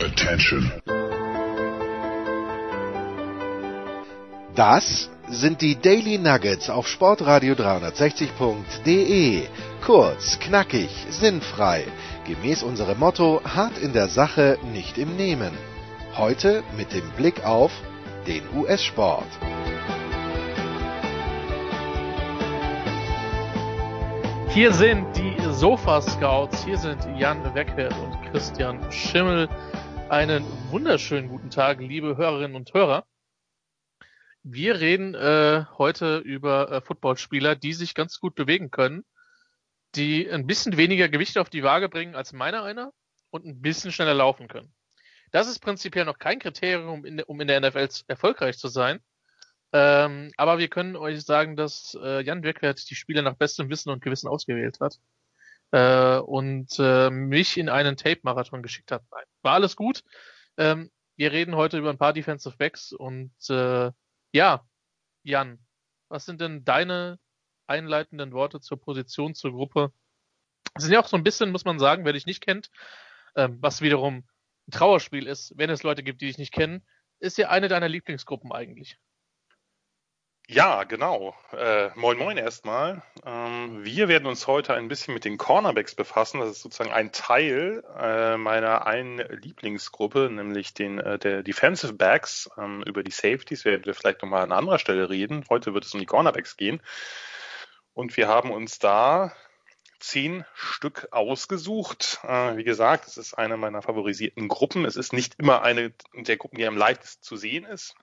Attention. Das sind die Daily Nuggets auf Sportradio 360.de. Kurz, knackig, sinnfrei. Gemäß unserem Motto: hart in der Sache, nicht im Nehmen. Heute mit dem Blick auf den US-Sport. Hier sind die Sofa-Scouts, hier sind Jan Weckwert und Christian Schimmel. Einen wunderschönen guten Tag, liebe Hörerinnen und Hörer. Wir reden äh, heute über äh, Footballspieler, die sich ganz gut bewegen können, die ein bisschen weniger Gewicht auf die Waage bringen als meiner einer und ein bisschen schneller laufen können. Das ist prinzipiell noch kein Kriterium, in, um in der NFL erfolgreich zu sein. Ähm, aber wir können euch sagen, dass äh, Jan Wirkwert die Spieler nach bestem Wissen und Gewissen ausgewählt hat äh, und äh, mich in einen Tape-Marathon geschickt hat. Nein, war alles gut. Ähm, wir reden heute über ein paar Defensive Backs und äh, ja, Jan, was sind denn deine einleitenden Worte zur Position, zur Gruppe? Das sind ja auch so ein bisschen, muss man sagen, wer dich nicht kennt, ähm, was wiederum ein Trauerspiel ist, wenn es Leute gibt, die dich nicht kennen, ist ja eine deiner Lieblingsgruppen eigentlich. Ja, genau. Äh, moin Moin erstmal. Ähm, wir werden uns heute ein bisschen mit den Cornerbacks befassen. Das ist sozusagen ein Teil äh, meiner einen Lieblingsgruppe, nämlich den äh, der Defensive Backs. Ähm, über die Safeties werden wir vielleicht nochmal an anderer Stelle reden. Heute wird es um die Cornerbacks gehen. Und wir haben uns da zehn Stück ausgesucht. Äh, wie gesagt, es ist eine meiner favorisierten Gruppen. Es ist nicht immer eine der Gruppen, die am leichtesten zu sehen ist.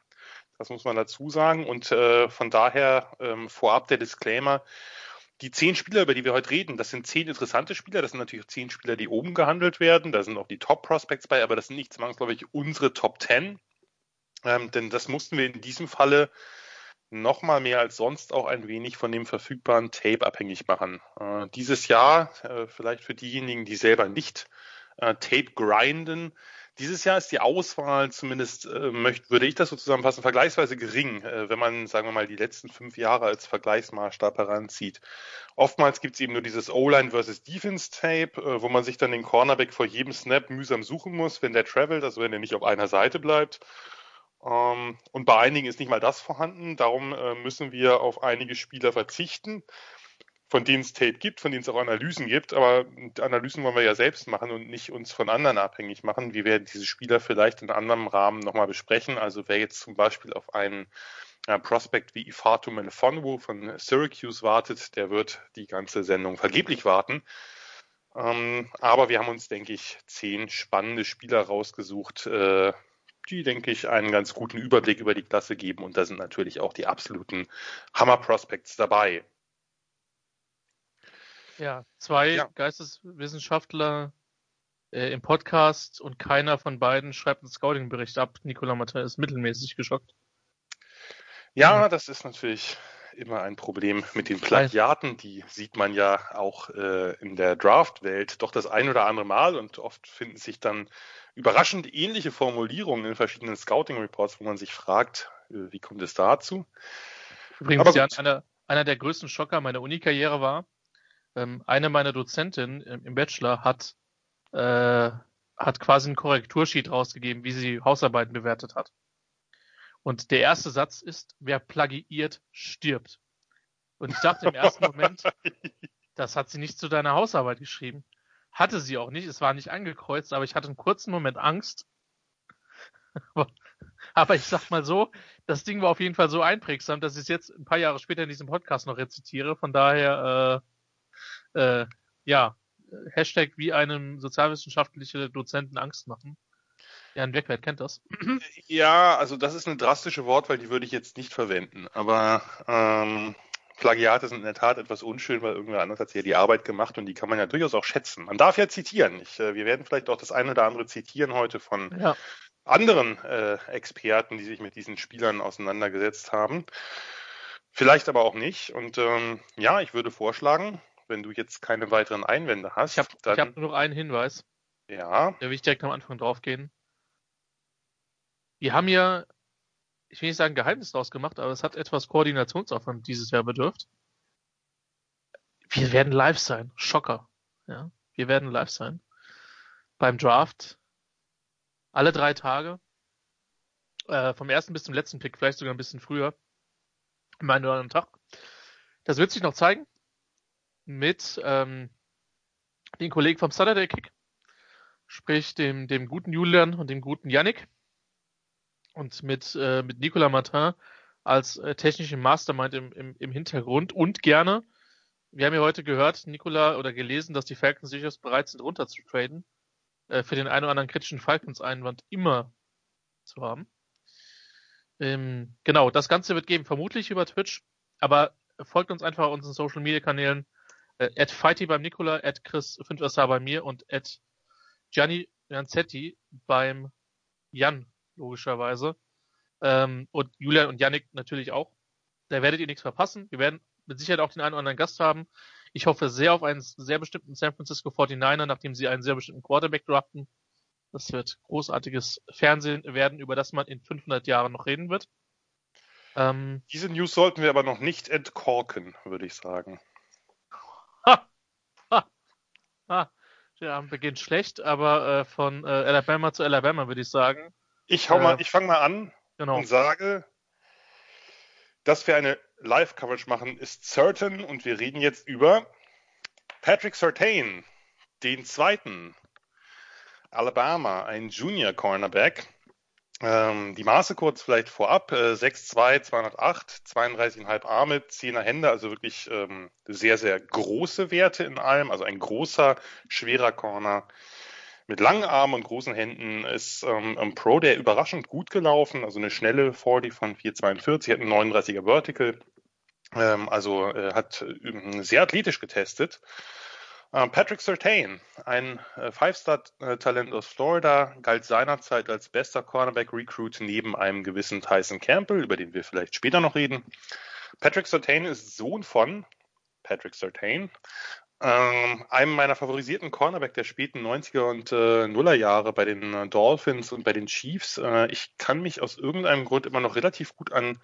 Das muss man dazu sagen. Und äh, von daher ähm, vorab der Disclaimer. Die zehn Spieler, über die wir heute reden, das sind zehn interessante Spieler. Das sind natürlich zehn Spieler, die oben gehandelt werden. Da sind auch die Top Prospects bei, aber das sind nicht zwangsläufig unsere Top Ten. Ähm, denn das mussten wir in diesem Falle noch mal mehr als sonst auch ein wenig von dem verfügbaren Tape abhängig machen. Äh, dieses Jahr, äh, vielleicht für diejenigen, die selber nicht äh, Tape grinden, dieses Jahr ist die Auswahl, zumindest äh, möchte, würde ich das so zusammenfassen, vergleichsweise gering, äh, wenn man, sagen wir mal, die letzten fünf Jahre als Vergleichsmaßstab heranzieht. Oftmals gibt es eben nur dieses O-Line versus Defense Tape, äh, wo man sich dann den Cornerback vor jedem Snap mühsam suchen muss, wenn der travelt, also wenn er nicht auf einer Seite bleibt. Ähm, und bei einigen ist nicht mal das vorhanden, darum äh, müssen wir auf einige Spieler verzichten von denen es Tape gibt, von denen es auch Analysen gibt, aber Analysen wollen wir ja selbst machen und nicht uns von anderen abhängig machen. Wir werden diese Spieler vielleicht in anderem Rahmen nochmal besprechen. Also wer jetzt zum Beispiel auf einen äh, Prospect wie Ifatu Melefonwu von Syracuse wartet, der wird die ganze Sendung vergeblich warten. Ähm, aber wir haben uns, denke ich, zehn spannende Spieler rausgesucht, äh, die, denke ich, einen ganz guten Überblick über die Klasse geben. Und da sind natürlich auch die absoluten Hammer-Prospects dabei. Ja, zwei ja. Geisteswissenschaftler äh, im Podcast und keiner von beiden schreibt einen Scouting-Bericht ab. Nicola Mattei ist mittelmäßig geschockt. Ja, das ist natürlich immer ein Problem mit den Plagiaten. Die sieht man ja auch äh, in der Draft-Welt doch das ein oder andere Mal und oft finden sich dann überraschend ähnliche Formulierungen in verschiedenen Scouting-Reports, wo man sich fragt, äh, wie kommt es dazu? Übrigens, Jan, einer, einer der größten Schocker meiner Uni-Karriere war, ähm, eine meiner Dozentinnen im, im Bachelor hat, äh, hat quasi ein Korrektursheet rausgegeben, wie sie Hausarbeiten bewertet hat. Und der erste Satz ist, wer plagiiert, stirbt. Und ich dachte im ersten Moment, das hat sie nicht zu deiner Hausarbeit geschrieben. Hatte sie auch nicht, es war nicht angekreuzt, aber ich hatte einen kurzen Moment Angst. aber ich sag mal so, das Ding war auf jeden Fall so einprägsam, dass ich es jetzt ein paar Jahre später in diesem Podcast noch rezitiere. Von daher, äh, äh, ja, Hashtag wie einem sozialwissenschaftliche Dozenten Angst machen. Jan Wegwert kennt das. Ja, also das ist eine drastische Wortwahl, die würde ich jetzt nicht verwenden. Aber ähm, Plagiate sind in der Tat etwas unschön, weil irgendwer anders hat ja die Arbeit gemacht und die kann man ja durchaus auch schätzen. Man darf ja zitieren. Ich, äh, wir werden vielleicht auch das eine oder andere zitieren heute von ja. anderen äh, Experten, die sich mit diesen Spielern auseinandergesetzt haben. Vielleicht aber auch nicht. Und ähm, ja, ich würde vorschlagen, wenn du jetzt keine weiteren Einwände hast. Ich habe dann... hab nur noch einen Hinweis. Ja. Da will ich direkt am Anfang drauf gehen. Wir haben ja, ich will nicht sagen Geheimnis draus gemacht, aber es hat etwas Koordinationsaufwand dieses Jahr bedürft. Wir werden live sein. Schocker. Ja, wir werden live sein. Beim Draft alle drei Tage. Äh, vom ersten bis zum letzten Pick, vielleicht sogar ein bisschen früher. Am einen oder anderen Tag. Das wird sich noch zeigen. Mit ähm, den Kollegen vom Saturday Kick. Sprich dem, dem guten Julian und dem guten Yannick. Und mit, äh, mit Nicolas Martin als äh, technischen Mastermind im, im, im Hintergrund und gerne. Wir haben ja heute gehört, Nicola, oder gelesen, dass die Falcons durchaus bereit sind, runter zu traden. Äh, für den einen oder anderen kritischen Falcons-Einwand immer zu haben. Ähm, genau, das Ganze wird geben, vermutlich über Twitch, aber folgt uns einfach unseren Social Media Kanälen. Äh, at Fighty beim Nicola, at Chris 5SR bei mir und at Gianni Janzetti beim Jan, logischerweise. Ähm, und Julian und Yannick natürlich auch. Da werdet ihr nichts verpassen. Wir werden mit Sicherheit auch den einen oder anderen Gast haben. Ich hoffe sehr auf einen sehr bestimmten San Francisco 49er, nachdem sie einen sehr bestimmten Quarterback draften. Das wird großartiges Fernsehen werden, über das man in 500 Jahren noch reden wird. Ähm, Diese News sollten wir aber noch nicht entkorken, würde ich sagen. Der Abend beginnt schlecht, aber äh, von äh, Alabama zu Alabama würde ich sagen. Ich hau äh, ich fange mal an genau. und sage, dass wir eine Live-Coverage machen, ist certain und wir reden jetzt über Patrick Sertain, den zweiten Alabama, ein Junior Cornerback. Ähm, die Maße kurz vielleicht vorab, äh, 6'2, 208, 32,5 Arme, 10er Hände, also wirklich ähm, sehr, sehr große Werte in allem, also ein großer, schwerer Corner mit langen Armen und großen Händen ist ähm, ein Pro, der überraschend gut gelaufen, also eine schnelle 40 von 4,42, hat einen 39er Vertical, ähm, also äh, hat äh, sehr athletisch getestet. Äh, Patrick Sertain, ein äh, Five-Star-Talent aus Florida, galt seinerzeit als bester Cornerback-Recruit neben einem gewissen Tyson Campbell, über den wir vielleicht später noch reden. Patrick Sertain ist Sohn von Patrick Sertain, ähm, einem meiner favorisierten Cornerback der späten 90er und äh, Nullerjahre bei den äh, Dolphins und bei den Chiefs. Ich kann mich aus irgendeinem Grund immer noch relativ gut an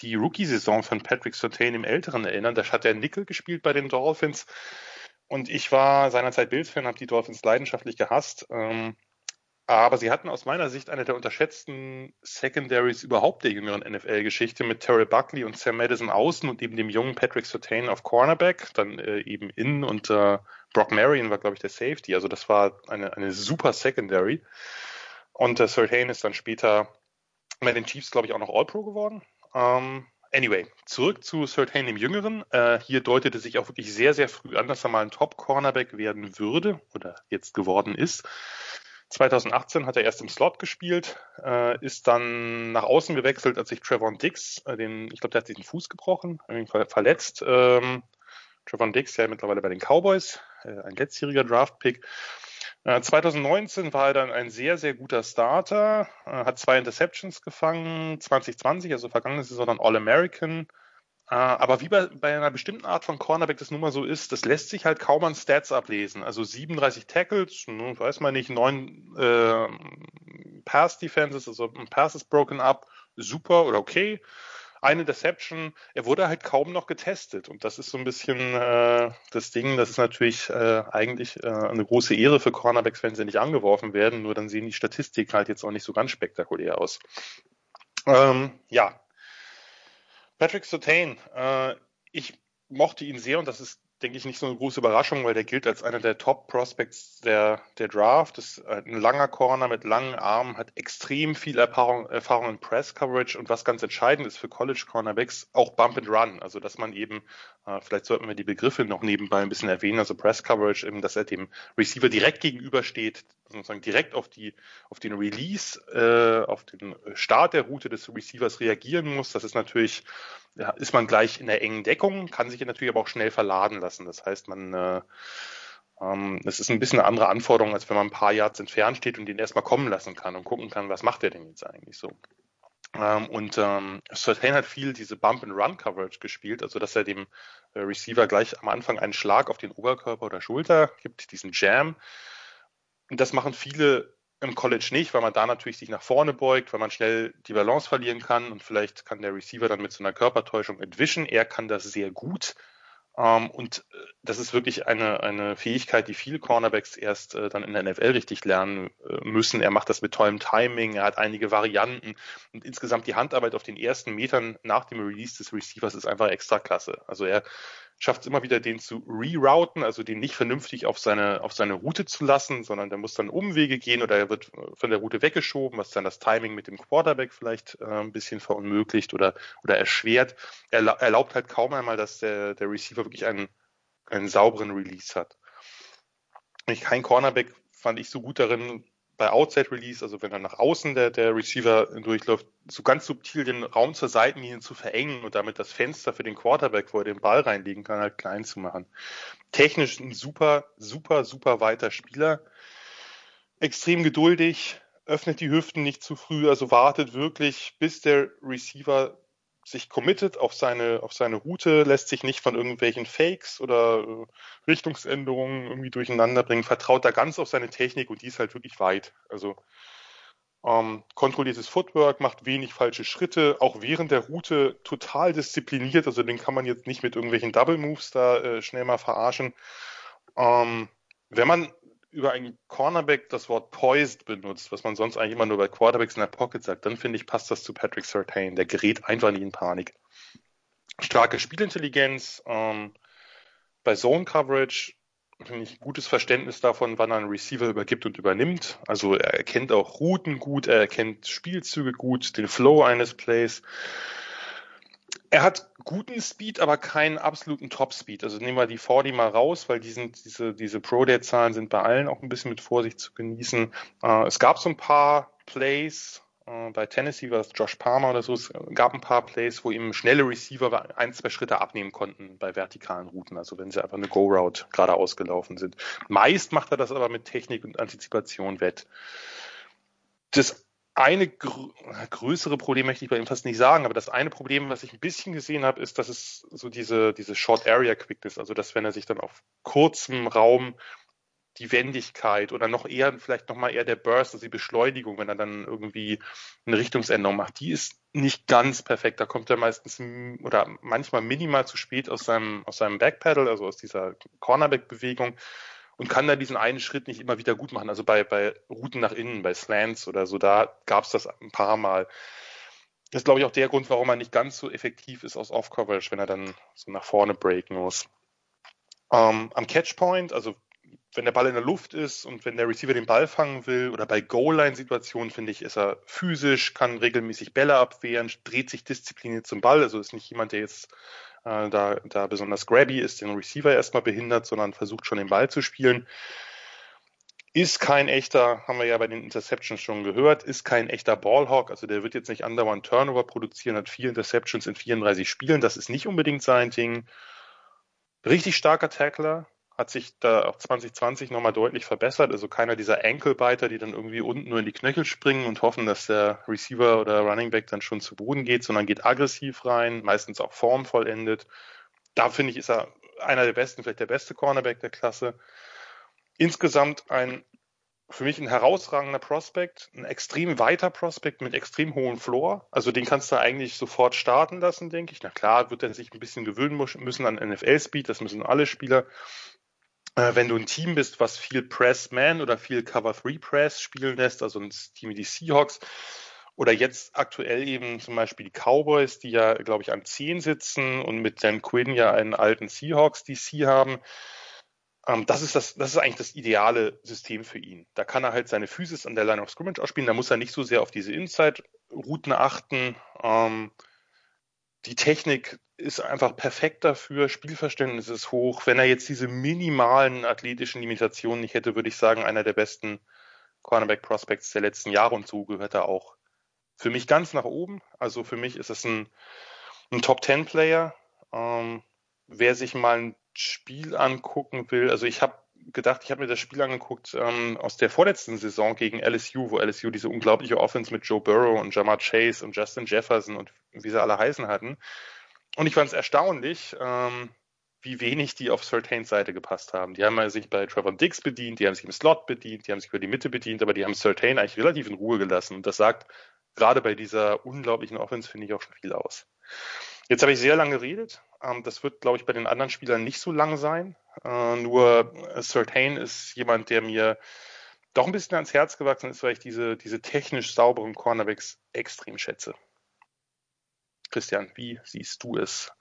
die Rookie-Saison von Patrick Surtain im Älteren erinnern. Da hat er Nickel gespielt bei den Dolphins. Und ich war seinerzeit Bills-Fan, habe die Dolphins leidenschaftlich gehasst. Ähm, aber sie hatten aus meiner Sicht eine der unterschätzten Secondaries überhaupt der jüngeren NFL-Geschichte mit Terrell Buckley und Sam Madison außen und eben dem jungen Patrick Surtain auf Cornerback, dann äh, eben innen und äh, Brock Marion war, glaube ich, der Safety. Also das war eine, eine super Secondary. Und äh, Surtain ist dann später bei den Chiefs, glaube ich, auch noch All-Pro geworden. Ähm, anyway, zurück zu Surtain dem Jüngeren. Äh, hier deutete sich auch wirklich sehr, sehr früh an, dass er mal ein Top-Cornerback werden würde oder jetzt geworden ist. 2018 hat er erst im Slot gespielt, äh, ist dann nach außen gewechselt, als sich Trevor Dix, äh, den, ich glaube, der hat sich den Fuß gebrochen, ver verletzt. Ähm, Trevor Dix ja mittlerweile bei den Cowboys, äh, ein letztjähriger Draft-Pick. 2019 äh, war er dann ein sehr, sehr guter Starter, äh, hat zwei Interceptions gefangen, 2020, also vergangene Saison dann All-American, äh, aber wie bei, bei, einer bestimmten Art von Cornerback das nun mal so ist, das lässt sich halt kaum an Stats ablesen. Also 37 Tackles, weiß man nicht, neun äh, Pass Defenses, also Pass ist broken up, super oder okay. Eine Deception, er wurde halt kaum noch getestet. Und das ist so ein bisschen äh, das Ding, das ist natürlich äh, eigentlich äh, eine große Ehre für Cornerbacks, wenn sie nicht angeworfen werden, nur dann sehen die Statistiken halt jetzt auch nicht so ganz spektakulär aus. Ähm, ja, Patrick Sotain, äh, ich mochte ihn sehr und das ist, denke ich, nicht so eine große Überraschung, weil der gilt als einer der Top-Prospects der, der Draft. Das ist ein langer Corner mit langen Armen, hat extrem viel Erfahrung, Erfahrung in Press-Coverage und was ganz entscheidend ist für College-Cornerbacks, auch Bump and Run. Also, dass man eben, äh, vielleicht sollten wir die Begriffe noch nebenbei ein bisschen erwähnen, also Press-Coverage, eben, dass er dem Receiver direkt gegenübersteht, sozusagen direkt auf die auf den Release, äh, auf den Start der Route des Receivers reagieren muss. Das ist natürlich, ja, ist man gleich in der engen Deckung, kann sich natürlich aber auch schnell verladen lassen. Das heißt, man äh, ähm, das ist ein bisschen eine andere Anforderung, als wenn man ein paar Yards entfernt steht und den erstmal kommen lassen kann und gucken kann, was macht der denn jetzt eigentlich so. Ähm, und ähm, Certain hat viel diese Bump-and-Run-Coverage gespielt, also dass er dem äh, Receiver gleich am Anfang einen Schlag auf den Oberkörper oder Schulter gibt, diesen Jam. Und das machen viele im College nicht, weil man da natürlich sich nach vorne beugt, weil man schnell die Balance verlieren kann und vielleicht kann der Receiver dann mit so einer Körpertäuschung entwischen. Er kann das sehr gut. Ähm, und äh, das ist wirklich eine, eine Fähigkeit, die viele Cornerbacks erst äh, dann in der NFL richtig lernen äh, müssen. Er macht das mit tollem Timing, er hat einige Varianten und insgesamt die Handarbeit auf den ersten Metern nach dem Release des Receivers ist einfach extra klasse. Also er schafft es immer wieder, den zu rerouten, also den nicht vernünftig auf seine, auf seine Route zu lassen, sondern der muss dann Umwege gehen oder er wird von der Route weggeschoben, was dann das Timing mit dem Quarterback vielleicht äh, ein bisschen verunmöglicht oder, oder erschwert. Er erlaubt halt kaum einmal, dass der, der Receiver wirklich einen, einen sauberen Release hat. Kein Cornerback fand ich so gut darin, bei Outside Release, also wenn er nach außen der, der Receiver durchläuft, so ganz subtil den Raum zur Seitenlinie zu verengen und damit das Fenster für den Quarterback, wo er den Ball reinlegen kann, halt klein zu machen. Technisch ein super, super, super weiter Spieler. Extrem geduldig, öffnet die Hüften nicht zu früh, also wartet wirklich, bis der Receiver sich committet auf seine, auf seine Route, lässt sich nicht von irgendwelchen Fakes oder äh, Richtungsänderungen irgendwie durcheinander bringen, vertraut da ganz auf seine Technik und die ist halt wirklich weit. Also ähm, kontrolliertes Footwork, macht wenig falsche Schritte, auch während der Route total diszipliniert, also den kann man jetzt nicht mit irgendwelchen Double Moves da äh, schnell mal verarschen. Ähm, wenn man über einen Cornerback das Wort poised benutzt, was man sonst eigentlich immer nur bei Quarterbacks in der Pocket sagt, dann finde ich, passt das zu Patrick Sertain. Der gerät einfach nie in Panik. Starke Spielintelligenz, ähm, bei Zone Coverage finde ich gutes Verständnis davon, wann er einen Receiver übergibt und übernimmt. Also er erkennt auch Routen gut, er erkennt Spielzüge gut, den Flow eines Plays. Er hat guten Speed, aber keinen absoluten Top-Speed. Also nehmen wir die 40 mal raus, weil die sind, diese, diese Pro-Day-Zahlen sind bei allen auch ein bisschen mit Vorsicht zu genießen. Äh, es gab so ein paar Plays, äh, bei Tennessee war das Josh Palmer oder so, es gab ein paar Plays, wo ihm schnelle Receiver ein, zwei Schritte abnehmen konnten bei vertikalen Routen, also wenn sie einfach eine Go-Route gerade ausgelaufen sind. Meist macht er das aber mit Technik und Antizipation wett. Das eine gr größere Problem möchte ich bei ihm fast nicht sagen, aber das eine Problem, was ich ein bisschen gesehen habe, ist, dass es so diese, diese Short Area Quickness, also dass wenn er sich dann auf kurzem Raum die Wendigkeit oder noch eher, vielleicht nochmal eher der Burst, also die Beschleunigung, wenn er dann irgendwie eine Richtungsänderung macht, die ist nicht ganz perfekt. Da kommt er meistens oder manchmal minimal zu spät aus seinem, aus seinem Backpedal, also aus dieser Cornerback-Bewegung und kann da diesen einen Schritt nicht immer wieder gut machen. Also bei, bei Routen nach innen, bei Slants oder so, da gab es das ein paar Mal. Das ist, glaube ich, auch der Grund, warum er nicht ganz so effektiv ist aus Off-Coverage, wenn er dann so nach vorne breaken muss. Ähm, am Catchpoint, also wenn der Ball in der Luft ist und wenn der Receiver den Ball fangen will oder bei Goal-Line-Situationen, finde ich, ist er physisch, kann regelmäßig Bälle abwehren, dreht sich diszipliniert zum Ball. Also ist nicht jemand, der jetzt da, da besonders grabby ist, den Receiver erstmal behindert, sondern versucht schon den Ball zu spielen. Ist kein echter, haben wir ja bei den Interceptions schon gehört, ist kein echter Ballhawk. Also der wird jetzt nicht andauernd Turnover produzieren, hat vier Interceptions in 34 Spielen. Das ist nicht unbedingt sein Ding. Richtig starker Tackler, hat sich da auch 2020 nochmal deutlich verbessert. Also keiner dieser Ankle-Biter, die dann irgendwie unten nur in die Knöchel springen und hoffen, dass der Receiver oder Running Back dann schon zu Boden geht, sondern geht aggressiv rein, meistens auch formvollendet. Da finde ich, ist er einer der besten, vielleicht der beste Cornerback der Klasse. Insgesamt ein für mich ein herausragender Prospect, ein extrem weiter Prospect mit extrem hohem Floor. Also den kannst du eigentlich sofort starten lassen, denke ich. Na klar, wird er sich ein bisschen gewöhnen müssen an NFL-Speed, das müssen alle Spieler wenn du ein Team bist, was viel Press-Man oder viel Cover-3-Press spielen lässt, also ein Team wie die Seahawks, oder jetzt aktuell eben zum Beispiel die Cowboys, die ja, glaube ich, an 10 sitzen und mit Dan Quinn ja einen alten Seahawks DC haben. Ähm, das, ist das, das ist eigentlich das ideale System für ihn. Da kann er halt seine Physis an der Line of Scrimmage ausspielen. Da muss er nicht so sehr auf diese Inside-Routen achten. Ähm, die Technik ist einfach perfekt dafür, Spielverständnis ist hoch. Wenn er jetzt diese minimalen athletischen Limitationen nicht hätte, würde ich sagen, einer der besten Cornerback Prospects der letzten Jahre und so gehört er auch für mich ganz nach oben. Also für mich ist es ein, ein Top Ten Player. Ähm, wer sich mal ein Spiel angucken will, also ich habe gedacht, ich habe mir das Spiel angeguckt ähm, aus der vorletzten Saison gegen LSU, wo LSU diese unglaubliche Offense mit Joe Burrow und Jamar Chase und Justin Jefferson und wie sie alle heißen hatten. Und ich fand es erstaunlich, ähm, wie wenig die auf Sertains Seite gepasst haben. Die haben sich bei Trevor Dix bedient, die haben sich im Slot bedient, die haben sich über die Mitte bedient, aber die haben Sertain eigentlich relativ in Ruhe gelassen. Und das sagt gerade bei dieser unglaublichen Offense, finde ich, auch schon viel aus. Jetzt habe ich sehr lange geredet. Ähm, das wird, glaube ich, bei den anderen Spielern nicht so lang sein. Äh, nur Sertain ist jemand, der mir doch ein bisschen ans Herz gewachsen ist, weil ich diese, diese technisch sauberen Cornerbacks extrem schätze. Christian, wie siehst du es?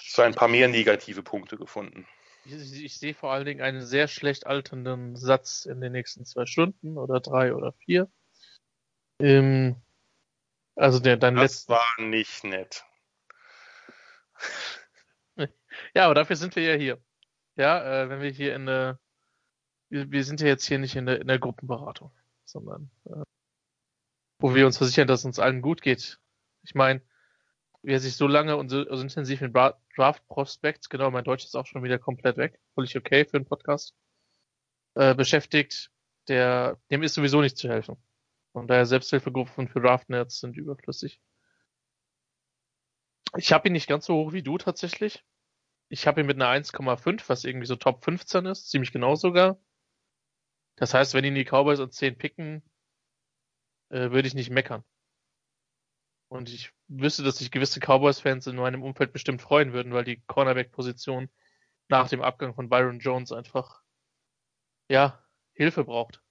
So ein paar mehr negative Punkte gefunden. Ich, ich, sehe vor allen Dingen einen sehr schlecht alternden Satz in den nächsten zwei Stunden oder drei oder vier. Ähm, also der dein Das letzten. war nicht nett. Ja, aber dafür sind wir ja hier. Ja, äh, wenn wir hier in der, wir, wir sind ja jetzt hier nicht in der, in der Gruppenberatung, sondern äh, wo wir uns versichern, dass es uns allen gut geht. Ich meine, wer sich so lange und so, so intensiv in Draft Prospects, genau, mein Deutsch ist auch schon wieder komplett weg, völlig okay für einen Podcast, äh, beschäftigt, der, dem ist sowieso nicht zu helfen. Von daher Selbsthilfegruppen für Draft-Nerds sind überflüssig. Ich habe ihn nicht ganz so hoch wie du tatsächlich. Ich habe ihn mit einer 1,5, was irgendwie so Top 15 ist, ziemlich genau sogar. Das heißt, wenn ihn die Cowboys und 10 picken, äh, würde ich nicht meckern. Und ich wüsste, dass sich gewisse Cowboys-Fans in meinem Umfeld bestimmt freuen würden, weil die Cornerback-Position nach dem Abgang von Byron Jones einfach, ja, Hilfe braucht.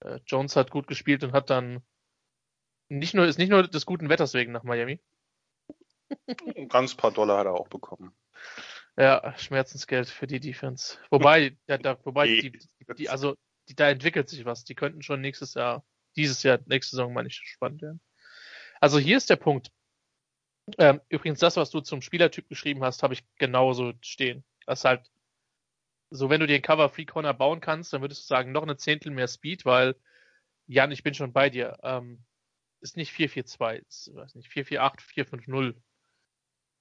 Äh, Jones hat gut gespielt und hat dann nicht nur, ist nicht nur des guten Wetters wegen nach Miami. Ein ganz paar Dollar hat er auch bekommen. Ja, Schmerzensgeld für die Defense. Wobei, ja, da, wobei die, die, also die, da entwickelt sich was. Die könnten schon nächstes Jahr, dieses Jahr, nächste Saison meine ich, spannend werden. Also hier ist der Punkt. Ähm, übrigens, das, was du zum Spielertyp geschrieben hast, habe ich genauso stehen. Das ist halt so, wenn du dir einen Cover Free Corner bauen kannst, dann würdest du sagen, noch eine Zehntel mehr Speed, weil, Jan, ich bin schon bei dir. Ähm, ist nicht 442, ist, weiß nicht, 448, 450.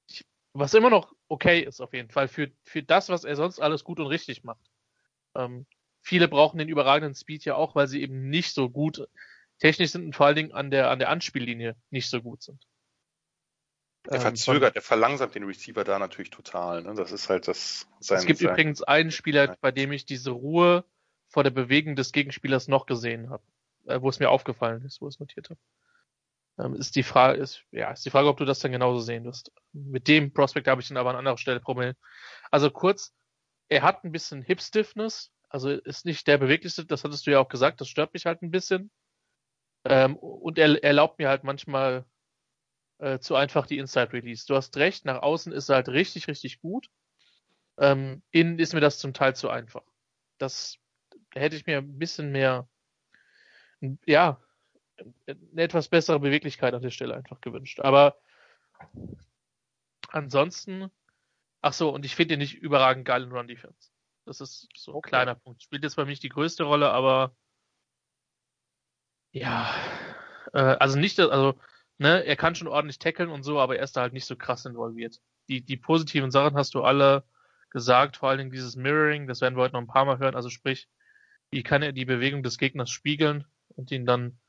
Ich, was immer noch okay ist, auf jeden Fall, für, für das, was er sonst alles gut und richtig macht. Ähm, viele brauchen den überragenden Speed ja auch, weil sie eben nicht so gut technisch sind und vor allen Dingen an der, an der Anspiellinie nicht so gut sind. Der verzögert, der verlangsamt den Receiver da natürlich total. Ne? Das ist halt das. Sein, es gibt sein übrigens einen Spieler, bei dem ich diese Ruhe vor der Bewegung des Gegenspielers noch gesehen habe, äh, wo es mir aufgefallen ist, wo ich es notiert habe. Ähm, ist die Frage, ist, ja, ist die Frage, ob du das dann genauso sehen wirst. Mit dem Prospect habe ich dann aber an anderer Stelle Probleme. Also kurz, er hat ein bisschen Hip Stiffness, also ist nicht der beweglichste, das hattest du ja auch gesagt, das stört mich halt ein bisschen. Ähm, und er erlaubt mir halt manchmal äh, zu einfach die Inside Release. Du hast recht, nach außen ist er halt richtig, richtig gut. Ähm, innen ist mir das zum Teil zu einfach. Das hätte ich mir ein bisschen mehr, ja, eine etwas bessere Beweglichkeit an der Stelle einfach gewünscht. Aber ansonsten, ach so, und ich finde ihn nicht überragend geil in Run Defense. Das ist so ein okay. kleiner Punkt. Spielt jetzt bei mir nicht die größte Rolle, aber ja, äh, also nicht, also ne, er kann schon ordentlich tackeln und so, aber er ist da halt nicht so krass involviert. Die, die positiven Sachen hast du alle gesagt, vor allen Dingen dieses Mirroring, das werden wir heute noch ein paar Mal hören, also sprich, wie kann er die Bewegung des Gegners spiegeln und ihn dann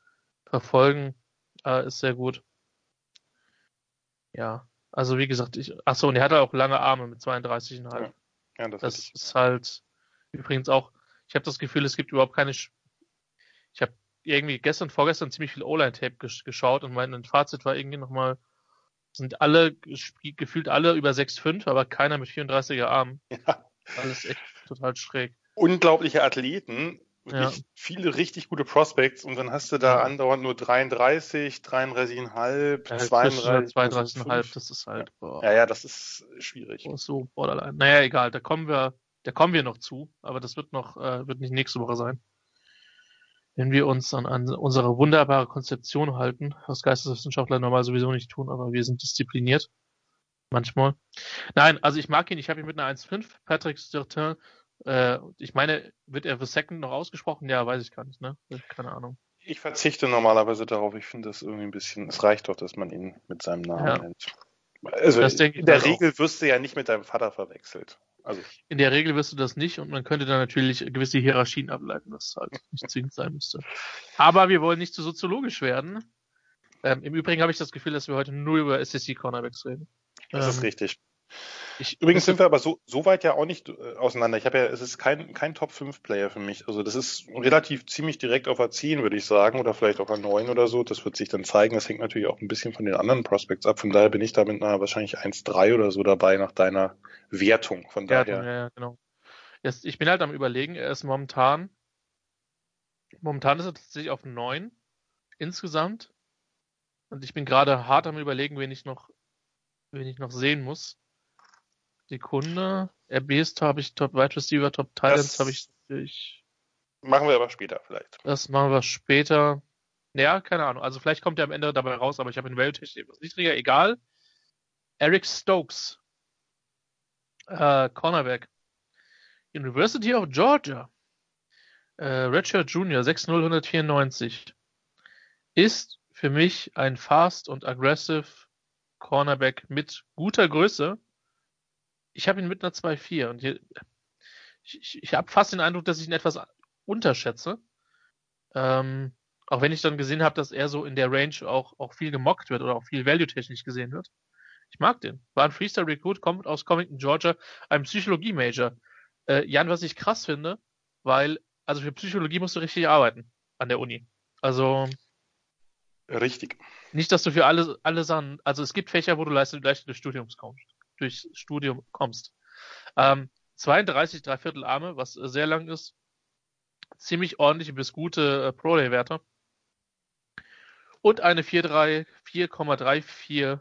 verfolgen, äh, ist sehr gut. Ja, also wie gesagt, ich, ach so, und er hat auch lange Arme mit 32,5. Ja, ja, das, das ist halt übrigens auch, ich habe das Gefühl, es gibt überhaupt keine, irgendwie gestern, vorgestern ziemlich viel O-Line-Tape gesch geschaut und mein Fazit war irgendwie nochmal, sind alle, gefühlt alle über 6,5, aber keiner mit 34er Armen. Ja. Alles echt total schräg. Unglaubliche Athleten, ja. viele richtig gute Prospects und dann hast du da andauernd nur 33, 33,5, ja, 32. 32,5, das ist halt, boah. Ja, ja, das ist schwierig. Oh, so borderline. Naja, egal, da kommen wir, da kommen wir noch zu, aber das wird noch, äh, wird nicht nächste Woche sein. Wenn wir uns an, an unsere wunderbare Konzeption halten, was Geisteswissenschaftler normal sowieso nicht tun, aber wir sind diszipliniert. Manchmal. Nein, also ich mag ihn, ich habe ihn mit einer 1,5. Patrick Stirtin äh, ich meine, wird er The Second noch ausgesprochen? Ja, weiß ich gar nicht, ne? Keine Ahnung. Ich verzichte normalerweise darauf. Ich finde das irgendwie ein bisschen, es reicht doch, dass man ihn mit seinem Namen ja. nennt. Also in der Regel auch. wirst du ja nicht mit deinem Vater verwechselt. Also. In der Regel wirst du das nicht und man könnte da natürlich gewisse Hierarchien ableiten, was halt nicht zwingend sein müsste. Aber wir wollen nicht zu soziologisch werden. Ähm, Im Übrigen habe ich das Gefühl, dass wir heute nur über SSC Cornerbacks reden. Das ähm, ist richtig. Ich, Übrigens sind wir aber so, so weit ja auch nicht äh, auseinander. Ich habe ja, es ist kein, kein Top 5 Player für mich. Also das ist relativ ziemlich direkt auf A10, würde ich sagen, oder vielleicht auch A9 oder so. Das wird sich dann zeigen. Das hängt natürlich auch ein bisschen von den anderen Prospects ab. Von daher bin ich da mit einer wahrscheinlich 1,3 oder so dabei nach deiner Wertung. Von daher. Ja, ja, genau. Jetzt, ich bin halt am überlegen, er ist momentan, momentan ist er tatsächlich auf 9 insgesamt. Und ich bin gerade hart am überlegen, wen ich noch, wen ich noch sehen muss. Sekunde. RBs habe ich Top Wide Receiver, Top Titans habe ich, ich. Machen wir aber später vielleicht. Das machen wir später. Naja, keine Ahnung. Also vielleicht kommt er am Ende dabei raus, aber ich habe in Value etwas niedriger. Egal. Eric Stokes. Äh, Cornerback. University of Georgia. Äh, Redshirt Junior, 6'0", Ist für mich ein fast und aggressive Cornerback mit guter Größe ich habe ihn mit einer 2-4 und hier, ich, ich, habe fast den Eindruck, dass ich ihn etwas unterschätze. Ähm, auch wenn ich dann gesehen habe, dass er so in der Range auch, auch viel gemockt wird oder auch viel value-technisch gesehen wird. Ich mag den. War ein Freestyle Recruit, kommt aus Covington, Georgia, ein Psychologie-Major. Äh, Jan, was ich krass finde, weil, also für Psychologie musst du richtig arbeiten an der Uni. Also. Richtig. Nicht, dass du für alle, alle Sachen, also es gibt Fächer, wo du leicht des Studiums kommst durchs Studium kommst. Ähm, 32 Dreiviertel Arme, was äh, sehr lang ist. Ziemlich ordentliche bis gute äh, Pro-Day-Werte. Und eine 4,34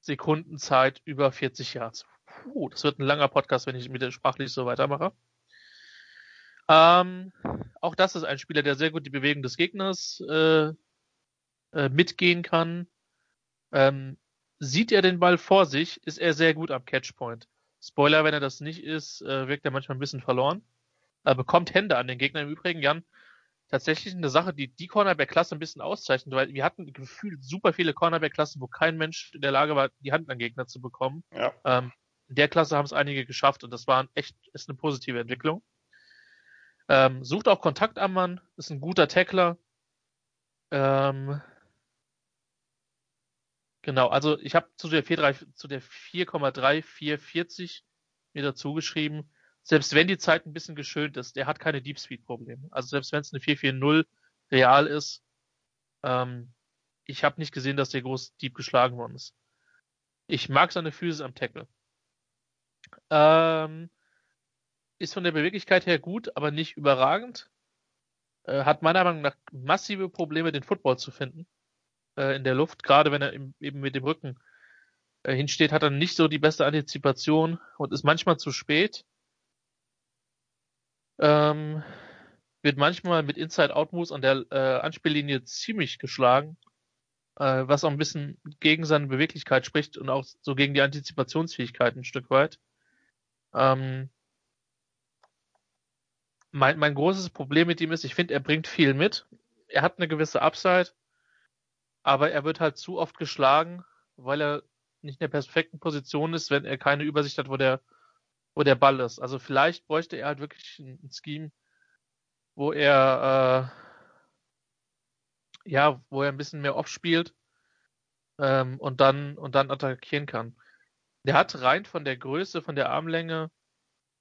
Sekunden Zeit über 40 Yards. Puh, das wird ein langer Podcast, wenn ich mit der sprachlich so weitermache. Ähm, auch das ist ein Spieler, der sehr gut die Bewegung des Gegners äh, äh, mitgehen kann. Ähm, Sieht er den Ball vor sich, ist er sehr gut am Catchpoint. Spoiler, wenn er das nicht ist, äh, wirkt er manchmal ein bisschen verloren. Er bekommt Hände an den Gegner im Übrigen, Jan. Tatsächlich eine Sache, die die Cornerback-Klasse ein bisschen auszeichnet, weil wir hatten gefühlt super viele Cornerback-Klassen, wo kein Mensch in der Lage war, die Hand an Gegner zu bekommen. Ja. Ähm, in der Klasse haben es einige geschafft und das war echt, ist eine positive Entwicklung. Ähm, sucht auch Kontakt am Mann, ist ein guter Tackler. Ähm, Genau, also ich habe zu der 4,3, zu der 4,3440 mir dazu geschrieben, selbst wenn die Zeit ein bisschen geschönt ist, der hat keine Deep Speed Probleme. Also selbst wenn es eine 440 real ist, ähm, ich habe nicht gesehen, dass der groß deep geschlagen worden ist. Ich mag seine Physis am Tackle. Ähm, ist von der Beweglichkeit her gut, aber nicht überragend. Äh, hat meiner Meinung nach massive Probleme, den Football zu finden äh, in der Luft, gerade wenn er im, eben mit dem Rücken äh, hinsteht, hat er nicht so die beste Antizipation und ist manchmal zu spät. Ähm, wird manchmal mit Inside-Out-Moves an der äh, Anspiellinie ziemlich geschlagen, äh, was auch ein bisschen gegen seine Beweglichkeit spricht und auch so gegen die Antizipationsfähigkeit ein Stück weit. Ähm, mein, mein großes Problem mit ihm ist, ich finde, er bringt viel mit. Er hat eine gewisse Upside, aber er wird halt zu oft geschlagen, weil er nicht in der perfekten Position ist, wenn er keine Übersicht hat, wo der, wo der Ball ist. Also vielleicht bräuchte er halt wirklich ein, Scheme, wo er äh, ja, wo er ein bisschen mehr off spielt ähm, und dann und dann attackieren kann. Der hat rein von der Größe, von der Armlänge,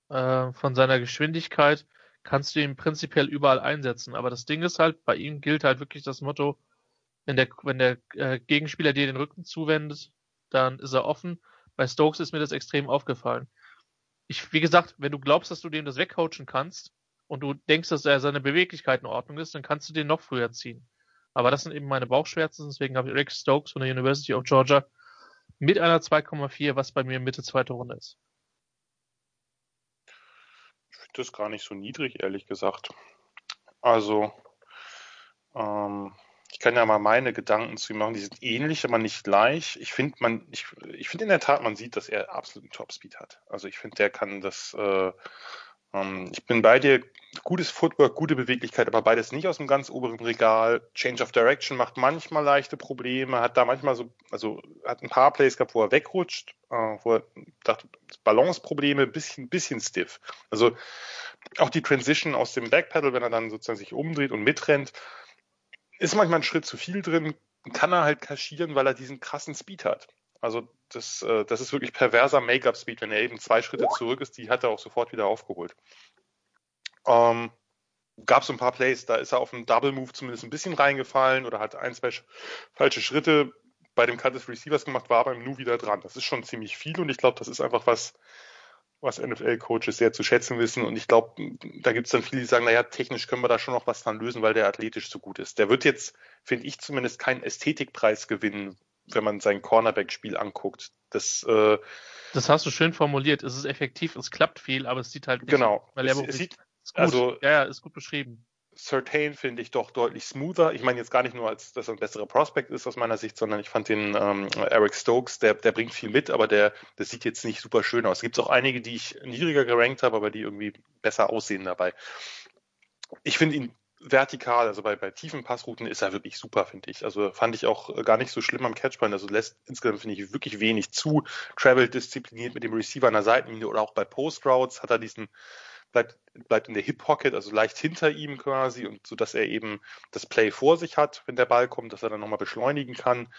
äh, von seiner Geschwindigkeit, kannst du ihn prinzipiell überall einsetzen. Aber das Ding ist halt, bei ihm gilt halt wirklich das Motto, wenn der, wenn der äh, Gegenspieler dir den Rücken zuwendet, dann ist er offen. Bei Stokes ist mir das extrem aufgefallen. Ich, wie gesagt, wenn du glaubst, dass du dem das wegcoachen kannst und du denkst, dass er seine Beweglichkeit in Ordnung ist, dann kannst du den noch früher ziehen. Aber das sind eben meine Bauchschmerzen, deswegen habe ich Rick Stokes von der University of Georgia mit einer 2,4, was bei mir Mitte zweite Runde ist. Ich finde das gar nicht so niedrig, ehrlich gesagt. Also, ähm, ich kann ja mal meine Gedanken zu ihm machen. Die sind ähnlich, aber nicht gleich. Ich finde, man, ich, ich finde in der Tat, man sieht, dass er absoluten Topspeed hat. Also ich finde, der kann das. Äh, ähm, ich bin bei dir. Gutes Footwork, gute Beweglichkeit, aber beides nicht aus dem ganz oberen Regal. Change of Direction macht manchmal leichte Probleme, hat da manchmal so, also hat ein paar Plays gehabt, wo er wegrutscht, äh, wo er dachte, Balanceprobleme, bisschen, bisschen stiff. Also auch die Transition aus dem Backpedal, wenn er dann sozusagen sich umdreht und mitrennt, ist manchmal ein Schritt zu viel drin, kann er halt kaschieren, weil er diesen krassen Speed hat. Also das, äh, das ist wirklich perverser Make-up-Speed. Wenn er eben zwei Schritte zurück ist, die hat er auch sofort wieder aufgeholt. Ähm, Gab es ein paar Plays, da ist er auf einen Double Move zumindest ein bisschen reingefallen oder hat ein, zwei falsche Schritte bei dem Cut des Receivers gemacht, war beim Nu wieder dran. Das ist schon ziemlich viel und ich glaube, das ist einfach was, was NFL-Coaches sehr zu schätzen wissen. Und ich glaube, da gibt es dann viele, die sagen, naja, technisch können wir da schon noch was dran lösen, weil der athletisch so gut ist. Der wird jetzt, finde ich zumindest, keinen Ästhetikpreis gewinnen, wenn man sein Cornerback-Spiel anguckt. Das, äh, das hast du schön formuliert. Es ist effektiv, es klappt viel, aber es sieht halt nicht, genau. weil er es, sieht, also, ja, ja, ist gut beschrieben. Certain finde ich doch deutlich smoother. Ich meine jetzt gar nicht nur, als dass er ein besserer Prospect ist aus meiner Sicht, sondern ich fand den ähm, Eric Stokes, der, der bringt viel mit, aber der, das sieht jetzt nicht super schön aus. Es gibt auch einige, die ich niedriger gerankt habe, aber die irgendwie besser aussehen dabei. Ich finde ihn vertikal, also bei, bei tiefen Passrouten ist er wirklich super, finde ich. Also fand ich auch gar nicht so schlimm am Catchpoint. Also lässt insgesamt, finde ich, wirklich wenig zu. Travel diszipliniert mit dem Receiver an der Seitenlinie oder auch bei Post Routes hat er diesen bleibt, bleibt in der Hip Pocket, also leicht hinter ihm quasi und so dass er eben das Play vor sich hat, wenn der Ball kommt, dass er dann nochmal beschleunigen kann.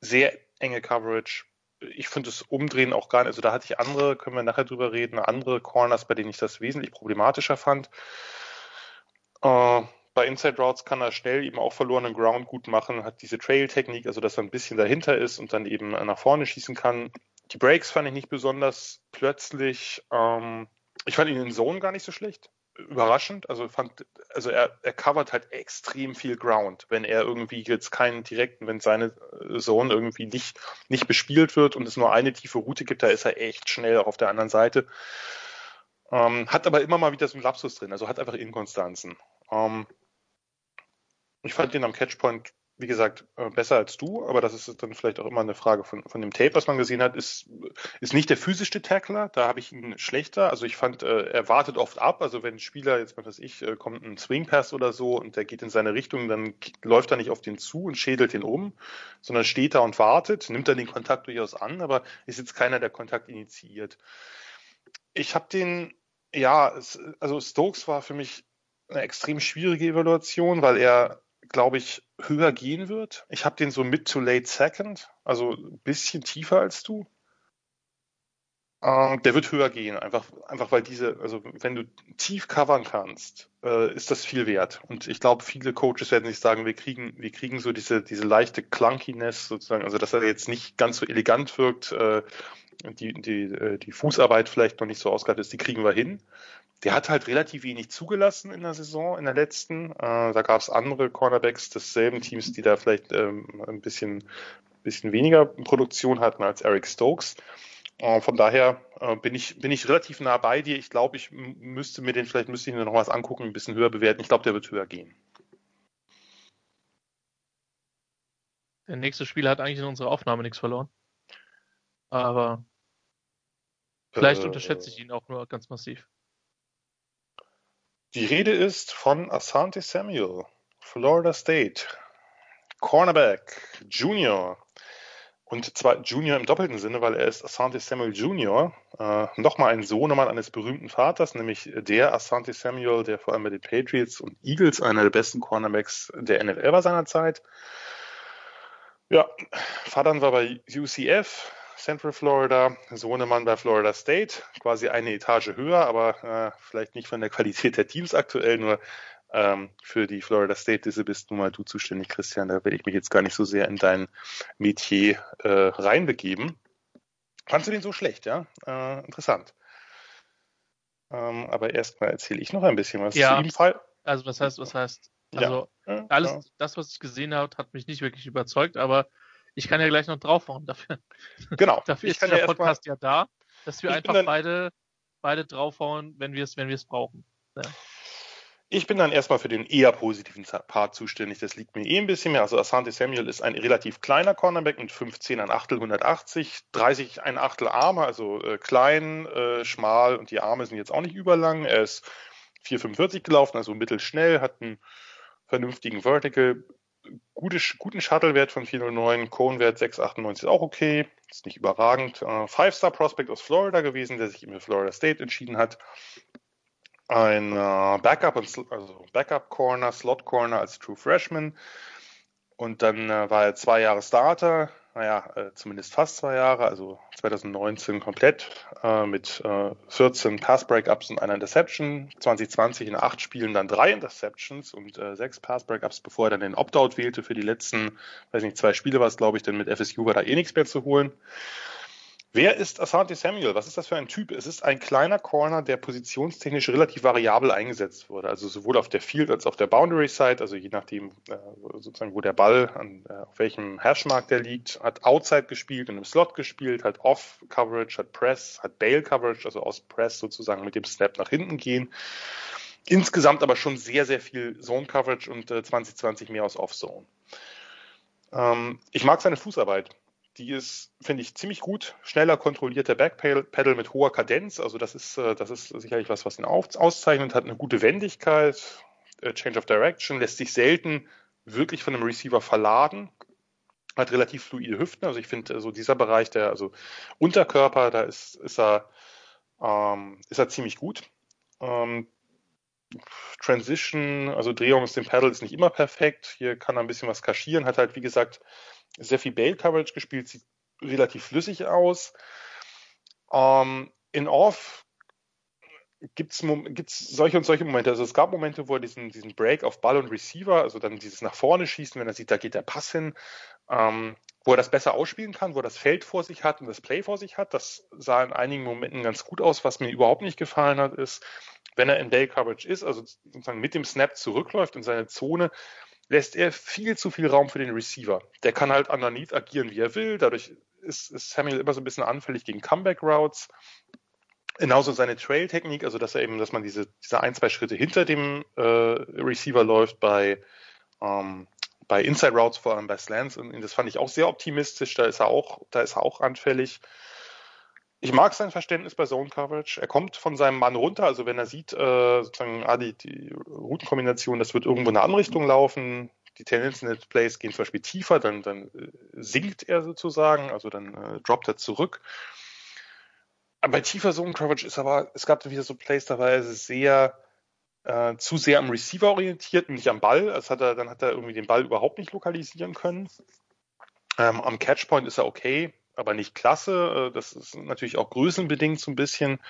Sehr enge Coverage. Ich finde das Umdrehen auch gar nicht, also da hatte ich andere, können wir nachher drüber reden, andere Corners, bei denen ich das wesentlich problematischer fand. Äh, bei Inside Routes kann er schnell eben auch verlorenen Ground gut machen, hat diese Trail-Technik, also dass er ein bisschen dahinter ist und dann eben nach vorne schießen kann. Die Breaks fand ich nicht besonders plötzlich. Ähm, ich fand ihn in Zone gar nicht so schlecht. Überraschend. Also fand, also er, er covert halt extrem viel Ground, wenn er irgendwie jetzt keinen direkten, wenn seine äh, Zone irgendwie nicht, nicht bespielt wird und es nur eine tiefe Route gibt, da ist er echt schnell auf der anderen Seite. Ähm, hat aber immer mal wieder so einen Lapsus drin, also hat einfach Inkonstanzen. Ähm, ich fand ihn am Catchpoint wie gesagt, äh, besser als du, aber das ist dann vielleicht auch immer eine Frage von, von dem Tape, was man gesehen hat, ist, ist nicht der physische Tackler, da habe ich ihn schlechter. Also ich fand, äh, er wartet oft ab, also wenn ein Spieler, jetzt was weiß ich, äh, kommt ein Swing Pass oder so und der geht in seine Richtung, dann läuft er nicht auf den zu und schädelt den um, sondern steht da und wartet, nimmt dann den Kontakt durchaus an, aber ist jetzt keiner, der Kontakt initiiert. Ich habe den, ja, also Stokes war für mich eine extrem schwierige Evaluation, weil er glaube ich, höher gehen wird. Ich habe den so mid to late second, also ein bisschen tiefer als du. Äh, der wird höher gehen, einfach, einfach weil diese, also wenn du tief covern kannst, äh, ist das viel wert. Und ich glaube, viele Coaches werden sich sagen, wir kriegen, wir kriegen so diese, diese leichte Clunkiness sozusagen, also dass er jetzt nicht ganz so elegant wirkt, äh, die, die, äh, die Fußarbeit vielleicht noch nicht so ausgehalten ist, die kriegen wir hin der hat halt relativ wenig zugelassen in der Saison, in der letzten. Äh, da gab es andere Cornerbacks desselben Teams, die da vielleicht ähm, ein bisschen, bisschen weniger Produktion hatten als Eric Stokes. Äh, von daher äh, bin ich bin ich relativ nah bei dir. Ich glaube, ich müsste mir den vielleicht müsste ich mir noch was angucken, ein bisschen höher bewerten. Ich glaube, der wird höher gehen. Der nächste Spieler hat eigentlich in unserer Aufnahme nichts verloren. Aber vielleicht äh, unterschätze ich ihn auch nur ganz massiv. Die Rede ist von Asante Samuel, Florida State, Cornerback, Junior. Und zwar Junior im doppelten Sinne, weil er ist Asante Samuel Junior, äh, nochmal ein Sohnemann eines berühmten Vaters, nämlich der Asante Samuel, der vor allem bei den Patriots und Eagles einer der besten Cornerbacks der NFL war seiner Zeit. Ja, Vater war bei UCF, Central Florida, Sohnemann bei Florida State, quasi eine Etage höher, aber äh, vielleicht nicht von der Qualität der Teams aktuell, nur ähm, für die Florida State Disse bist nun mal du zuständig, Christian. Da will ich mich jetzt gar nicht so sehr in dein Metier äh, reinbegeben. Fandst du den so schlecht, ja? Äh, interessant. Ähm, aber erstmal erzähle ich noch ein bisschen was ja, zu ihm. Fall. Also was heißt, was heißt? Also ja. alles, das, was ich gesehen habe, hat mich nicht wirklich überzeugt, aber ich kann ja gleich noch draufhauen dafür. Genau. dafür ist der ja Podcast ja da, dass wir einfach beide, beide draufhauen, wenn wir es, wenn brauchen. Ja. Ich bin dann erstmal für den eher positiven Part zuständig. Das liegt mir eh ein bisschen mehr. Also Asante Samuel ist ein relativ kleiner Cornerback mit 15 ein Achtel 180, 30 ein Achtel Arme, also äh, klein, äh, schmal und die Arme sind jetzt auch nicht überlang. Er ist 4,45 gelaufen, also mittelschnell, hat einen vernünftigen Vertical, gute, guten Shuttle-Wert von 409, Cone-Wert 698 ist auch okay, ist nicht überragend. Äh, Five-Star-Prospect aus Florida gewesen, der sich eben für Florida State entschieden hat. Ein äh, Backup, also Backup-Corner, Slot-Corner als True Freshman. Und dann äh, war er zwei Jahre Starter, naja, äh, zumindest fast zwei Jahre, also 2019 komplett äh, mit äh, 14 Pass-Breakups und einer Interception. 2020 in acht Spielen dann drei Interceptions und äh, sechs Pass-Breakups, bevor er dann den Opt-out wählte für die letzten, weiß nicht, zwei Spiele war es, glaube ich, denn mit FSU war da eh nichts mehr zu holen. Wer ist Asante Samuel? Was ist das für ein Typ? Es ist ein kleiner Corner, der positionstechnisch relativ variabel eingesetzt wurde. Also sowohl auf der Field als auch auf der Boundary Side, also je nachdem äh, sozusagen, wo der Ball, an, äh, auf welchem Hashmark der liegt, hat Outside gespielt, in einem Slot gespielt, hat Off Coverage, hat Press, hat Bail Coverage, also aus Press sozusagen mit dem Snap nach hinten gehen. Insgesamt aber schon sehr, sehr viel Zone Coverage und äh, 2020 mehr aus Off Zone. Ähm, ich mag seine Fußarbeit. Die ist, finde ich, ziemlich gut. Schneller kontrollierter Backpedal mit hoher Kadenz. Also das ist, äh, das ist sicherlich was, was ihn auszeichnet. Hat eine gute Wendigkeit, äh, Change of Direction, lässt sich selten wirklich von einem Receiver verladen. Hat relativ fluide Hüften. Also ich finde, so also dieser Bereich, der, also Unterkörper, da ist, ist er, ähm, ist er ziemlich gut. Ähm, Transition, also Drehung aus dem Pedal ist nicht immer perfekt. Hier kann er ein bisschen was kaschieren, hat halt, wie gesagt, sehr viel Bail-Coverage gespielt, sieht relativ flüssig aus. Ähm, in Off gibt es solche und solche Momente. Also es gab Momente, wo er diesen, diesen Break auf Ball und Receiver, also dann dieses nach vorne schießen, wenn er sieht, da geht der Pass hin, ähm, wo er das besser ausspielen kann, wo er das Feld vor sich hat und das Play vor sich hat. Das sah in einigen Momenten ganz gut aus. Was mir überhaupt nicht gefallen hat, ist, wenn er in Bail Coverage ist, also sozusagen mit dem Snap zurückläuft in seine Zone, lässt er viel zu viel Raum für den Receiver. Der kann halt underneath agieren, wie er will. Dadurch ist, ist Samuel immer so ein bisschen anfällig gegen Comeback-Routes. Genauso seine Trail-Technik, also dass er eben, dass man diese, diese ein, zwei Schritte hinter dem äh, Receiver läuft bei, ähm, bei Inside Routes, vor allem bei Slants. Und das fand ich auch sehr optimistisch. Da ist er auch, da ist er auch anfällig. Ich mag sein Verständnis bei Zone Coverage. Er kommt von seinem Mann runter, also wenn er sieht, äh, sozusagen, ah, die, die Routenkombination, das wird irgendwo in eine andere Richtung laufen, die Tendenzen Plays gehen zum Beispiel tiefer, dann, dann äh, sinkt er sozusagen, also dann äh, droppt er zurück. Aber bei tiefer Zone Coverage ist aber, es gab wieder so Plays, da war er sehr, äh, zu sehr am Receiver orientiert nicht am Ball. Also hat er, dann hat er irgendwie den Ball überhaupt nicht lokalisieren können. Ähm, am Catchpoint ist er okay, aber nicht klasse. Äh, das ist natürlich auch größenbedingt so ein bisschen.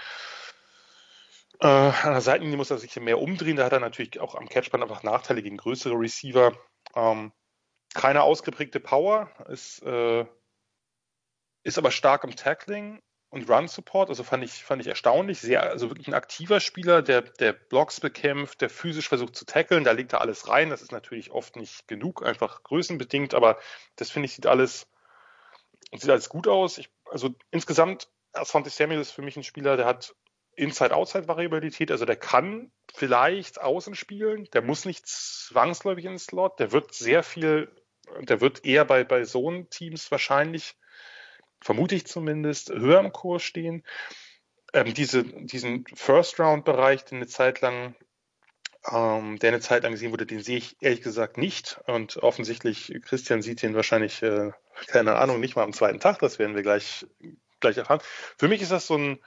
Äh, an der Seitenlinie muss er sich mehr umdrehen. Da hat er natürlich auch am Catchband einfach Nachteile gegen größere Receiver. Ähm, keine ausgeprägte Power, ist, äh, ist aber stark im Tackling und Run Support. Also fand ich, fand ich erstaunlich. Sehr, also wirklich ein aktiver Spieler, der, der Blocks bekämpft, der physisch versucht zu tackeln. Da legt er alles rein. Das ist natürlich oft nicht genug, einfach größenbedingt, aber das finde ich sieht alles sieht alles gut aus. Ich, also insgesamt, Asante Samuel ist für mich ein Spieler, der hat Inside-Outside-Variabilität, also der kann vielleicht außen spielen, der muss nicht zwangsläufig ins Slot, der wird sehr viel, der wird eher bei, bei Zone-Teams wahrscheinlich, vermute ich zumindest, höher im Kurs stehen. Ähm, diese, diesen First-Round-Bereich, den eine Zeit lang ähm, der eine Zeit lang gesehen wurde, den sehe ich ehrlich gesagt nicht. Und offensichtlich, Christian sieht den wahrscheinlich, äh, keine Ahnung, nicht mal am zweiten Tag. Das werden wir gleich, gleich erfahren. Für mich ist das so ein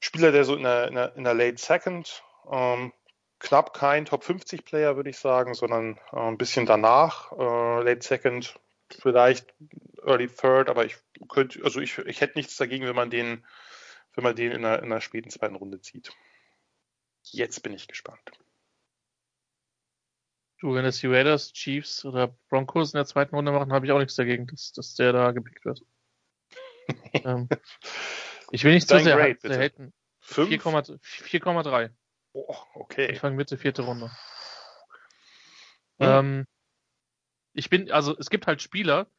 Spieler, der so in der, in der, in der Late Second, ähm, knapp kein Top 50 Player, würde ich sagen, sondern äh, ein bisschen danach, äh, Late Second, vielleicht Early Third, aber ich könnte, also ich, ich hätte nichts dagegen, wenn man den, wenn man den in einer, in einer späten zweiten Runde zieht. Jetzt bin ich gespannt. Du, wenn es die Raiders, Chiefs oder Broncos in der zweiten Runde machen, habe ich auch nichts dagegen, dass, dass der da gepickt wird. ähm, ich will nicht zu sehr, Grade, haten. 4,3. Oh, okay. Ich fange Mitte vierte Runde. Hm. Ähm, ich bin, also es gibt halt Spieler,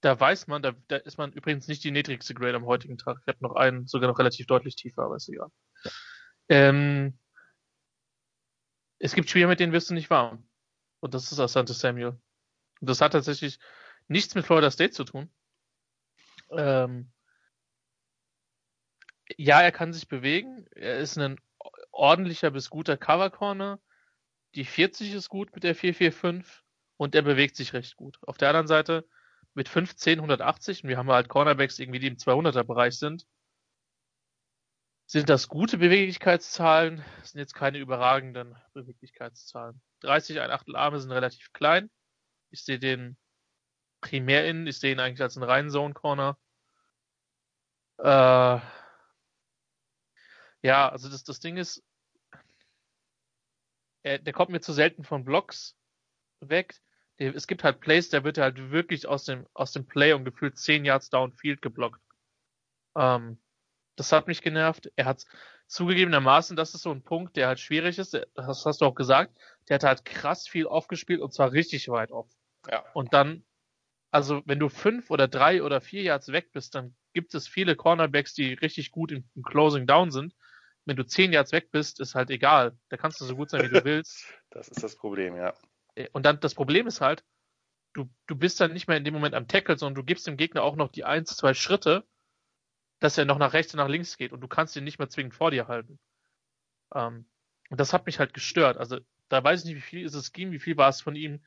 da weiß man, da, da ist man übrigens nicht die niedrigste Grade am heutigen Tag. Ich habe noch einen, sogar noch relativ deutlich tiefer, aber ist egal. Ähm, es gibt Spieler, mit denen wirst du nicht warm. Und das ist Asante Samuel. Und das hat tatsächlich nichts mit Florida State zu tun. Ähm, ja, er kann sich bewegen. Er ist ein ordentlicher bis guter Cover Corner. Die 40 ist gut mit der 445 und er bewegt sich recht gut. Auf der anderen Seite mit 15, 180 und wir haben halt Cornerbacks irgendwie, die im 200er Bereich sind, sind das gute Beweglichkeitszahlen, sind jetzt keine überragenden Beweglichkeitszahlen. 30 ein Achtel Arme sind relativ klein. Ich sehe den primär innen. Ich sehe ihn eigentlich als einen reinen Zone Corner. Äh, ja, also das, das Ding ist, er, der kommt mir zu selten von Blocks weg. Es gibt halt Plays, der wird halt wirklich aus dem, aus dem Play und gefühlt 10 Yards downfield geblockt. Ähm, das hat mich genervt. Er hat zugegebenermaßen, das ist so ein Punkt, der halt schwierig ist. Das hast du auch gesagt. Der hat halt krass viel aufgespielt und zwar richtig weit off. Ja. Und dann, also wenn du fünf oder drei oder vier Yards weg bist, dann gibt es viele Cornerbacks, die richtig gut im, im Closing Down sind. Wenn du zehn Yards weg bist, ist halt egal. Da kannst du so gut sein, wie du willst. das ist das Problem, ja. Äh, und dann das Problem ist halt, du, du bist dann nicht mehr in dem Moment am Tackle, sondern du gibst dem Gegner auch noch die eins, zwei Schritte, dass er noch nach rechts und nach links geht und du kannst ihn nicht mehr zwingend vor dir halten. Ähm, und das hat mich halt gestört. Also da weiß ich nicht, wie viel ist es Scheme, wie viel war es von ihm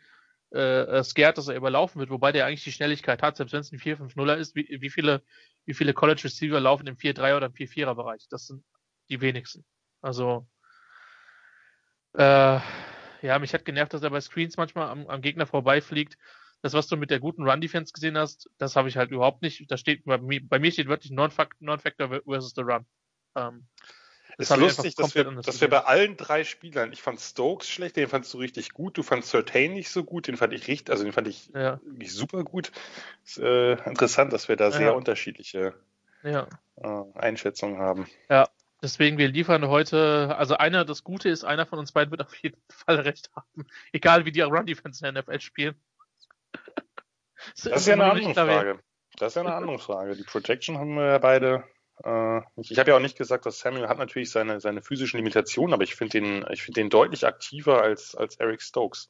äh, äh, scared, dass er überlaufen wird, wobei der eigentlich die Schnelligkeit hat, selbst wenn es ein 4-5-0er ist, wie, wie viele, wie viele College Receiver laufen im 4-3 oder im 4-4er Bereich? Das sind die wenigsten. Also äh, ja, mich hat genervt, dass er bei Screens manchmal am, am Gegner vorbeifliegt. Das, was du mit der guten Run-Defense gesehen hast, das habe ich halt überhaupt nicht. Da steht, bei mir, bei mir steht wirklich Non-Factor versus the Run. Ähm, es ist lustig, dass wir, dass wir bei allen drei Spielern, ich fand Stokes schlecht, den fandst du richtig gut, du fandst Certain nicht so gut, den fand ich richtig, also den fand ich ja. super gut. Ist äh, interessant, dass wir da sehr ja. unterschiedliche ja. Äh, Einschätzungen haben. Ja, Deswegen, wir liefern heute, also einer, das Gute ist, einer von uns beiden wird auf jeden Fall recht haben. Egal wie die Run-Defense in der NFL spielen. das, das ist ja eine andere Frage. Das ist ja eine andere Frage. Die Projection haben wir ja beide. Äh, ich habe ja auch nicht gesagt, dass Samuel hat natürlich seine, seine physischen Limitationen, aber ich finde den, ich finde den deutlich aktiver als, als Eric Stokes.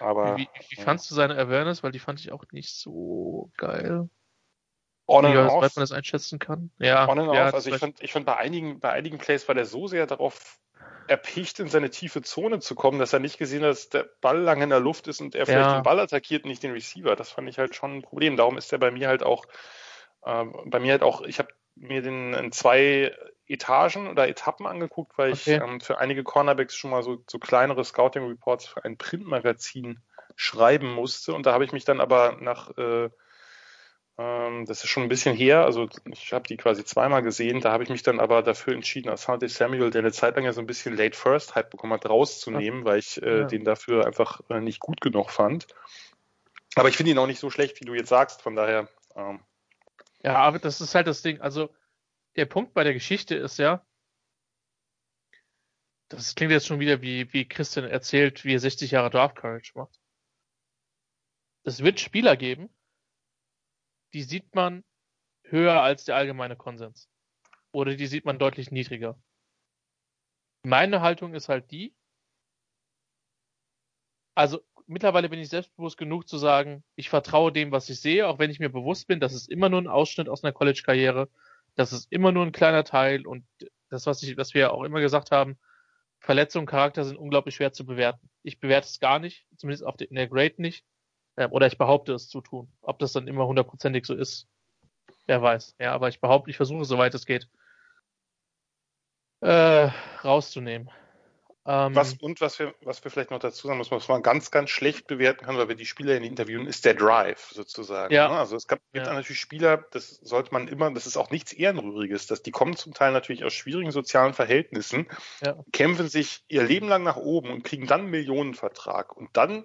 Aber. Wie, wie, wie fandst du seine Awareness? Weil die fand ich auch nicht so geil on and off. man das einschätzen kann. Ja, on and ja, off. Also ich fand, ich fand bei einigen, bei einigen Plays war der so sehr darauf erpicht, in seine tiefe Zone zu kommen, dass er nicht gesehen hat, dass der Ball lange in der Luft ist und er vielleicht ja. den Ball attackiert, nicht den Receiver. Das fand ich halt schon ein Problem. Darum ist er bei mir halt auch, äh, bei mir halt auch, ich habe mir den in zwei Etagen oder Etappen angeguckt, weil okay. ich ähm, für einige Cornerbacks schon mal so, so kleinere Scouting Reports für ein Printmagazin schreiben musste. Und da habe ich mich dann aber nach äh, das ist schon ein bisschen her, also ich habe die quasi zweimal gesehen, da habe ich mich dann aber dafür entschieden, Asante Samuel, der eine Zeit lang ja so ein bisschen Late First Hype bekommen hat, rauszunehmen, weil ich äh, ja. den dafür einfach äh, nicht gut genug fand. Aber ich finde ihn auch nicht so schlecht, wie du jetzt sagst, von daher. Ähm. Ja, aber das ist halt das Ding. Also der Punkt bei der Geschichte ist ja, das klingt jetzt schon wieder wie, wie Christian erzählt, wie er 60 Jahre Draft Courage macht. Es wird Spieler geben, die sieht man höher als der allgemeine Konsens. Oder die sieht man deutlich niedriger. Meine Haltung ist halt die, also mittlerweile bin ich selbstbewusst genug zu sagen, ich vertraue dem, was ich sehe, auch wenn ich mir bewusst bin, das ist immer nur ein Ausschnitt aus einer College-Karriere, das ist immer nur ein kleiner Teil und das, was, ich, was wir auch immer gesagt haben, Verletzungen, Charakter sind unglaublich schwer zu bewerten. Ich bewerte es gar nicht, zumindest auf der, in der Grade nicht. Ähm, oder ich behaupte es zu tun. Ob das dann immer hundertprozentig so ist, wer weiß. Ja, aber ich behaupte, ich versuche, soweit es geht, äh, rauszunehmen. Ähm, was, und was wir, was wir vielleicht noch dazu sagen müssen, was man ganz, ganz schlecht bewerten kann, weil wir die Spieler in interviewen, ist der Drive sozusagen. Ja. Ne? Also es gibt ja. natürlich Spieler, das sollte man immer, das ist auch nichts Ehrenrühriges, dass die kommen zum Teil natürlich aus schwierigen sozialen Verhältnissen, ja. kämpfen sich ihr Leben lang nach oben und kriegen dann einen Millionenvertrag und dann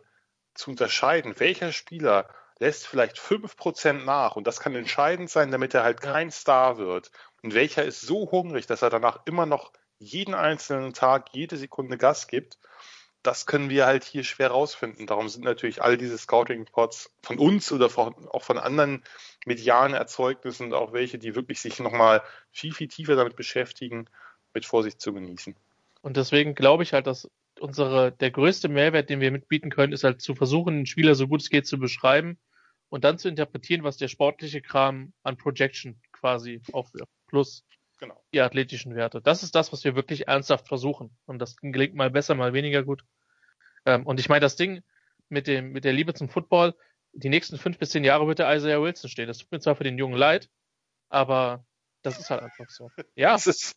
zu unterscheiden, welcher Spieler lässt vielleicht 5% nach und das kann entscheidend sein, damit er halt kein Star wird. Und welcher ist so hungrig, dass er danach immer noch jeden einzelnen Tag, jede Sekunde Gas gibt, das können wir halt hier schwer rausfinden. Darum sind natürlich all diese Scouting-Reports von uns oder von, auch von anderen medialen Erzeugnissen und auch welche, die wirklich sich nochmal viel, viel tiefer damit beschäftigen, mit Vorsicht zu genießen. Und deswegen glaube ich halt, dass unsere, der größte Mehrwert, den wir mitbieten können, ist halt zu versuchen, den Spieler so gut es geht zu beschreiben und dann zu interpretieren, was der sportliche Kram an Projection quasi aufwirft. Plus genau. die athletischen Werte. Das ist das, was wir wirklich ernsthaft versuchen. Und das gelingt mal besser, mal weniger gut. Ähm, und ich meine, das Ding mit dem, mit der Liebe zum Football, die nächsten fünf bis zehn Jahre wird der Isaiah Wilson stehen. Das tut mir zwar für den Jungen leid, aber das ist halt einfach so. Ja. Das ist,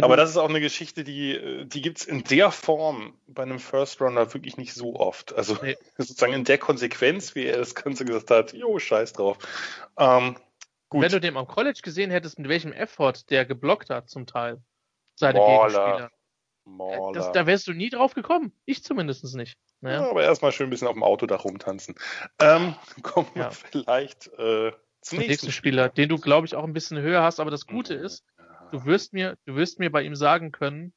Aber das ist auch eine Geschichte, die, die gibt's in der Form bei einem First Runner wirklich nicht so oft. Also nee. sozusagen in der Konsequenz, wie er das Ganze gesagt hat, jo, scheiß drauf. Ähm. Wenn du den am College gesehen hättest, mit welchem Effort der geblockt hat zum Teil, seine Gegenspieler. Maler. Das, da wärst du nie drauf gekommen. Ich zumindest nicht. Naja. Ja, aber erstmal schön ein bisschen auf dem Autodach rumtanzen. Ähm, kommen wir ja. vielleicht äh, zum nächsten, nächsten Spieler, Spieler, den du, glaube ich, auch ein bisschen höher hast. Aber das Gute ist, du wirst mir, du wirst mir bei ihm sagen können,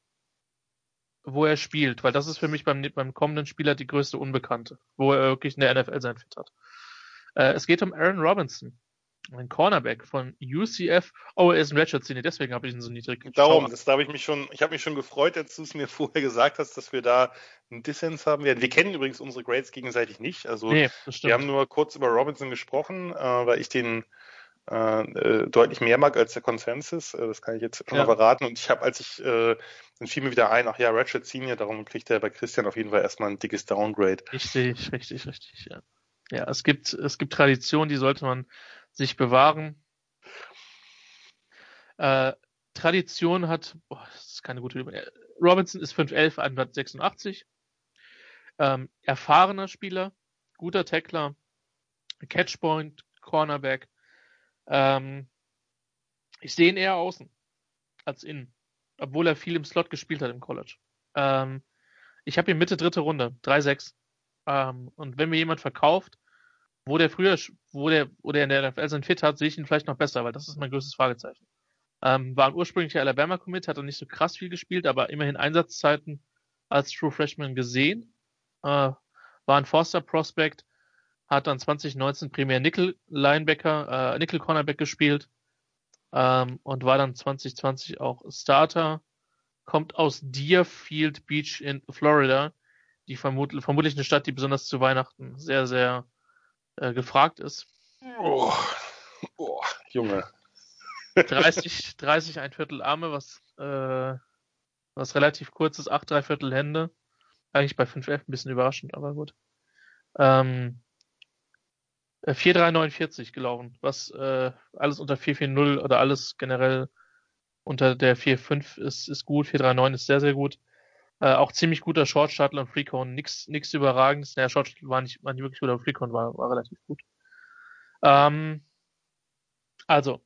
wo er spielt, weil das ist für mich beim, beim kommenden Spieler die größte Unbekannte, wo er wirklich in der NFL sein Fit hat. Äh, es geht um Aaron Robinson ein Cornerback von UCF. Oh, er ist ein Redshirt Senior, deswegen habe ich ihn so niedrig. Darum, das da habe ich mich schon, ich habe mich schon gefreut, als du es mir vorher gesagt hast, dass wir da einen Dissens haben werden. Wir kennen übrigens unsere Grades gegenseitig nicht. Also nee, wir haben nur kurz über Robinson gesprochen, äh, weil ich den äh, äh deutlich mehr mag als der Consensus. Äh, das kann ich jetzt schon ja. mal verraten. Und ich habe, als ich, äh, dann fiel mir wieder ein, ach ja, Ratchet Senior, darum kriegt er bei Christian auf jeden Fall erstmal ein dickes Downgrade. Richtig, richtig, richtig, ja. Ja, es gibt, es gibt Traditionen, die sollte man sich bewahren. Äh, Tradition hat, boah, das ist keine gute Übung. Robinson ist 5'11, 186. Ähm, erfahrener Spieler, guter Tackler, Catchpoint, Cornerback. Ähm, ich sehe ihn eher außen als innen, obwohl er viel im Slot gespielt hat im College. Ähm, ich habe ihn Mitte dritte Runde, 3-6. Ähm, und wenn mir jemand verkauft, wo der früher, wo der, wo der in der NFL sein Fit hat, sehe ich ihn vielleicht noch besser, weil das ist mein größtes Fragezeichen. Ähm, war ein ursprünglicher Alabama-Commit, hat er nicht so krass viel gespielt, aber immerhin Einsatzzeiten als True Freshman gesehen. Äh, war ein Forster Prospect, hat dann 2019 primär Nickel Linebacker, äh, Nickel Cornerback gespielt ähm, und war dann 2020 auch Starter. Kommt aus Deerfield Beach in Florida, die vermutlich, vermutlich eine Stadt, die besonders zu Weihnachten sehr, sehr äh, gefragt ist. Oh, oh, Junge. 30, 30 ein Viertel Arme, was, äh, was relativ kurz ist, 8 3 Viertel Hände. Eigentlich bei 5 511 ein bisschen überraschend, aber gut. Ähm, 4349 äh, gelaufen, was äh, alles unter 440 oder alles generell unter der 45 ist, ist gut, 439 ist sehr, sehr gut. Äh, auch ziemlich guter Short Shuttle und Freecone. Nix, nix überragendes. Naja, Short Shuttle war nicht, war nicht wirklich gut, aber Freecone war, war relativ gut. Ähm, also,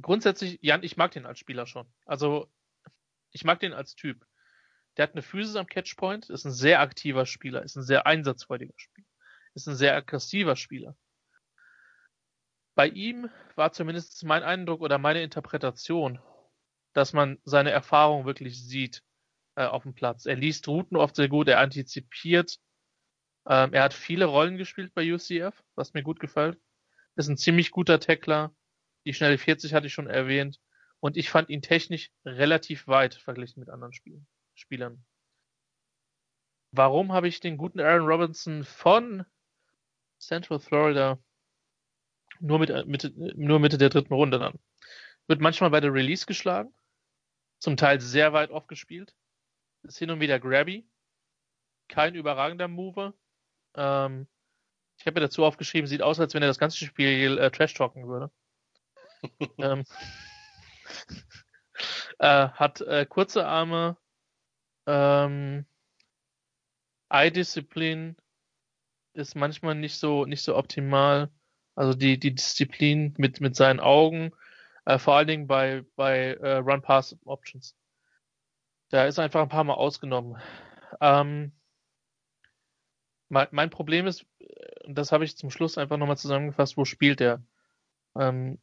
grundsätzlich, Jan, ich mag den als Spieler schon. Also, ich mag den als Typ. Der hat eine Physis am Catchpoint, ist ein sehr aktiver Spieler, ist ein sehr einsatzfreudiger Spieler, ist ein sehr aggressiver Spieler. Bei ihm war zumindest mein Eindruck oder meine Interpretation, dass man seine Erfahrung wirklich sieht äh, auf dem Platz. Er liest Routen oft sehr gut, er antizipiert. Ähm, er hat viele Rollen gespielt bei UCF, was mir gut gefällt. Ist ein ziemlich guter Tackler. Die schnelle 40 hatte ich schon erwähnt. Und ich fand ihn technisch relativ weit verglichen mit anderen Spielen, Spielern. Warum habe ich den guten Aaron Robinson von Central Florida nur, mit, äh, Mitte, nur Mitte der dritten Runde dann? Wird manchmal bei der Release geschlagen, zum Teil sehr weit off gespielt ist hin und wieder grabby. Kein überragender Mover. Ähm, ich habe mir dazu aufgeschrieben, sieht aus, als wenn er das ganze Spiel äh, Trash talken würde. ähm, äh, hat äh, kurze Arme, ähm, Eye-Disziplin ist manchmal nicht so nicht so optimal. Also die die Disziplin mit mit seinen Augen, äh, vor allen Dingen bei bei äh, Run-Pass-Options. Da ist einfach ein paar Mal ausgenommen. Ähm, mein, mein, Problem ist, und das habe ich zum Schluss einfach nochmal zusammengefasst, wo spielt er? Ähm,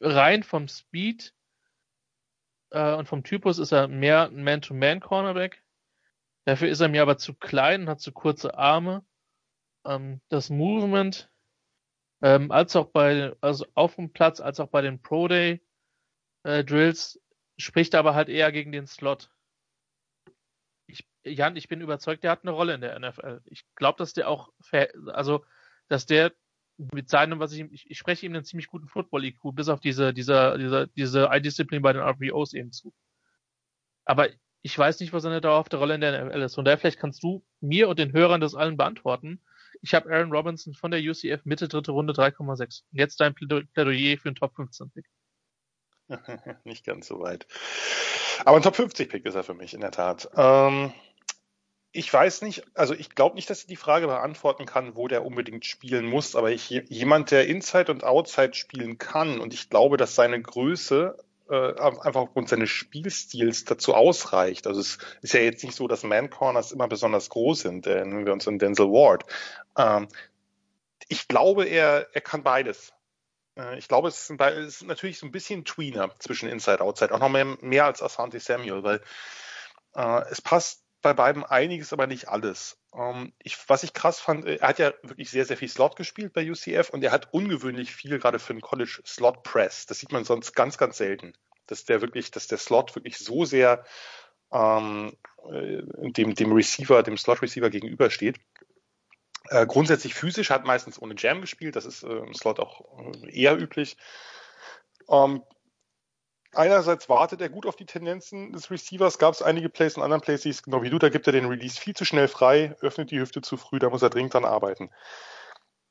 rein vom Speed äh, und vom Typus ist er mehr ein Man-to-Man-Cornerback. Dafür ist er mir aber zu klein und hat zu kurze Arme. Ähm, das Movement, ähm, als auch bei, also auf dem Platz, als auch bei den Pro Day äh, Drills spricht aber halt eher gegen den Slot. Ich, Jan, ich bin überzeugt, der hat eine Rolle in der NFL. Ich glaube, dass der auch, also, dass der mit seinem, was ich, ich, ich spreche ihm einen ziemlich guten Football-IQ, bis auf diese, diese, diese, diese I-Disziplin bei den RPOs eben zu. Aber ich weiß nicht, was seine dauerhafte Rolle in der NFL ist. Von daher vielleicht kannst du mir und den Hörern das allen beantworten. Ich habe Aaron Robinson von der UCF Mitte dritte Runde 3,6. Jetzt dein Plädoyer für einen Top 15 Pick. nicht ganz so weit. Aber ein Top 50 Pick ist er für mich, in der Tat. Ähm, ich weiß nicht, also ich glaube nicht, dass ich die Frage beantworten kann, wo der unbedingt spielen muss, aber ich, jemand, der Inside und Outside spielen kann und ich glaube, dass seine Größe äh, einfach aufgrund seines Spielstils dazu ausreicht. Also es ist ja jetzt nicht so, dass Man Corners immer besonders groß sind, äh, nehmen wir uns an Denzel Ward. Ähm, ich glaube, er, er kann beides. Äh, ich glaube, es ist, es ist, natürlich so ein bisschen Tweener zwischen Inside Outside, auch noch mehr, mehr als Asante Samuel, weil äh, es passt bei beiden einiges, aber nicht alles. Ähm, ich, was ich krass fand, äh, er hat ja wirklich sehr, sehr viel Slot gespielt bei UCF und er hat ungewöhnlich viel gerade für einen College Slot Press. Das sieht man sonst ganz, ganz selten. Dass der wirklich, dass der Slot wirklich so sehr ähm, äh, dem, dem Receiver, dem Slot Receiver gegenübersteht. Äh, grundsätzlich physisch, hat meistens ohne Jam gespielt, das ist äh, im Slot auch äh, eher üblich. Ähm, einerseits wartet er gut auf die Tendenzen des Receivers, gab es einige Plays und anderen Plays, die es genau wie du, da gibt er den Release viel zu schnell frei, öffnet die Hüfte zu früh, da muss er dringend dran arbeiten.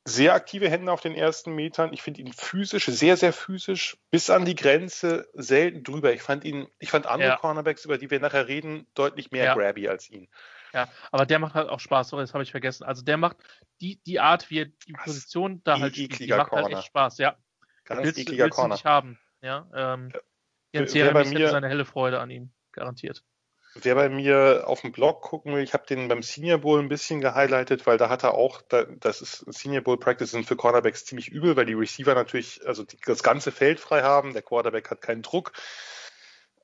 Sehr aktive Hände auf den ersten Metern. Ich finde ihn physisch, sehr, sehr physisch, bis an die Grenze selten drüber. Ich fand ihn, ich fand andere ja. Cornerbacks, über die wir nachher reden, deutlich mehr ja. grabby als ihn. Ja, aber der macht halt auch Spaß, sorry, das habe ich vergessen. Also der macht die, die Art, wie er die Position da halt spielt, die macht Corner. halt echt Spaß, ja. Ganz willst, ekliger willst Corner. nicht haben. Ja, ähm, Jens Jeremies hätte seine helle Freude an ihm, garantiert. Wer bei mir auf dem Blog gucken will, ich habe den beim Senior Bowl ein bisschen gehighlightet, weil da hat er auch, da, das ist Senior Bowl Practice sind für Cornerbacks ziemlich übel, weil die Receiver natürlich also die, das ganze Feld frei haben, der Quarterback hat keinen Druck.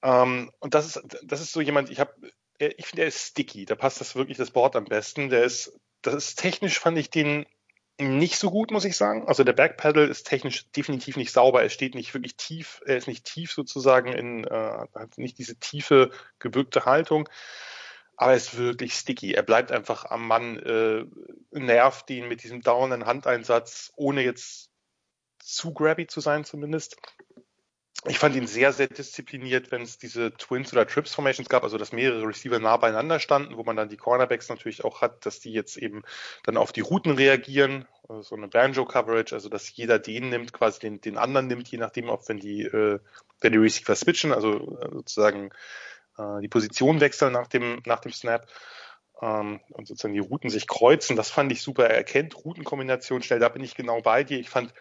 Ähm, und das ist, das ist so jemand, ich habe, ich finde, er ist sticky, da passt das wirklich das Board am besten. Der ist, das ist technisch, fand ich den nicht so gut, muss ich sagen. Also der Backpedal ist technisch definitiv nicht sauber. Er steht nicht wirklich tief, er ist nicht tief sozusagen in, äh, hat nicht diese tiefe, gebückte Haltung. Aber er ist wirklich sticky. Er bleibt einfach am Mann, äh, nervt ihn mit diesem dauernden Handeinsatz, ohne jetzt zu grabby zu sein zumindest ich fand ihn sehr, sehr diszipliniert, wenn es diese Twins oder Trips Formations gab, also dass mehrere Receiver nah beieinander standen, wo man dann die Cornerbacks natürlich auch hat, dass die jetzt eben dann auf die Routen reagieren, also so eine Banjo-Coverage, also dass jeder den nimmt, quasi den, den anderen nimmt, je nachdem, ob wenn die, äh, wenn die Receiver switchen, also äh, sozusagen äh, die Position wechseln nach dem, nach dem Snap ähm, und sozusagen die Routen sich kreuzen. Das fand ich super. Er erkennt Routenkombination schnell, da bin ich genau bei dir. Ich fand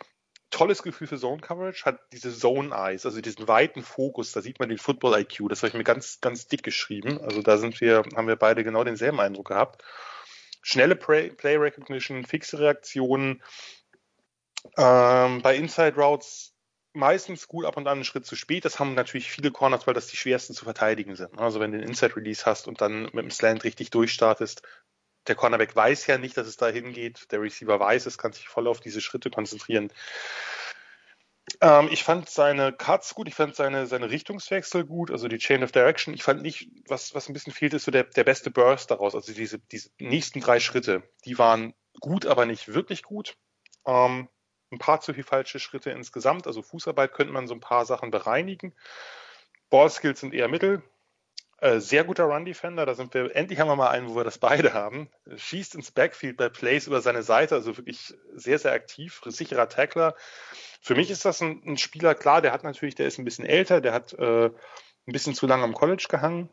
tolles Gefühl für Zone Coverage, hat diese Zone Eyes, also diesen weiten Fokus, da sieht man den Football IQ, das habe ich mir ganz, ganz dick geschrieben. Also da sind wir, haben wir beide genau denselben Eindruck gehabt. Schnelle Play, Recognition, fixe Reaktionen, ähm, bei Inside Routes meistens gut ab und an einen Schritt zu spät. Das haben natürlich viele Corners, weil das die schwersten zu verteidigen sind. Also wenn du den Inside Release hast und dann mit dem Slant richtig durchstartest, der Cornerback weiß ja nicht, dass es da hingeht. Der Receiver weiß es, kann sich voll auf diese Schritte konzentrieren. Ähm, ich fand seine Cuts gut, ich fand seine, seine Richtungswechsel gut, also die Chain of Direction. Ich fand nicht, was, was ein bisschen fehlt, ist so der, der beste Burst daraus. Also diese, diese nächsten drei Schritte, die waren gut, aber nicht wirklich gut. Ähm, ein paar zu viele falsche Schritte insgesamt. Also Fußarbeit könnte man so ein paar Sachen bereinigen. Ballskills sind eher mittel. Äh, sehr guter Run-Defender, da sind wir, endlich haben wir mal einen, wo wir das beide haben. Schießt ins Backfield bei Plays über seine Seite, also wirklich sehr, sehr aktiv, sicherer Tackler. Für mich ist das ein, ein Spieler, klar, der hat natürlich, der ist ein bisschen älter, der hat äh, ein bisschen zu lange am College gehangen.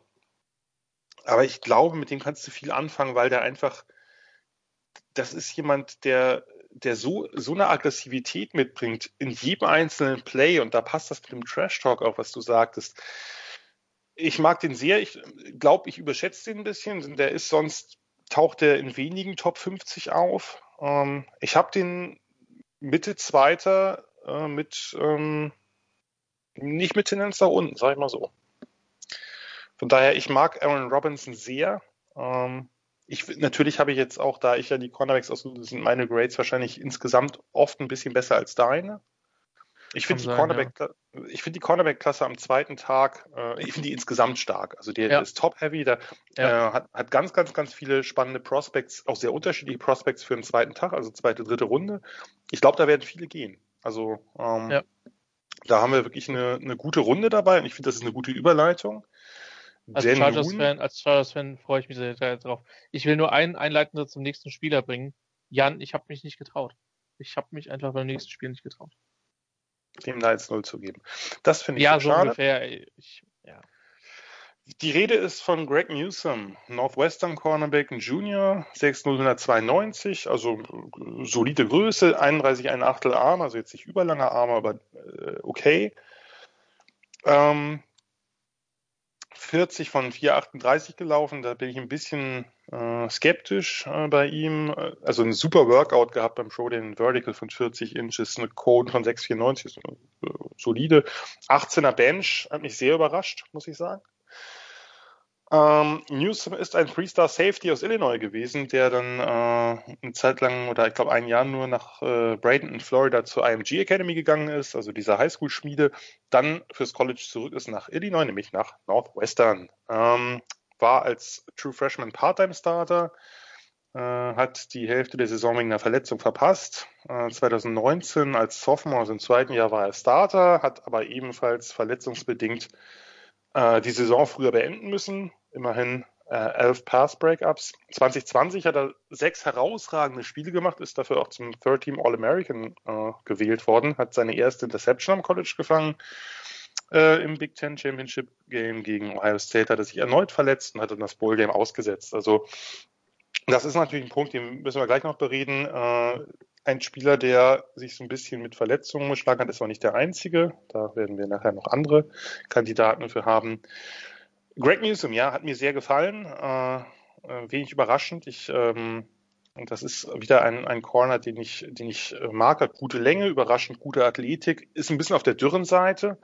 Aber ich glaube, mit dem kannst du viel anfangen, weil der einfach, das ist jemand, der, der so, so eine Aggressivität mitbringt in jedem einzelnen Play und da passt das mit dem Trash Talk auch, was du sagtest ich mag den sehr. Ich glaube, ich überschätze den ein bisschen. Der ist sonst, taucht er in wenigen Top 50 auf. Ähm, ich habe den Mitte Zweiter äh, mit, ähm, nicht mit Tendenz nach unten, sag ich mal so. Von daher, ich mag Aaron Robinson sehr. Ähm, ich, natürlich habe ich jetzt auch, da ich ja die Cornerbacks aussuche, sind meine Grades wahrscheinlich insgesamt oft ein bisschen besser als deine. Ich finde die, Cornerback, ja. find die Cornerback-Klasse am zweiten Tag, äh, ich finde die insgesamt stark. Also der, ja. ist top-heavy, der ja. äh, hat, hat ganz, ganz, ganz viele spannende Prospects, auch sehr unterschiedliche Prospects für den zweiten Tag, also zweite, dritte Runde. Ich glaube, da werden viele gehen. Also ähm, ja. da haben wir wirklich eine, eine gute Runde dabei und ich finde, das ist eine gute Überleitung. Als Chargers-Fan Chargers freue ich mich sehr drauf. Ich will nur einen Einleitender zum nächsten Spieler bringen. Jan, ich habe mich nicht getraut. Ich habe mich einfach beim nächsten Spiel nicht getraut. Dem da jetzt 0 zu geben. Das finde ich ja, so schade. ungefähr. Ich, ja. Die Rede ist von Greg Newsom, Northwestern Cornerback, Junior, 6'092, also äh, solide Größe, 31 ein Achtel Arm, also jetzt nicht überlanger Arm, aber äh, okay. Ähm, 40 von 4,38 gelaufen, da bin ich ein bisschen äh, skeptisch äh, bei ihm. Also ein super Workout gehabt beim Show, den Vertical von 40 Inches, eine Code von 6,94, äh, solide. 18er Bench, hat mich sehr überrascht, muss ich sagen. Ähm, Newsom ist ein Freestar Safety aus Illinois gewesen, der dann äh, eine Zeit lang oder ich glaube ein Jahr nur nach äh, Bradenton, Florida zur IMG Academy gegangen ist, also dieser Highschool-Schmiede, dann fürs College zurück ist nach Illinois, nämlich nach Northwestern. Ähm, war als True Freshman Part-Time Starter, äh, hat die Hälfte der Saison wegen einer Verletzung verpasst. Äh, 2019 als Sophomore, also im zweiten Jahr war er Starter, hat aber ebenfalls verletzungsbedingt äh, die Saison früher beenden müssen. Immerhin äh, elf Pass-Breakups. 2020 hat er sechs herausragende Spiele gemacht, ist dafür auch zum Third Team All-American äh, gewählt worden, hat seine erste Interception am College gefangen. Äh, Im Big Ten Championship Game gegen Ohio State hat er sich erneut verletzt und hat dann das Bowl Game ausgesetzt. Also das ist natürlich ein Punkt, den müssen wir gleich noch bereden. Äh, ein Spieler, der sich so ein bisschen mit Verletzungen geschlagen hat, ist aber nicht der einzige. Da werden wir nachher noch andere Kandidaten für haben. Greg Newsom, ja, hat mir sehr gefallen. Äh, äh wenig überraschend. Ich ähm, und das ist wieder ein, ein Corner, den ich, den ich äh, mag. Hat gute Länge, überraschend gute Athletik, ist ein bisschen auf der dürren Seite,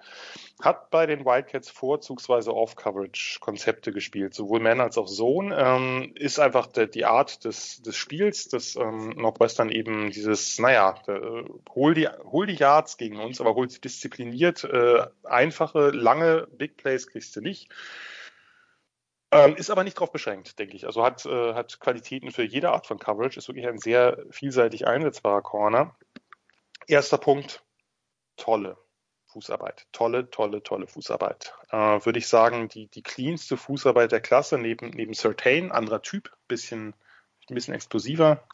hat bei den Wildcats vorzugsweise Off-Coverage-Konzepte gespielt, sowohl Man als auch Zone. Ähm, ist einfach der, die Art des, des Spiels, des ähm, Northwestern eben dieses, naja, der, äh, hol, die, hol die Yards gegen uns, aber hol sie diszipliniert. Äh, einfache, lange Big Plays kriegst du nicht. Ähm, ist aber nicht darauf beschränkt, denke ich. Also hat, äh, hat Qualitäten für jede Art von Coverage, ist wirklich ein sehr vielseitig einsetzbarer Corner. Erster Punkt, tolle Fußarbeit. Tolle, tolle, tolle Fußarbeit. Äh, Würde ich sagen, die, die cleanste Fußarbeit der Klasse neben, neben Certain, anderer Typ, bisschen, ein bisschen explosiver.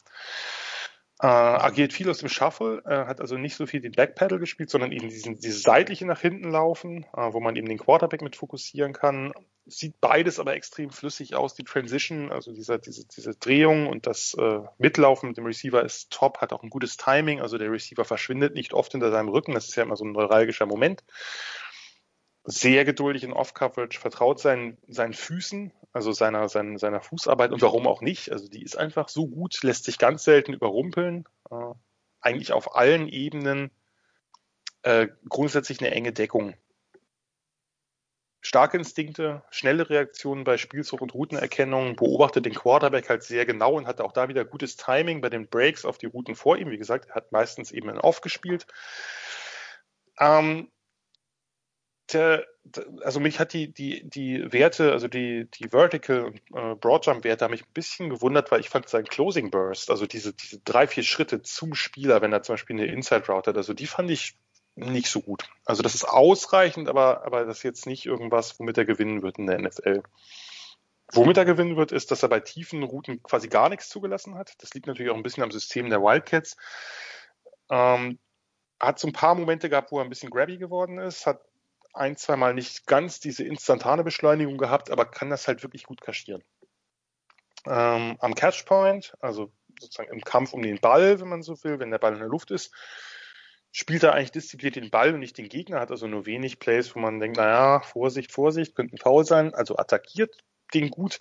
Äh, agiert viel aus dem Shuffle, äh, hat also nicht so viel den Backpedal gespielt, sondern eben diesen, dieses seitliche nach hinten laufen, äh, wo man eben den Quarterback mit fokussieren kann. Sieht beides aber extrem flüssig aus. Die Transition, also dieser, diese, diese Drehung und das äh, Mitlaufen mit dem Receiver ist top, hat auch ein gutes Timing. Also der Receiver verschwindet nicht oft hinter seinem Rücken. Das ist ja immer so ein neuralgischer Moment sehr geduldig in Off-Coverage, vertraut seinen, seinen Füßen, also seiner, seiner, seiner Fußarbeit und warum auch nicht. Also die ist einfach so gut, lässt sich ganz selten überrumpeln. Äh, eigentlich auf allen Ebenen äh, grundsätzlich eine enge Deckung. Starke Instinkte, schnelle Reaktionen bei Spielzug und Routenerkennung, beobachtet den Quarterback halt sehr genau und hat auch da wieder gutes Timing bei den Breaks auf die Routen vor ihm. Wie gesagt, er hat meistens eben in Off gespielt. Ähm, der, also mich hat die, die, die Werte, also die, die Vertical und äh, Broadjump-Werte haben mich ein bisschen gewundert, weil ich fand sein Closing Burst, also diese, diese drei, vier Schritte zum Spieler, wenn er zum Beispiel eine Inside Route hat, also die fand ich nicht so gut. Also das ist ausreichend, aber, aber das ist jetzt nicht irgendwas, womit er gewinnen wird in der NFL. Womit er gewinnen wird, ist, dass er bei tiefen Routen quasi gar nichts zugelassen hat. Das liegt natürlich auch ein bisschen am System der Wildcats. Ähm, hat so ein paar Momente gehabt, wo er ein bisschen grabby geworden ist, hat ein, zweimal nicht ganz diese instantane Beschleunigung gehabt, aber kann das halt wirklich gut kaschieren. Ähm, am Catchpoint, also sozusagen im Kampf um den Ball, wenn man so will, wenn der Ball in der Luft ist, spielt er eigentlich diszipliniert den Ball und nicht den Gegner, hat also nur wenig Plays, wo man denkt, naja, Vorsicht, Vorsicht, könnte ein Foul sein, also attackiert den gut,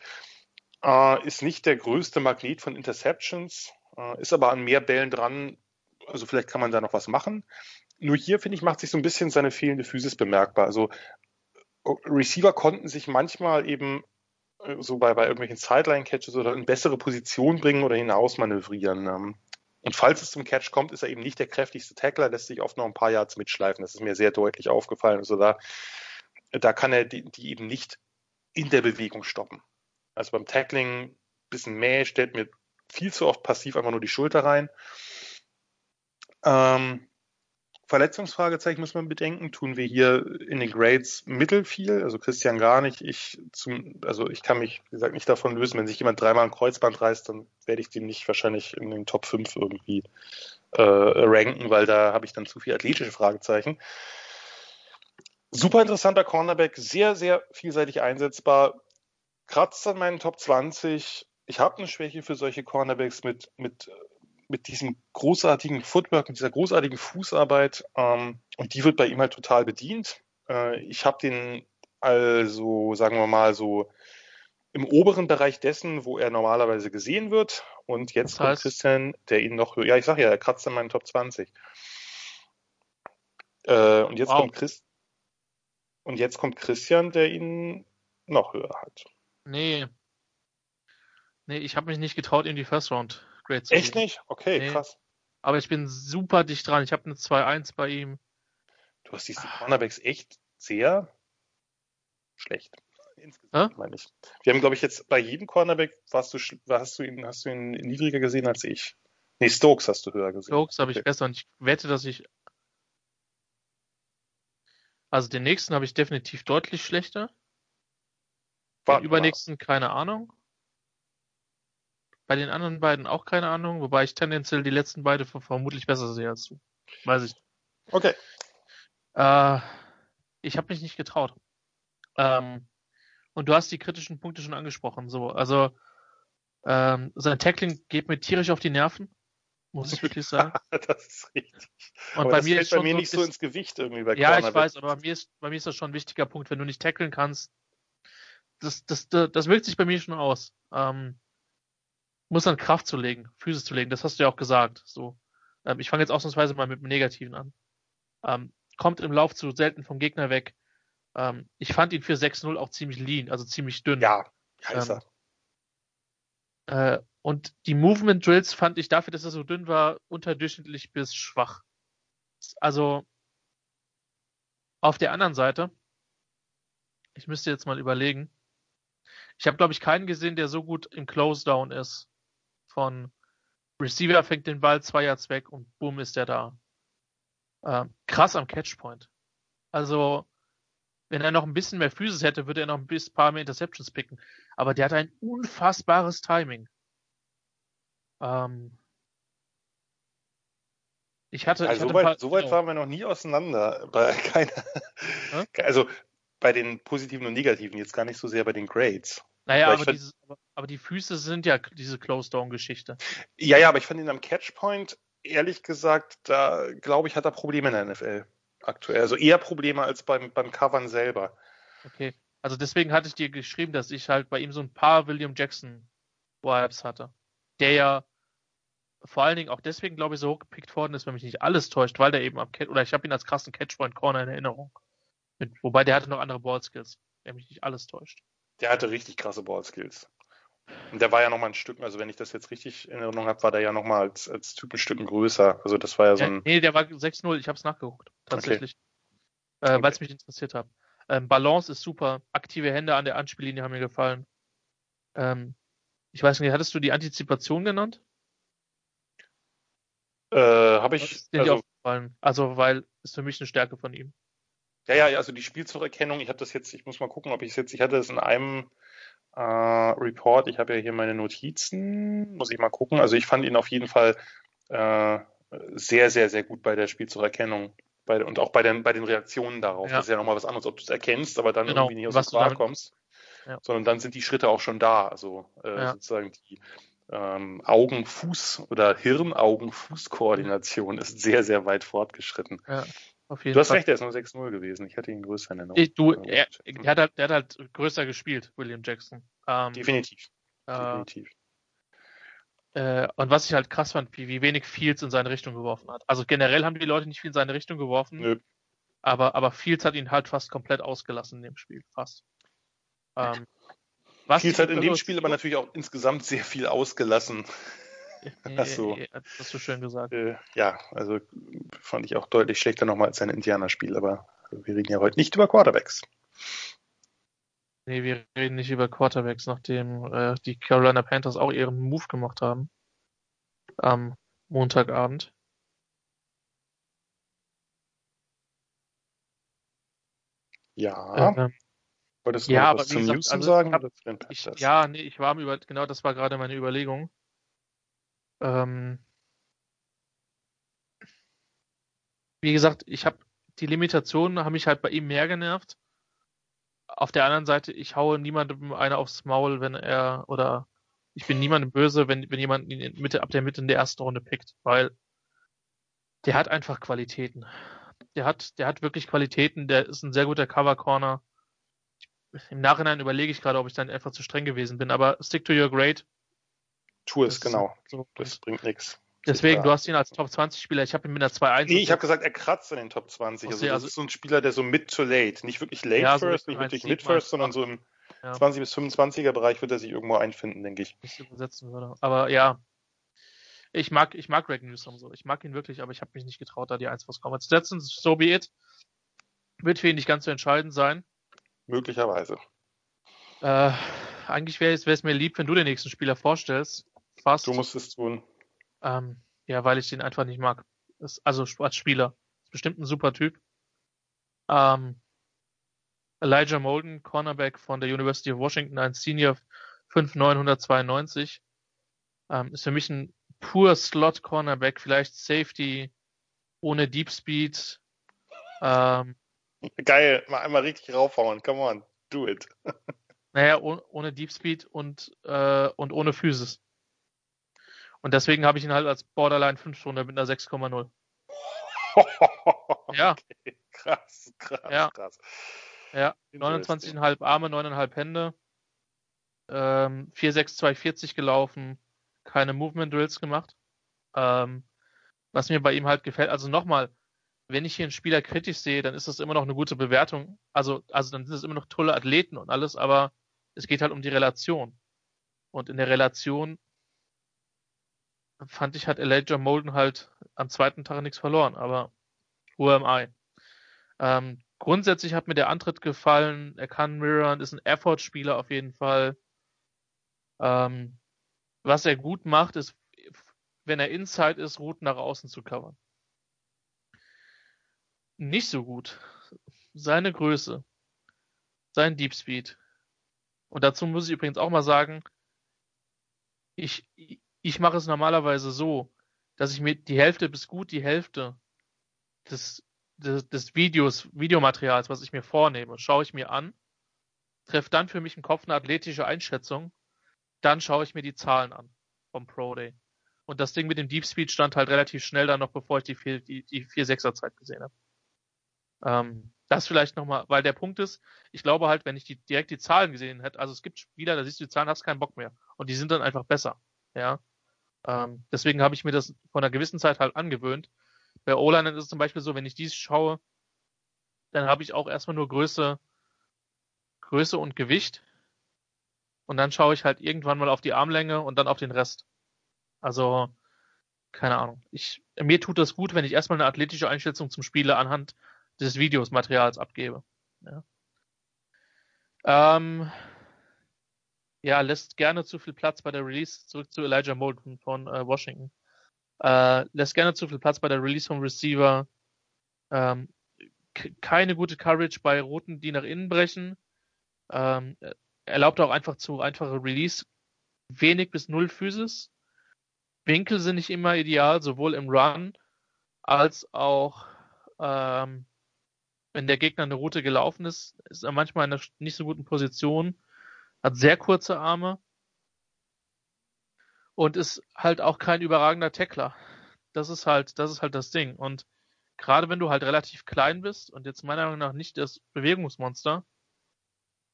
äh, ist nicht der größte Magnet von Interceptions, äh, ist aber an mehr Bällen dran, also vielleicht kann man da noch was machen. Nur hier, finde ich, macht sich so ein bisschen seine fehlende Physis bemerkbar. Also Receiver konnten sich manchmal eben äh, so bei, bei irgendwelchen Sideline-Catches oder in bessere Position bringen oder hinaus manövrieren. Ähm. Und falls es zum Catch kommt, ist er eben nicht der kräftigste Tackler, lässt sich oft noch ein paar Yards mitschleifen. Das ist mir sehr deutlich aufgefallen. Also da, da kann er die, die eben nicht in der Bewegung stoppen. Also beim Tackling bisschen mehr, stellt mir viel zu oft passiv einfach nur die Schulter rein. Ähm, Verletzungsfragezeichen muss man bedenken, tun wir hier in den Grades mittel viel, also Christian gar nicht. Ich zum, also ich kann mich, wie gesagt, nicht davon lösen, wenn sich jemand dreimal ein Kreuzband reißt, dann werde ich den nicht wahrscheinlich in den Top 5 irgendwie äh, ranken, weil da habe ich dann zu viel athletische Fragezeichen. Super interessanter Cornerback, sehr, sehr vielseitig einsetzbar, kratzt an meinen Top 20. Ich habe eine Schwäche für solche Cornerbacks mit, mit, mit diesem großartigen Footwork, mit dieser großartigen Fußarbeit. Ähm, und die wird bei ihm halt total bedient. Äh, ich habe den also, sagen wir mal, so im oberen Bereich dessen, wo er normalerweise gesehen wird. Und jetzt das heißt, kommt Christian, der ihn noch höher. Ja, ich sag ja, er kratzt in meinen Top 20. Äh, und jetzt wow. kommt Chris. Und jetzt kommt Christian, der ihn noch höher hat. Nee. Nee, ich habe mich nicht getraut, in die First Round Grade zu Echt nicht? Okay, nee. krass. Aber ich bin super dicht dran. Ich habe eine 2-1 bei ihm. Du hast die Cornerbacks echt sehr schlecht. Insgesamt meine ich. Wir haben, glaube ich, jetzt bei jedem Cornerback warst du, hast du ihn, hast du ihn niedriger gesehen als ich. Nee, Stokes hast du höher gesehen. Stokes habe ich okay. besser und ich wette, dass ich. Also den nächsten habe ich definitiv deutlich schlechter. Den übernächsten keine Ahnung. Bei den anderen beiden auch keine Ahnung, wobei ich tendenziell die letzten beide vermutlich besser sehe als du. Weiß ich. Okay. Äh, ich habe mich nicht getraut. Ähm, und du hast die kritischen Punkte schon angesprochen. So, also ähm, sein Tackling geht mir tierisch auf die Nerven, muss ich wirklich sagen. das ist richtig. Und aber bei das mir ist bei mir so nicht so ins Gewicht irgendwie bei Ja, ich weiß, aber bei mir ist bei mir ist das schon ein wichtiger Punkt, wenn du nicht tackeln kannst. Das, das, das, das wirkt sich bei mir schon aus. Ähm, muss dann Kraft zu legen, Physis zu legen. Das hast du ja auch gesagt. So, ähm, ich fange jetzt ausnahmsweise mal mit dem Negativen an. Ähm, kommt im Lauf zu selten vom Gegner weg. Ähm, ich fand ihn für 6-0 auch ziemlich lean, also ziemlich dünn. Ja, ja ähm, äh, und die Movement Drills fand ich dafür, dass er so dünn war, unterdurchschnittlich bis schwach. Also auf der anderen Seite, ich müsste jetzt mal überlegen. Ich habe, glaube ich, keinen gesehen, der so gut im Close Down ist. Von Receiver fängt den Ball zwei Yards weg und boom ist er da. Äh, krass am Catchpoint. Also wenn er noch ein bisschen mehr Physis hätte, würde er noch ein paar mehr Interceptions picken. Aber der hat ein unfassbares Timing. Ähm ich hatte, also ich hatte so, weit, so weit waren wir noch nie auseinander. Bei keiner, hm? Also bei den positiven und negativen, jetzt gar nicht so sehr bei den Grades. Naja, aber, fand, dieses, aber, die Füße sind ja diese Close-Down-Geschichte. Ja, ja, aber ich fand ihn am Catchpoint, ehrlich gesagt, da glaube ich, hat er Probleme in der NFL aktuell. Also eher Probleme als beim, beim Covern selber. Okay. Also deswegen hatte ich dir geschrieben, dass ich halt bei ihm so ein paar William Jackson Vibes hatte. Der ja vor allen Dingen auch deswegen, glaube ich, so hochgepickt worden ist, wenn mich nicht alles täuscht, weil der eben am Catch, oder ich habe ihn als krassen Catchpoint Corner in Erinnerung. Mit, wobei der hatte noch andere Ballskills, wenn mich nicht alles täuscht. Der hatte richtig krasse Ballskills. Und der war ja noch mal ein Stück, also wenn ich das jetzt richtig in Erinnerung habe, war der ja noch mal als, als Typ ein Stück größer. Also das war ja so ein. Ja, nee, der war 6-0, ich habe es nachgeguckt, tatsächlich. Okay. Äh, okay. Weil es mich interessiert hat. Ähm, Balance ist super, aktive Hände an der Anspiellinie haben mir gefallen. Ähm, ich weiß nicht, hattest du die Antizipation genannt? Äh, habe ich. Also? Also, weil ist für mich eine Stärke von ihm. Ja, ja, also die Spielzeugerkennung, ich habe das jetzt, ich muss mal gucken, ob ich es jetzt, ich hatte es in einem äh, Report. Ich habe ja hier meine Notizen, muss ich mal gucken. Also ich fand ihn auf jeden Fall äh, sehr, sehr, sehr gut bei der Spielzeugerkennung. Bei, und auch bei den, bei den Reaktionen darauf. Ja. Das ist ja nochmal was anderes, ob du es erkennst, aber dann genau. irgendwie nicht aus dem Quark kommst. Ja. Sondern dann sind die Schritte auch schon da. Also äh, ja. sozusagen die ähm, Augen-Fuß- oder Hirn-Augen-Fuß-Koordination ist sehr, sehr weit fortgeschritten. Ja. Auf jeden du hast Fall. recht, er ist nur 6-0 gewesen. Ich hatte ihn größer in Erinnerung. Du, er, er, hat halt, er hat halt größer gespielt, William Jackson. Ähm, Definitiv. Äh, Definitiv. Äh, und was ich halt krass fand, wie, wie wenig Fields in seine Richtung geworfen hat. Also generell haben die Leute nicht viel in seine Richtung geworfen. Nö. Aber, aber Fields hat ihn halt fast komplett ausgelassen in dem Spiel. Fast. Ähm, was Fields hat in dem Spiel aber natürlich auch insgesamt sehr viel ausgelassen. Hast du, hast du schön gesagt. Äh, ja, also fand ich auch deutlich schlechter nochmal als sein Indianerspiel, aber wir reden ja heute nicht über Quarterbacks. Nee, wir reden nicht über Quarterbacks, nachdem äh, die Carolina Panthers auch ihren Move gemacht haben. Am Montagabend. Ja. Ähm, Wolltest du ja, noch was zu News also sagen? Hab, ich, ja, nee, ich war über, genau das war gerade meine Überlegung. Ähm, wie gesagt, ich habe die Limitationen haben mich halt bei ihm mehr genervt. Auf der anderen Seite, ich haue niemandem einer aufs Maul, wenn er oder ich bin niemandem böse, wenn, wenn jemand ihn Mitte, ab der Mitte in der ersten Runde pickt, weil der hat einfach Qualitäten. Der hat, der hat wirklich Qualitäten, der ist ein sehr guter Cover Corner. Im Nachhinein überlege ich gerade, ob ich dann einfach zu streng gewesen bin, aber stick to your grade. Tu es, genau. So das bringt nichts. Deswegen, du hast ihn als Top 20 Spieler. Ich habe ihn mit einer 2-1. Nee, ich habe gesagt, er kratzt in den Top 20. Also, das also ist so ein Spieler, der so mid to late, nicht wirklich late ja, first, so nicht wirklich mid first, sondern so im ja. 20 bis 25er Bereich wird er sich irgendwo einfinden, denke ich. ich übersetzen würde. Aber ja, ich mag, ich mag Greg Newsom so. Ich mag ihn wirklich, aber ich habe mich nicht getraut, da die 1 vors Komma zu setzen. So be it. Wird für ihn nicht ganz so entscheidend sein. Möglicherweise. Äh, eigentlich wäre es mir lieb, wenn du den nächsten Spieler vorstellst. Fast. Du musst es tun. Ähm, ja, weil ich den einfach nicht mag. Ist, also als Spieler. Ist bestimmt ein super Typ. Ähm, Elijah Molden, Cornerback von der University of Washington, ein Senior 5992. Ähm, ist für mich ein pur Slot Cornerback, vielleicht Safety ohne Deep Speed. Ähm, Geil, mal einmal richtig raufhauen. Come on, do it. naja, oh, ohne Deep Speed und, äh, und ohne Physis. Und deswegen habe ich ihn halt als Borderline 5 Stunde mit einer 6,0. ja. Okay. Krass, krass, ja. krass. Ja, 29,5 Arme, 9,5 Hände. Ähm, 4,6,240 gelaufen. Keine Movement Drills gemacht. Ähm, was mir bei ihm halt gefällt, also nochmal, wenn ich hier einen Spieler kritisch sehe, dann ist das immer noch eine gute Bewertung. Also, also dann sind es immer noch tolle Athleten und alles, aber es geht halt um die Relation. Und in der Relation fand ich, hat Elijah Molden halt am zweiten Tag nichts verloren, aber who am I? Ähm, grundsätzlich hat mir der Antritt gefallen. Er kann mirrorn, ist ein Effort-Spieler auf jeden Fall. Ähm, was er gut macht, ist, wenn er inside ist, Routen nach außen zu covern. Nicht so gut. Seine Größe. Sein Deep Speed. Und dazu muss ich übrigens auch mal sagen, ich, ich mache es normalerweise so, dass ich mir die Hälfte bis gut die Hälfte des, des, des Videos, Videomaterials, was ich mir vornehme, schaue ich mir an, treffe dann für mich im Kopf eine athletische Einschätzung, dann schaue ich mir die Zahlen an vom Pro Day. Und das Ding mit dem Deep Speed stand halt relativ schnell dann noch, bevor ich die 4, die, die 4-6er Zeit gesehen habe. Ähm, das vielleicht nochmal, weil der Punkt ist, ich glaube halt, wenn ich die, direkt die Zahlen gesehen hätte, also es gibt Spieler, da siehst du die Zahlen, hast keinen Bock mehr. Und die sind dann einfach besser. Ja. Ähm, deswegen habe ich mir das von einer gewissen Zeit halt angewöhnt. Bei O-Line ist es zum Beispiel so, wenn ich dies schaue, dann habe ich auch erstmal nur Größe, Größe und Gewicht. Und dann schaue ich halt irgendwann mal auf die Armlänge und dann auf den Rest. Also, keine Ahnung. Ich, mir tut das gut, wenn ich erstmal eine athletische Einschätzung zum Spieler anhand des Videos, Materials abgebe. Ja. Ähm, ja, lässt gerne zu viel Platz bei der Release, zurück zu Elijah Moulton von äh, Washington. Äh, lässt gerne zu viel Platz bei der Release vom Receiver. Ähm, keine gute Coverage bei Routen, die nach innen brechen. Ähm, erlaubt auch einfach zu einfache Release. Wenig bis null Physis. Winkel sind nicht immer ideal, sowohl im Run als auch ähm, wenn der Gegner eine Route gelaufen ist, ist er manchmal in einer nicht so guten Position hat sehr kurze Arme und ist halt auch kein überragender Tackler. Das ist halt, das ist halt das Ding. Und gerade wenn du halt relativ klein bist und jetzt meiner Meinung nach nicht das Bewegungsmonster,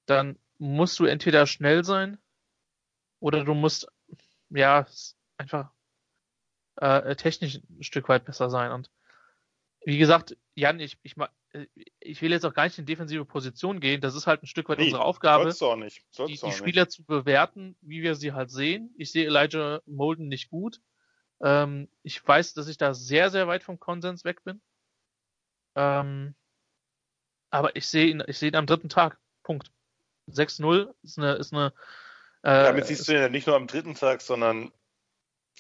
dann musst du entweder schnell sein oder du musst ja einfach äh, technisch ein Stück weit besser sein. Und wie gesagt, Jan, ich, ich, ich will jetzt auch gar nicht in defensive Position gehen. Das ist halt ein Stück weit nee, unsere Aufgabe, die, die Spieler zu bewerten, wie wir sie halt sehen. Ich sehe Elijah Molden nicht gut. Ähm, ich weiß, dass ich da sehr, sehr weit vom Konsens weg bin. Ähm, aber ich sehe ihn, ich sehe ihn am dritten Tag. Punkt. 6-0 ist eine, ist eine. Äh, Damit siehst du ihn ja nicht nur am dritten Tag, sondern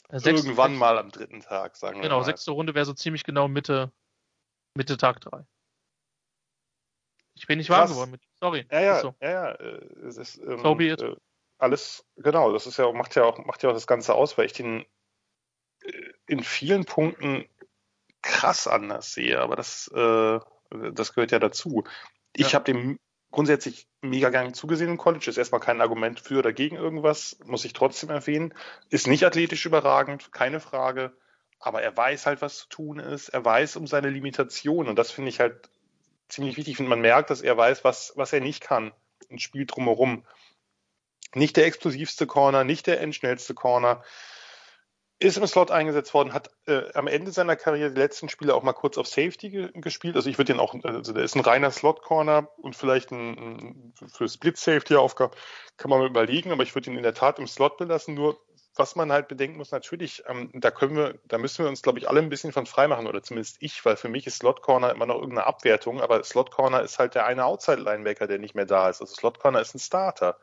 irgendwann mal am dritten Tag, sagen wir genau, mal. Genau, sechste Runde wäre so ziemlich genau Mitte, Mitte Tag 3. Ich bin nicht warm geworden mit Sorry. Ja, ja, so. ja, ja. Es ist, ähm, so be it. Äh, alles, genau, das ist ja, macht ja auch, macht ja auch das Ganze aus, weil ich den äh, in vielen Punkten krass anders sehe, aber das, äh, das gehört ja dazu. Ich ja. habe dem grundsätzlich mega gern zugesehen im College. Ist erstmal kein Argument für oder gegen irgendwas, muss ich trotzdem erwähnen. Ist nicht athletisch überragend, keine Frage. Aber er weiß halt, was zu tun ist. Er weiß um seine Limitation. Und das finde ich halt ziemlich wichtig. Und man merkt, dass er weiß, was, was er nicht kann. Und spielt drumherum. Nicht der explosivste Corner, nicht der endschnellste Corner ist im Slot eingesetzt worden, hat äh, am Ende seiner Karriere die letzten Spiele auch mal kurz auf Safety ge gespielt. Also ich würde den auch, also der ist ein reiner Slot-Corner und vielleicht ein, ein für Split-Safety-Aufgabe kann man mal überlegen, aber ich würde ihn in der Tat im Slot belassen. Nur was man halt bedenken muss, natürlich, ähm, da können wir, da müssen wir uns, glaube ich, alle ein bisschen von frei machen, oder zumindest ich, weil für mich ist Slot Corner immer noch irgendeine Abwertung, aber Slot Corner ist halt der eine Outside-Linebacker, der nicht mehr da ist. Also Slot Corner ist ein Starter.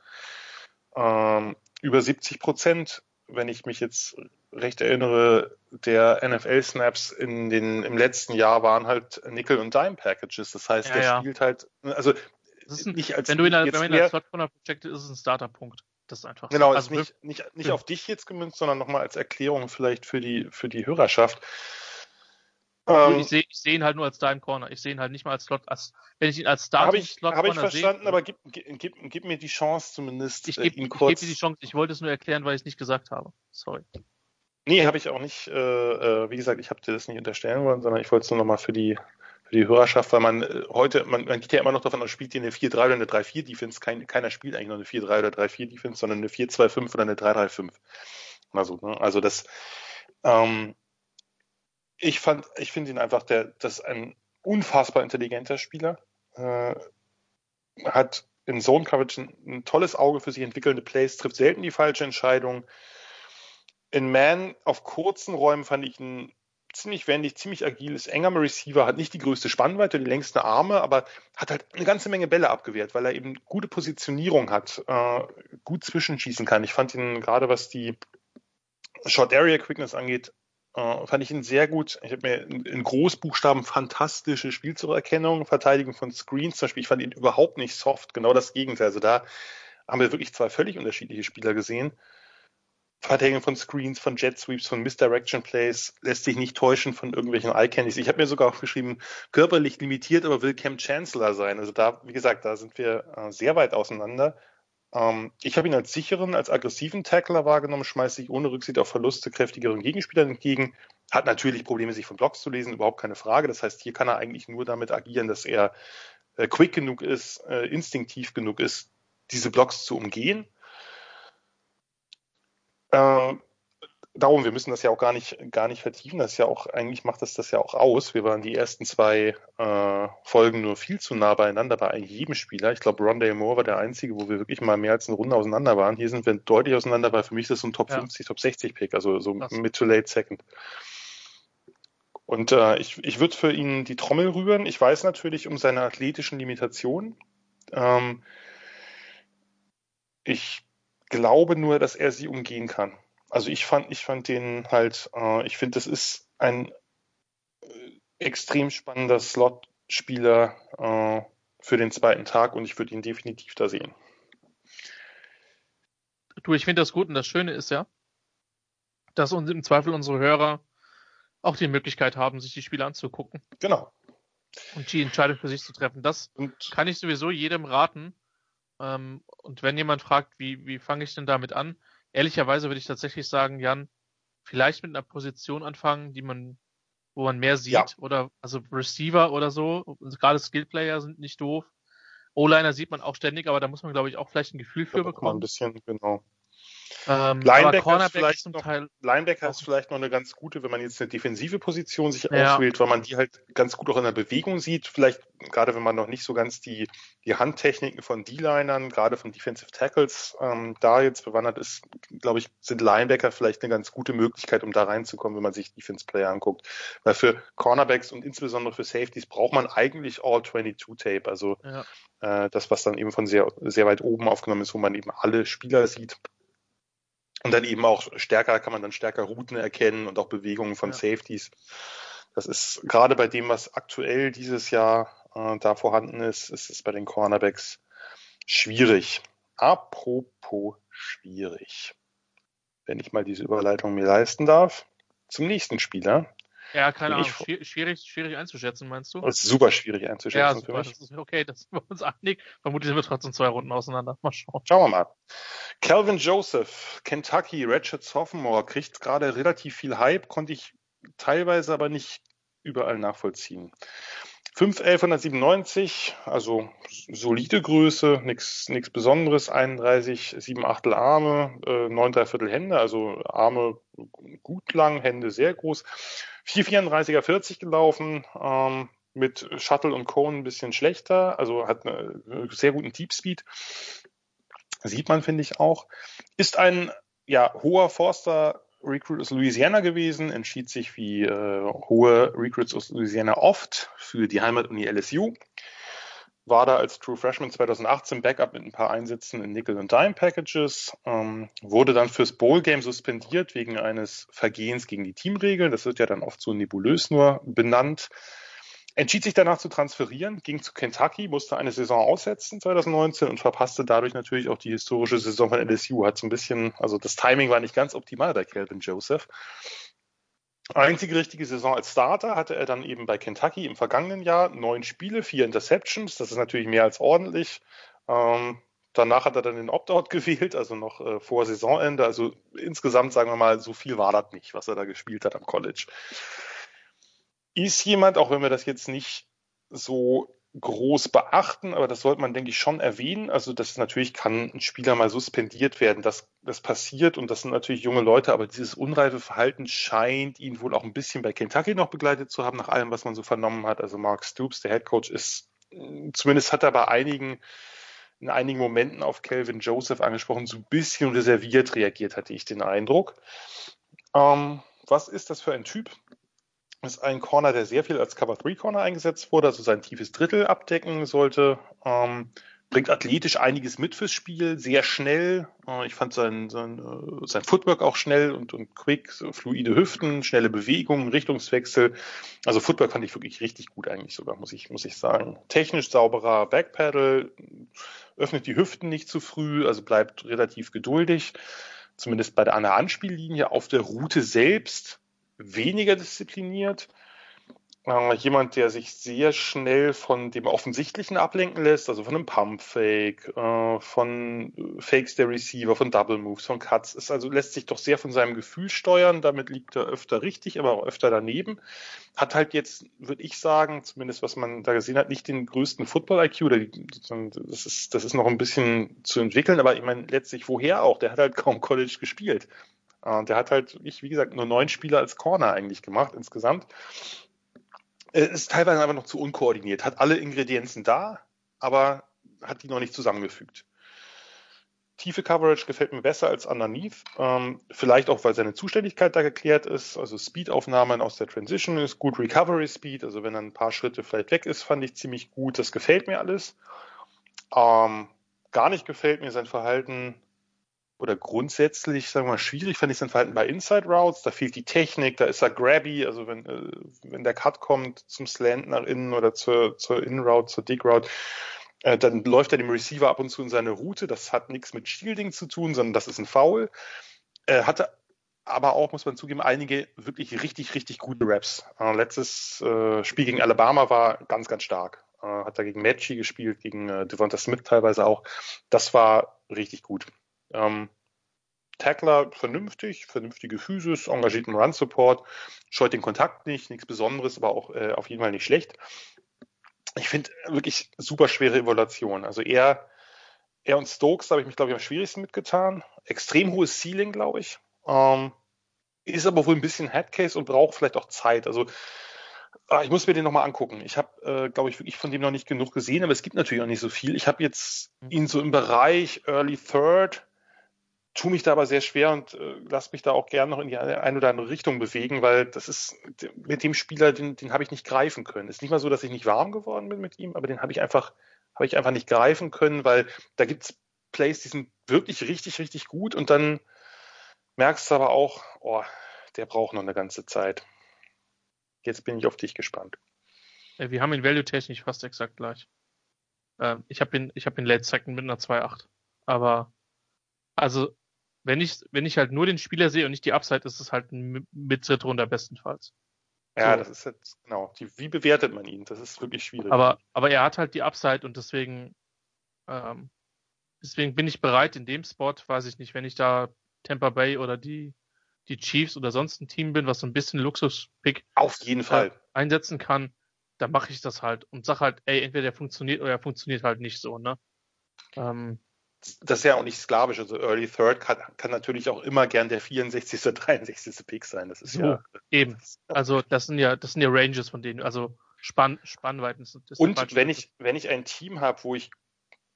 Ähm, über 70 Prozent, wenn ich mich jetzt recht erinnere, der NFL-Snaps in den, im letzten Jahr waren halt Nickel- und Dime-Packages. Das heißt, ja, der ja. spielt halt, also ein, nicht als, wenn du in der, wenn der Slot Corner projected ist, es ein Starterpunkt. Das ist einfach Genau, so. also ist nicht, nicht, nicht auf dich jetzt gemünzt, sondern nochmal als Erklärung vielleicht für die, für die Hörerschaft. Ähm, ich sehe ich seh ihn halt nur als Dime Corner. Ich sehe ihn halt nicht mal als Slot. Als, wenn ich ihn als Starting Habe ich, Slot hab ich verstanden, seh, aber gib, gib, gib, mir die Chance zumindest. Ich gebe äh, geb dir die Chance. Ich wollte es nur erklären, weil ich es nicht gesagt habe. Sorry. Nee, habe ich auch nicht. Äh, äh, wie gesagt, ich habe dir das nicht unterstellen wollen, sondern ich wollte es nur nochmal für die, für die Hörerschaft, weil man äh, heute, man, man geht ja immer noch davon aus, spielt ihr eine 4-3 oder eine 3-4-Defense. Kein, keiner spielt eigentlich noch eine 4-3 oder 3-4-Defense, sondern eine 4-2-5 oder eine 3-3-5. Also, ne? also das, ähm, ich fand, ich finde ihn einfach, der, das ist ein unfassbar intelligenter Spieler. Äh, hat in Zone Coverage ein, ein, tolles Auge für sich entwickelnde Plays, trifft selten die falsche Entscheidung, in Man auf kurzen Räumen fand ich ihn ziemlich wendig, ziemlich agil, ist enger Receiver, hat nicht die größte Spannweite, die längsten Arme, aber hat halt eine ganze Menge Bälle abgewehrt, weil er eben gute Positionierung hat, äh, gut zwischenschießen kann. Ich fand ihn gerade, was die Short Area Quickness angeht, äh, fand ich ihn sehr gut. Ich habe mir in, in, Großbuchstaben fantastische Spielzurerkennung, Verteidigung von Screens zum Beispiel. Ich fand ihn überhaupt nicht soft, genau das Gegenteil. Also da haben wir wirklich zwei völlig unterschiedliche Spieler gesehen. Verteidigung von Screens, von Jet Sweeps, von Misdirection Plays, lässt sich nicht täuschen von irgendwelchen Eye-Candies. Ich habe mir sogar auch geschrieben, körperlich limitiert, aber will Cam Chancellor sein. Also da, wie gesagt, da sind wir äh, sehr weit auseinander. Ähm, ich habe ihn als sicheren, als aggressiven Tackler wahrgenommen, schmeißt sich ohne Rücksicht auf Verluste kräftigeren Gegenspielern entgegen, hat natürlich Probleme, sich von Blocks zu lesen, überhaupt keine Frage. Das heißt, hier kann er eigentlich nur damit agieren, dass er äh, quick genug ist, äh, instinktiv genug ist, diese Blocks zu umgehen äh, darum, wir müssen das ja auch gar nicht, gar nicht vertiefen. Das ist ja auch, eigentlich macht das das ja auch aus. Wir waren die ersten zwei äh, Folgen nur viel zu nah beieinander bei jedem Spieler. Ich glaube, Rondale Moore war der einzige, wo wir wirklich mal mehr als eine Runde auseinander waren. Hier sind wir deutlich auseinander, weil für mich ist das so ein Top ja. 50, Top 60 Pick, also so Krass. mid to late second. Und äh, ich, ich würde für ihn die Trommel rühren. Ich weiß natürlich um seine athletischen Limitationen. Ähm, ich glaube nur, dass er sie umgehen kann. Also ich fand, ich fand den halt, äh, ich finde, das ist ein äh, extrem spannender Slot-Spieler äh, für den zweiten Tag und ich würde ihn definitiv da sehen. Du, ich finde das gut und das Schöne ist ja, dass uns im Zweifel unsere Hörer auch die Möglichkeit haben, sich die Spiele anzugucken. Genau. Und die Entscheidung für sich zu treffen. Das und kann ich sowieso jedem raten, ähm, und wenn jemand fragt, wie, wie fange ich denn damit an? Ehrlicherweise würde ich tatsächlich sagen, Jan, vielleicht mit einer Position anfangen, die man, wo man mehr sieht, ja. oder also Receiver oder so. Gerade Skillplayer sind nicht doof. O-Liner sieht man auch ständig, aber da muss man, glaube ich, auch vielleicht ein Gefühl für bekommen. Ein bisschen, genau. Ähm, Linebacker, ist vielleicht, noch, Linebacker ist vielleicht noch eine ganz gute, wenn man jetzt eine defensive Position sich ja. auswählt, weil man die halt ganz gut auch in der Bewegung sieht. Vielleicht gerade wenn man noch nicht so ganz die, die Handtechniken von D-Linern, gerade von Defensive Tackles, ähm, da jetzt bewandert ist, glaube ich, sind Linebacker vielleicht eine ganz gute Möglichkeit, um da reinzukommen, wenn man sich Defense Player anguckt. Weil für Cornerbacks und insbesondere für Safeties braucht man eigentlich All 22 Tape, also ja. äh, das, was dann eben von sehr, sehr weit oben aufgenommen ist, wo man eben alle Spieler sieht. Und dann eben auch stärker, kann man dann stärker Routen erkennen und auch Bewegungen von ja. Safeties. Das ist gerade bei dem, was aktuell dieses Jahr äh, da vorhanden ist, ist es bei den Cornerbacks schwierig. Apropos schwierig. Wenn ich mal diese Überleitung mir leisten darf, zum nächsten Spieler. Ja, keine Ahnung. Schwierig, schwierig einzuschätzen, meinst du? Das ist super schwierig einzuschätzen ja, für mich. Das ist okay, das wir uns einig. Vermutlich sind wir trotzdem zwei Runden auseinander. Mal schauen. Schauen wir mal. Calvin Joseph, Kentucky, Ratchet Sophomore, kriegt gerade relativ viel Hype, konnte ich teilweise aber nicht überall nachvollziehen. 51197, also solide Größe, nichts nix Besonderes, 31, 7 Achtel Arme, äh, 9 Viertel Hände, also Arme gut lang, Hände sehr groß. 434er 40 gelaufen, ähm, mit Shuttle und Cone ein bisschen schlechter, also hat einen sehr guten Deep Speed. Sieht man, finde ich auch. Ist ein ja, hoher Forster Recruit aus Louisiana gewesen, entschied sich wie äh, hohe Recruits aus Louisiana oft für die Heimatuni LSU. War da als True Freshman 2018 Backup mit ein paar Einsätzen in Nickel und Dime Packages, ähm, wurde dann fürs Bowl Game suspendiert wegen eines Vergehens gegen die Teamregeln. Das wird ja dann oft so nebulös nur benannt entschied sich danach zu transferieren, ging zu Kentucky, musste eine Saison aussetzen 2019 und verpasste dadurch natürlich auch die historische Saison von LSU. Hat so ein bisschen, also das Timing war nicht ganz optimal bei Calvin Joseph. Einzige richtige Saison als Starter hatte er dann eben bei Kentucky im vergangenen Jahr. Neun Spiele, vier Interceptions, das ist natürlich mehr als ordentlich. Ähm, danach hat er dann den Opt-out gewählt, also noch äh, vor Saisonende. Also insgesamt sagen wir mal, so viel war das nicht, was er da gespielt hat am College ist jemand, auch wenn wir das jetzt nicht so groß beachten, aber das sollte man, denke ich, schon erwähnen. Also das natürlich kann ein Spieler mal suspendiert werden. Das, das passiert und das sind natürlich junge Leute, aber dieses unreife Verhalten scheint ihn wohl auch ein bisschen bei Kentucky noch begleitet zu haben, nach allem, was man so vernommen hat. Also Mark Stoops, der Head Coach, ist, zumindest hat er bei einigen, in einigen Momenten auf Calvin Joseph angesprochen, so ein bisschen reserviert reagiert, hatte ich den Eindruck. Ähm, was ist das für ein Typ? Ist ein Corner, der sehr viel als Cover 3 Corner eingesetzt wurde, also sein tiefes Drittel abdecken sollte. Ähm, bringt athletisch einiges mit fürs Spiel, sehr schnell. Äh, ich fand sein, sein, äh, sein Footwork auch schnell und, und quick, so fluide Hüften, schnelle Bewegungen, Richtungswechsel. Also Footwork fand ich wirklich richtig gut eigentlich sogar, muss ich, muss ich sagen. Technisch sauberer Backpedal, öffnet die Hüften nicht zu früh, also bleibt relativ geduldig. Zumindest bei der, an der Anspiellinie auf der Route selbst weniger diszipliniert. Äh, jemand, der sich sehr schnell von dem Offensichtlichen ablenken lässt, also von einem Pump-Fake, äh, von Fakes der Receiver, von Double Moves, von Cuts, ist also lässt sich doch sehr von seinem Gefühl steuern. Damit liegt er öfter richtig, aber auch öfter daneben. Hat halt jetzt, würde ich sagen, zumindest was man da gesehen hat, nicht den größten Football-IQ. Das ist, das ist noch ein bisschen zu entwickeln, aber ich meine, letztlich woher auch? Der hat halt kaum College gespielt. Und der hat halt, ich, wie gesagt, nur neun Spieler als Corner eigentlich gemacht insgesamt. Ist teilweise einfach noch zu unkoordiniert. Hat alle Ingredienzen da, aber hat die noch nicht zusammengefügt. Tiefe Coverage gefällt mir besser als underneath. Ähm, vielleicht auch, weil seine Zuständigkeit da geklärt ist. Also Speedaufnahmen aus der Transition ist gut. Recovery Speed, also wenn er ein paar Schritte vielleicht weg ist, fand ich ziemlich gut. Das gefällt mir alles. Ähm, gar nicht gefällt mir sein Verhalten oder grundsätzlich, sagen wir mal, schwierig fand ich sein Verhalten bei Inside Routes. Da fehlt die Technik, da ist er grabby, also wenn, äh, wenn der Cut kommt zum Slant nach innen oder zur, zur In-Route, zur Dig-Route, äh, dann läuft er dem Receiver ab und zu in seine Route. Das hat nichts mit Shielding zu tun, sondern das ist ein Foul. Er hatte aber auch, muss man zugeben, einige wirklich richtig, richtig gute Raps. Äh, letztes äh, Spiel gegen Alabama war ganz, ganz stark. Äh, hat er gegen Matchy gespielt, gegen äh, Devonta Smith teilweise auch. Das war richtig gut. Ähm, Tackler vernünftig, vernünftige Physis, engagierten Run-Support, scheut den Kontakt nicht, nichts Besonderes, aber auch äh, auf jeden Fall nicht schlecht. Ich finde wirklich super schwere Evaluation. Also er, er und Stokes habe ich mich, glaube ich, am schwierigsten mitgetan. Extrem hohes Ceiling, glaube ich. Ähm, ist aber wohl ein bisschen Headcase und braucht vielleicht auch Zeit. Also ah, ich muss mir den nochmal angucken. Ich habe, äh, glaube ich, wirklich von dem noch nicht genug gesehen, aber es gibt natürlich auch nicht so viel. Ich habe jetzt ihn so im Bereich Early Third, tue mich da aber sehr schwer und äh, lass mich da auch gern noch in die eine oder andere Richtung bewegen, weil das ist mit dem Spieler, den, den habe ich nicht greifen können. Es ist nicht mal so, dass ich nicht warm geworden bin mit ihm, aber den habe ich einfach, habe ich einfach nicht greifen können, weil da gibt's Plays, die sind wirklich richtig, richtig gut und dann merkst du aber auch, oh, der braucht noch eine ganze Zeit. Jetzt bin ich auf dich gespannt. Wir haben ihn value-technisch fast exakt gleich. Ähm, ich habe ihn, ich habe ihn Late Second mit einer 2.8. Aber also wenn ich, wenn ich halt nur den Spieler sehe und nicht die Upside, ist es halt ein Mid-Runter bestenfalls. Ja, So. das ist jetzt, genau. Die, wie bewertet man ihn? Das ist wirklich schwierig. Aber, aber er hat halt die Upside und deswegen, ähm, deswegen bin ich bereit in dem Spot, weiß ich nicht, wenn ich da Tampa Bay oder die, die Chiefs oder sonst ein Team bin, was so ein bisschen Luxus-Pick Auf jeden Fall. einsetzen kann, dann mache ich das halt und sag halt, ey, entweder der funktioniert oder er funktioniert halt nicht so, ne? Ähm, Das ist ja auch nicht sklavisch. Also Early Third kann, kann natürlich auch immer gern der 64., 63. Pick sein. Das ist So, ja. eben. Also das sind ja, das sind ja Ranges von denen, also Spann, Spannweiten. ist Und wenn ich, wenn ich ein Team habe, wo ich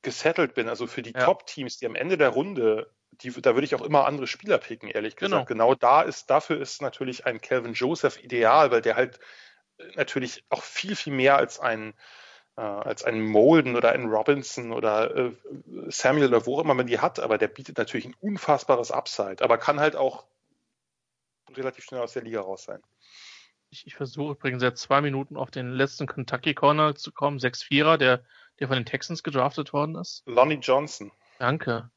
gesettelt bin, also für die Ja. Top-Teams, die am Ende der Runde, die, da würde ich auch immer andere Spieler picken, ehrlich Genau. gesagt. Genau da ist, dafür ist natürlich ein Calvin Joseph ideal, weil der halt äh, natürlich auch viel, viel mehr als ein, äh, als ein Molden oder ein Robinson oder äh, Samuel oder wo auch immer man die hat, aber der bietet natürlich ein unfassbares Upside, aber kann halt auch relativ schnell aus der Liga raus sein. Ich, ich versuche übrigens seit zwei Minuten auf den letzten Kentucky Corner zu kommen, 6-4er, der, der von den Texans gedraftet worden ist. Lonnie Johnson. Danke.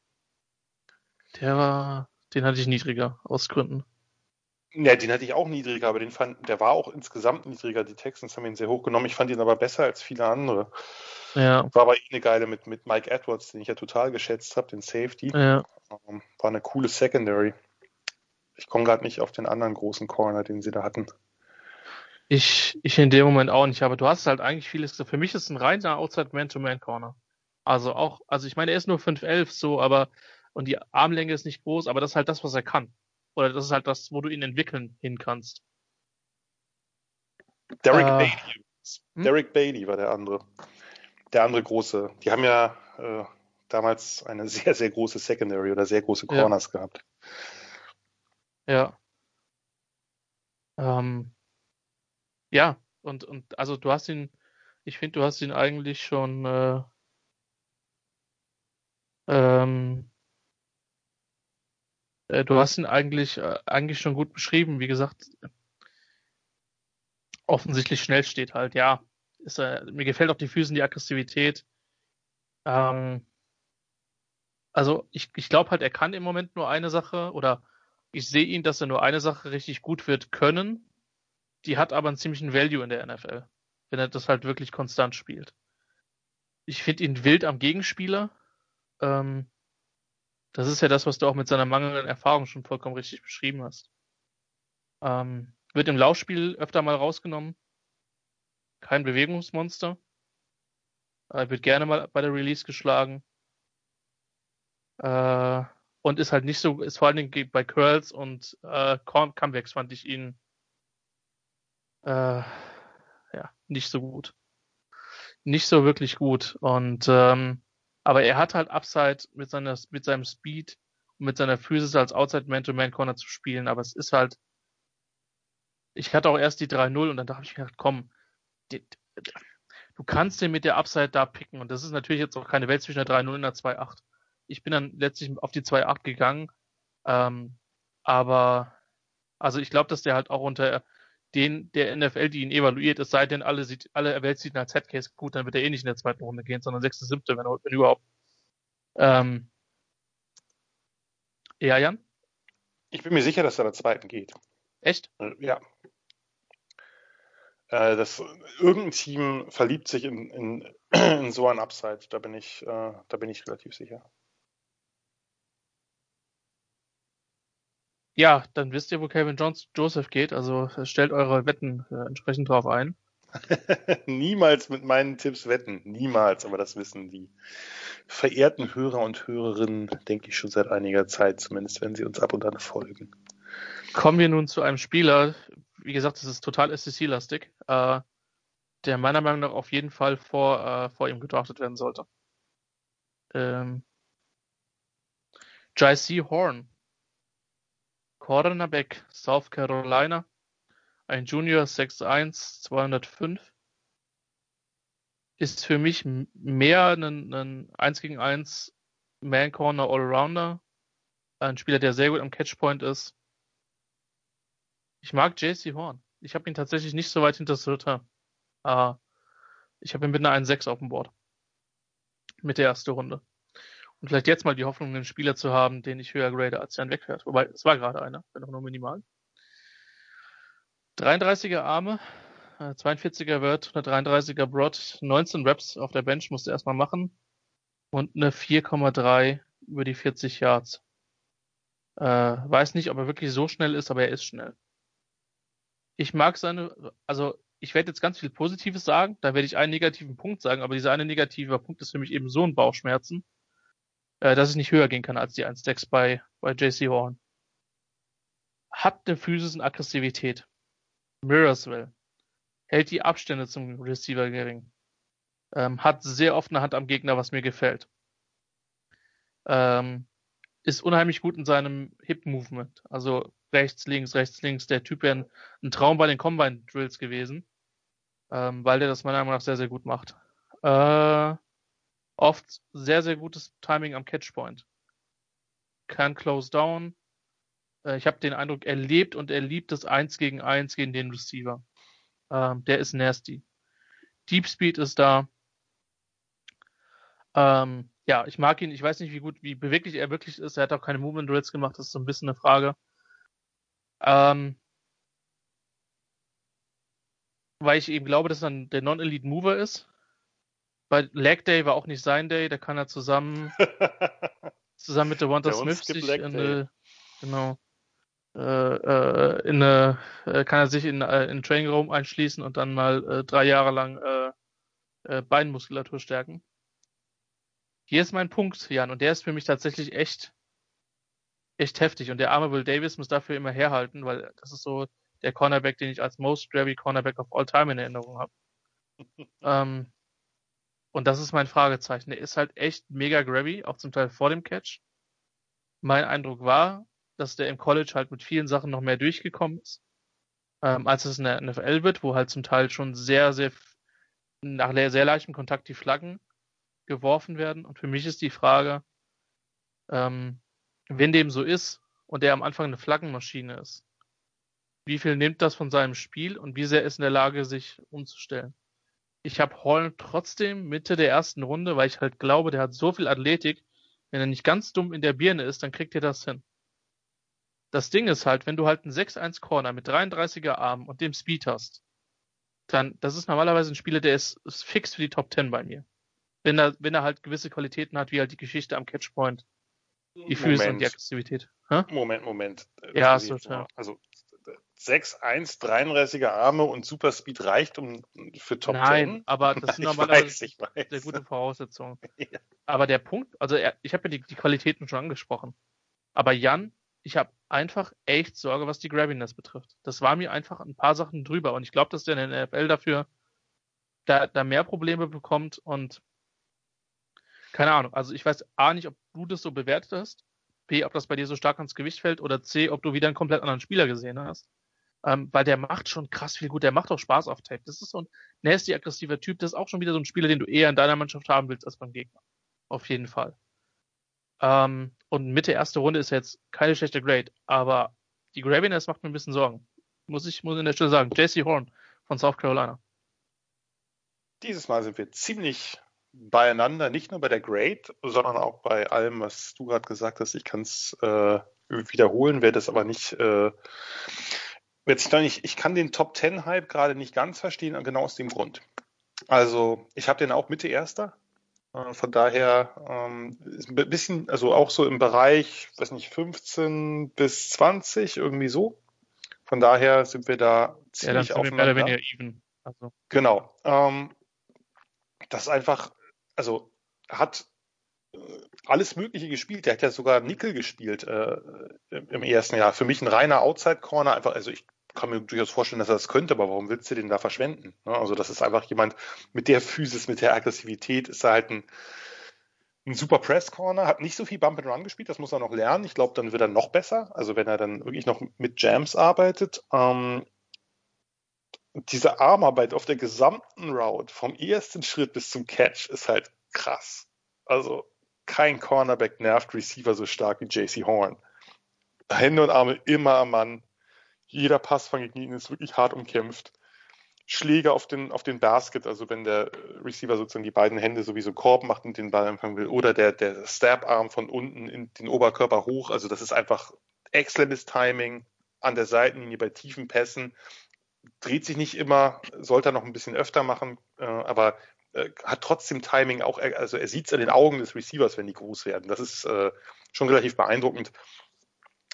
Der war, den hatte ich niedriger, aus Gründen. Ja, den hatte ich auch niedriger, aber den fand, der war auch insgesamt niedriger. Die Texans haben ihn sehr hoch genommen. Ich fand ihn aber besser als viele andere. Ja, War aber eh eine geile mit, mit Mike Edwards, den ich ja total geschätzt habe, den Safety. ja. Ähm, War eine coole Secondary. Ich komme gerade nicht auf den anderen großen Corner, den sie da hatten. Ich, ich in dem Moment auch nicht, aber du hast halt eigentlich vieles. Für mich ist es ein reiner Outside Man-to-Man Corner. Also auch, also ich meine, er ist nur 5'11 so, aber, und die Armlänge ist nicht groß, aber das ist halt das, was er kann. Oder das ist halt das, wo du ihn entwickeln hin kannst. Derek Äh, Bailey. hm? Derek Bailey war der andere. Der andere große. Die haben ja äh, damals eine sehr, sehr große Secondary oder sehr große Ja. Corners gehabt. Ja. Ähm, ja, und, und also du hast ihn, ich finde, du hast ihn eigentlich schon äh, ähm, äh, du hast ihn eigentlich äh, eigentlich schon gut beschrieben. Wie gesagt, offensichtlich schnell steht halt, ja. Ist, äh, mir gefällt auf die Füßen die Aggressivität. Ähm, also ich, ich glaube halt, er kann im Moment nur eine Sache oder ich sehe ihn, dass er nur eine Sache richtig gut wird können. Die hat aber einen ziemlichen Value in der NFL, wenn er das halt wirklich konstant spielt. Ich finde ihn wild am Gegenspieler. Ähm, das ist ja das, was du auch mit seiner mangelnden Erfahrung schon vollkommen richtig beschrieben hast. Ähm, wird im Laufspiel öfter mal rausgenommen. Kein Bewegungsmonster. Äh, wird gerne mal bei der Release geschlagen. Äh, und ist halt nicht so, ist vor allen Dingen bei Curls und äh, Com- Comebacks fand ich ihn äh, ja nicht so gut. Nicht so wirklich gut. Und ähm, aber er hat halt Upside mit seiner mit seinem Speed und mit seiner Physis als Outside Man-to-Man Corner zu spielen, aber es ist halt ich hatte auch erst die 3-0 und dann dachte ich mir gedacht, komm, die, du kannst den mit der Upside da picken. Und das ist natürlich jetzt auch keine Welt zwischen der 3-0 und der 2-8. Ich bin dann letztlich auf die 2-8 gegangen, ähm, aber also ich glaube, dass der halt auch unter den der NFL, die ihn evaluiert, es sei denn, alle sieht, alle Welt sieht ihn als Headcase gut, dann wird er eh nicht in der zweiten Runde gehen, sondern sechste, siebte, wenn, wenn überhaupt. Ähm, ja, Jan? Ich bin mir sicher, dass er der zweiten geht. Echt? Äh, Ja. Äh, das, irgendein Team verliebt sich in, in, in so ein Upside. Da bin ich, äh, da bin ich relativ sicher. Ja, dann wisst ihr, wo Calvin Jones Joseph geht, also äh, stellt eure Wetten äh, entsprechend drauf ein. Niemals mit meinen Tipps wetten. Niemals. Aber das wissen die verehrten Hörer und Hörerinnen, denke ich, schon seit einiger Zeit, zumindest wenn sie uns ab und an folgen. Kommen wir nun zu einem Spieler, wie gesagt, das ist total SEC-lastig, äh, der meiner Meinung nach auf jeden Fall vor, äh, vor ihm gedraftet werden sollte. Ähm, J.C. Horn, Cornerback, South Carolina, ein Junior 6'1, 205, ist für mich mehr ein, ein 1 gegen 1 Man Corner Allrounder, ein Spieler, der sehr gut am Catchpoint ist. Ich mag JC Horn. Ich habe ihn tatsächlich nicht so weit hinter Sutter. Äh, ich habe ihn mit einer 1-6 auf dem Board. Mit der ersten Runde. Und vielleicht jetzt mal die Hoffnung, einen Spieler zu haben, den ich höher grade als Jan wegfährt. Wobei, es war gerade einer, wenn auch nur minimal. 33er Arme, 42er äh, Word, 133er Broad, 19 Reps auf der Bench musste er erstmal machen und eine 4,3 über die 40 Yards. Äh, weiß nicht, ob er wirklich so schnell ist, aber er ist schnell. Ich mag seine, also ich werde jetzt ganz viel Positives sagen, da werde ich einen negativen Punkt sagen, aber dieser eine negative Punkt ist für mich eben so ein Bauchschmerzen, äh, dass ich nicht höher gehen kann als die 1.6 bei, bei JC Horn. Hat eine Physis und Aggressivität. Mirrorsville. Hält die Abstände zum Receiver gering. Ähm, hat sehr oft eine Hand am Gegner, was mir gefällt. Ähm, ist unheimlich gut in seinem Hip-Movement. Also rechts, links, rechts, links. Der Typ wäre ein, ein Traum bei den Combine-Drills gewesen ähm, weil der das meiner Meinung nach sehr, sehr gut macht. Äh, oft sehr, sehr gutes Timing am Catchpoint. Kann close down. Äh, ich habe den Eindruck, er lebt und er liebt das Eins gegen Eins gegen den Receiver. Ähm, der ist nasty. Deep Speed ist da. Ähm, ja, ich mag ihn. Ich weiß nicht, wie gut, wie beweglich er wirklich ist. Er hat auch keine Movement Drills gemacht. Das ist so ein bisschen eine Frage. Ähm, weil ich eben glaube, dass er der Non-Elite Mover ist. Bei Leg Day war auch nicht sein Day, da kann er zusammen zusammen mit der Wanda Smith sich in eine, genau äh, äh, in eine, äh, kann er sich in, äh, in Training Room einschließen und dann mal drei Jahre lang Beinmuskulatur stärken. Hier ist mein Punkt, Jan, und der ist für mich tatsächlich echt echt heftig und der arme Will Davis muss dafür immer herhalten, weil das ist so der Cornerback, den ich als most grabby Cornerback of all time in Erinnerung habe. ähm, und das ist mein Fragezeichen. Der ist halt echt mega grabby, auch zum Teil vor dem Catch. Mein Eindruck war, dass der im College halt mit vielen Sachen noch mehr durchgekommen ist, ähm, als es in der NFL wird, wo halt zum Teil schon sehr, sehr nach sehr leichtem Kontakt die Flaggen geworfen werden. Und für mich ist die Frage, ähm, wenn dem so ist und der am Anfang eine Flaggenmaschine ist, wie viel nimmt das von seinem Spiel und wie sehr ist in der Lage, sich umzustellen. Ich habe Hall trotzdem Mitte der ersten Runde, weil ich halt glaube, der hat so viel Athletik. Wenn er nicht ganz dumm in der Birne ist, dann kriegt er das hin. Das Ding ist halt, wenn du halt einen 6-1 Corner mit 33er Arm und dem Speed hast, dann, das ist normalerweise ein Spieler, der ist, ist fix für die Top 10 bei mir. Wenn er, wenn er halt gewisse Qualitäten hat, wie halt die Geschichte am Catchpoint, die Füße und die Aggressivität. Hä? Moment, Moment. Ja, so, ja. Also 6'1, 33er Arme und Superspeed reicht um für Top Nein, 10? aber das sind normalerweise sehr gute Voraussetzungen. ja. Aber der Punkt, also er, ich habe ja die, die Qualitäten schon angesprochen. Aber Jan, ich habe einfach echt Sorge, was die Grabbiness betrifft. Das war mir einfach ein paar Sachen drüber und ich glaube, dass der in der NFL dafür da, da mehr Probleme bekommt und keine Ahnung. Also ich weiß A nicht, ob du das so bewertet hast, B, ob das bei dir so stark ans Gewicht fällt oder C, ob du wieder einen komplett anderen Spieler gesehen hast. Ähm, weil der macht schon krass viel gut. Der macht auch Spaß auf Tape. Das ist so ein nasty, aggressiver Typ. Das ist auch schon wieder so ein Spieler, den du eher in deiner Mannschaft haben willst als beim Gegner. Auf jeden Fall. Ähm, und Mitte erste Runde ist jetzt keine schlechte Grade, aber die Graviness macht mir ein bisschen Sorgen. Muss ich, muss in der Stelle sagen. JC Horn von South Carolina. Dieses Mal sind wir ziemlich beieinander, nicht nur bei der Grade, sondern auch bei allem, was du gerade gesagt hast. Ich kann es äh, wiederholen, werde es aber nicht äh, Jetzt nicht, ich kann den Top Ten Hype gerade nicht ganz verstehen, genau aus dem Grund. Also ich habe den auch Mitte Erster. Äh, von daher ähm, ist ein bisschen, also auch so im Bereich, weiß nicht, 15 bis 20, irgendwie so. Von daher sind wir da ziemlich ja, aufeinander. Mehr oder even. Also. Genau. Ähm, das ist einfach, also hat alles Mögliche gespielt. Der hat ja sogar Nickel gespielt äh, im ersten Jahr. Für mich ein reiner Outside-Corner. Einfach, also ich kann mir durchaus vorstellen, dass er das könnte, aber warum willst du den da verschwenden? Ne? Also das ist einfach jemand mit der Physis, mit der Aggressivität, ist er halt ein, ein super Press-Corner, hat nicht so viel Bump and Run gespielt, das muss er noch lernen. Ich glaube, dann wird er noch besser. Also wenn er dann wirklich noch mit Jams arbeitet. Ähm, diese Armarbeit auf der gesamten Route, vom ersten Schritt bis zum Catch, ist halt krass. Also kein Cornerback nervt Receiver so stark wie JC Horn. Hände und Arme immer am Mann. Jeder Pass von ihn ist wirklich hart umkämpft. Schläge auf den, auf den Basket, also wenn der Receiver sozusagen die beiden Hände sowieso Korb macht und den Ball empfangen will, oder der, der Stab-Arm von unten in den Oberkörper hoch, also das ist einfach exzellentes Timing an der Seitenlinie bei tiefen Pässen. dreht sich nicht immer, sollte er noch ein bisschen öfter machen, äh, aber äh, hat trotzdem Timing auch, also er sieht es in den Augen des Receivers, wenn die groß werden. Das ist äh, schon relativ beeindruckend.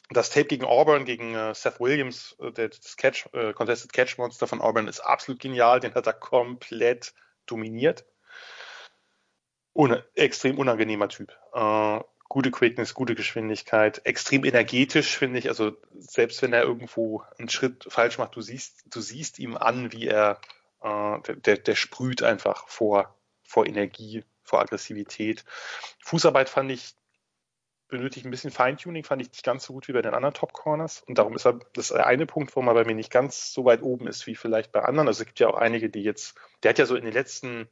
Das Tape gegen Auburn, gegen äh, Seth Williams, äh, der, das Catch, äh, Contested Catch Monster von Auburn, ist absolut genial. Den hat er komplett dominiert. Un extrem unangenehmer Typ. Äh, gute Quickness, gute Geschwindigkeit, extrem energetisch, finde ich. Also selbst wenn er irgendwo einen Schritt falsch macht, du siehst, du siehst ihm an, wie er, äh, der, der sprüht einfach vor, vor Energie, vor Aggressivität. Fußarbeit fand ich benötigt ein bisschen Feintuning, fand ich nicht ganz so gut wie bei den anderen Top Corners. Und darum ist er, das der eine Punkt, wo man bei mir nicht ganz so weit oben ist wie vielleicht bei anderen. Also es gibt ja auch einige, die jetzt, der hat ja so in den letzten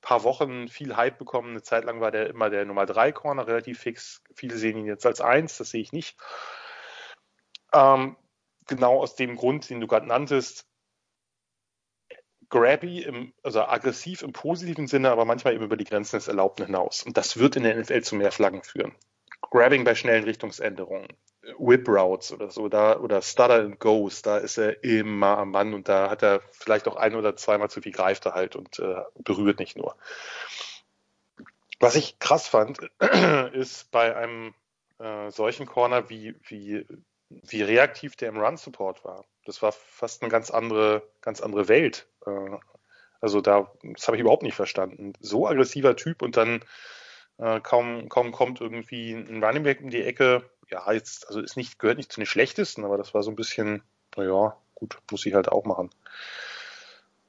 paar Wochen viel Hype bekommen. Eine Zeit lang war der immer der Nummer 3 Corner relativ fix. Viele sehen ihn jetzt als 1, das sehe ich nicht. Ähm, genau aus dem Grund, den du gerade nanntest, grabby, im, also aggressiv im positiven Sinne, aber manchmal eben über die Grenzen des Erlaubten hinaus. Und das wird in der NFL zu mehr Flaggen führen. Grabbing bei schnellen Richtungsänderungen, Whip Routes oder so, da, oder Stutter and Goes, da ist er immer am Mann und da hat er vielleicht auch ein oder zweimal zu viel greift er halt und äh, berührt nicht nur. Was ich krass fand, ist bei einem äh, solchen Corner, wie, wie, wie reaktiv der im Run-Support war. Das war fast eine ganz andere, ganz andere Welt. Äh, also da, das habe ich überhaupt nicht verstanden. So aggressiver Typ und dann äh, kaum, kaum kommt irgendwie ein Running Back um die Ecke. Ja, jetzt, also ist nicht, gehört nicht zu den schlechtesten, aber das war so ein bisschen, naja, gut, muss ich halt auch machen.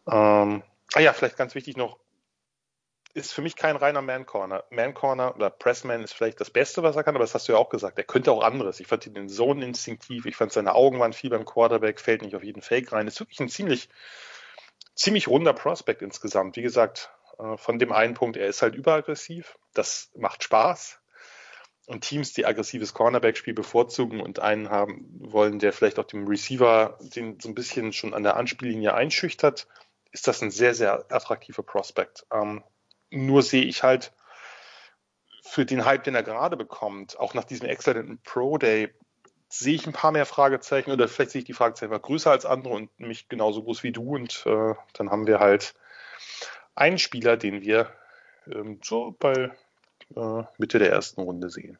Ähm, ah ja, vielleicht ganz wichtig noch, ist für mich kein reiner Man-Corner. Man-Corner oder Pressman ist vielleicht das Beste, was er kann, aber das hast du ja auch gesagt. Er könnte auch anderes. Ich fand ihn in Zone instinktiv, ich fand seine Augen waren viel beim Quarterback, fällt nicht auf jeden Fake rein. Ist wirklich ein ziemlich, ziemlich runder Prospect insgesamt. Wie gesagt, äh, von dem einen Punkt, er ist halt überaggressiv. Das macht Spaß. Und Teams, die aggressives Cornerback-Spiel bevorzugen und einen haben wollen, der vielleicht auch dem Receiver den so ein bisschen schon an der Anspiellinie einschüchtert, ist das ein sehr, sehr attraktiver Prospect. Ähm, nur sehe ich halt für den Hype, den er gerade bekommt, auch nach diesem exzellenten Pro Day, sehe ich ein paar mehr Fragezeichen oder vielleicht sehe ich die Fragezeichen mal größer als andere und mich genauso groß wie du und äh, dann haben wir halt einen Spieler, den wir ähm, so bei äh, Mitte der ersten Runde sehen.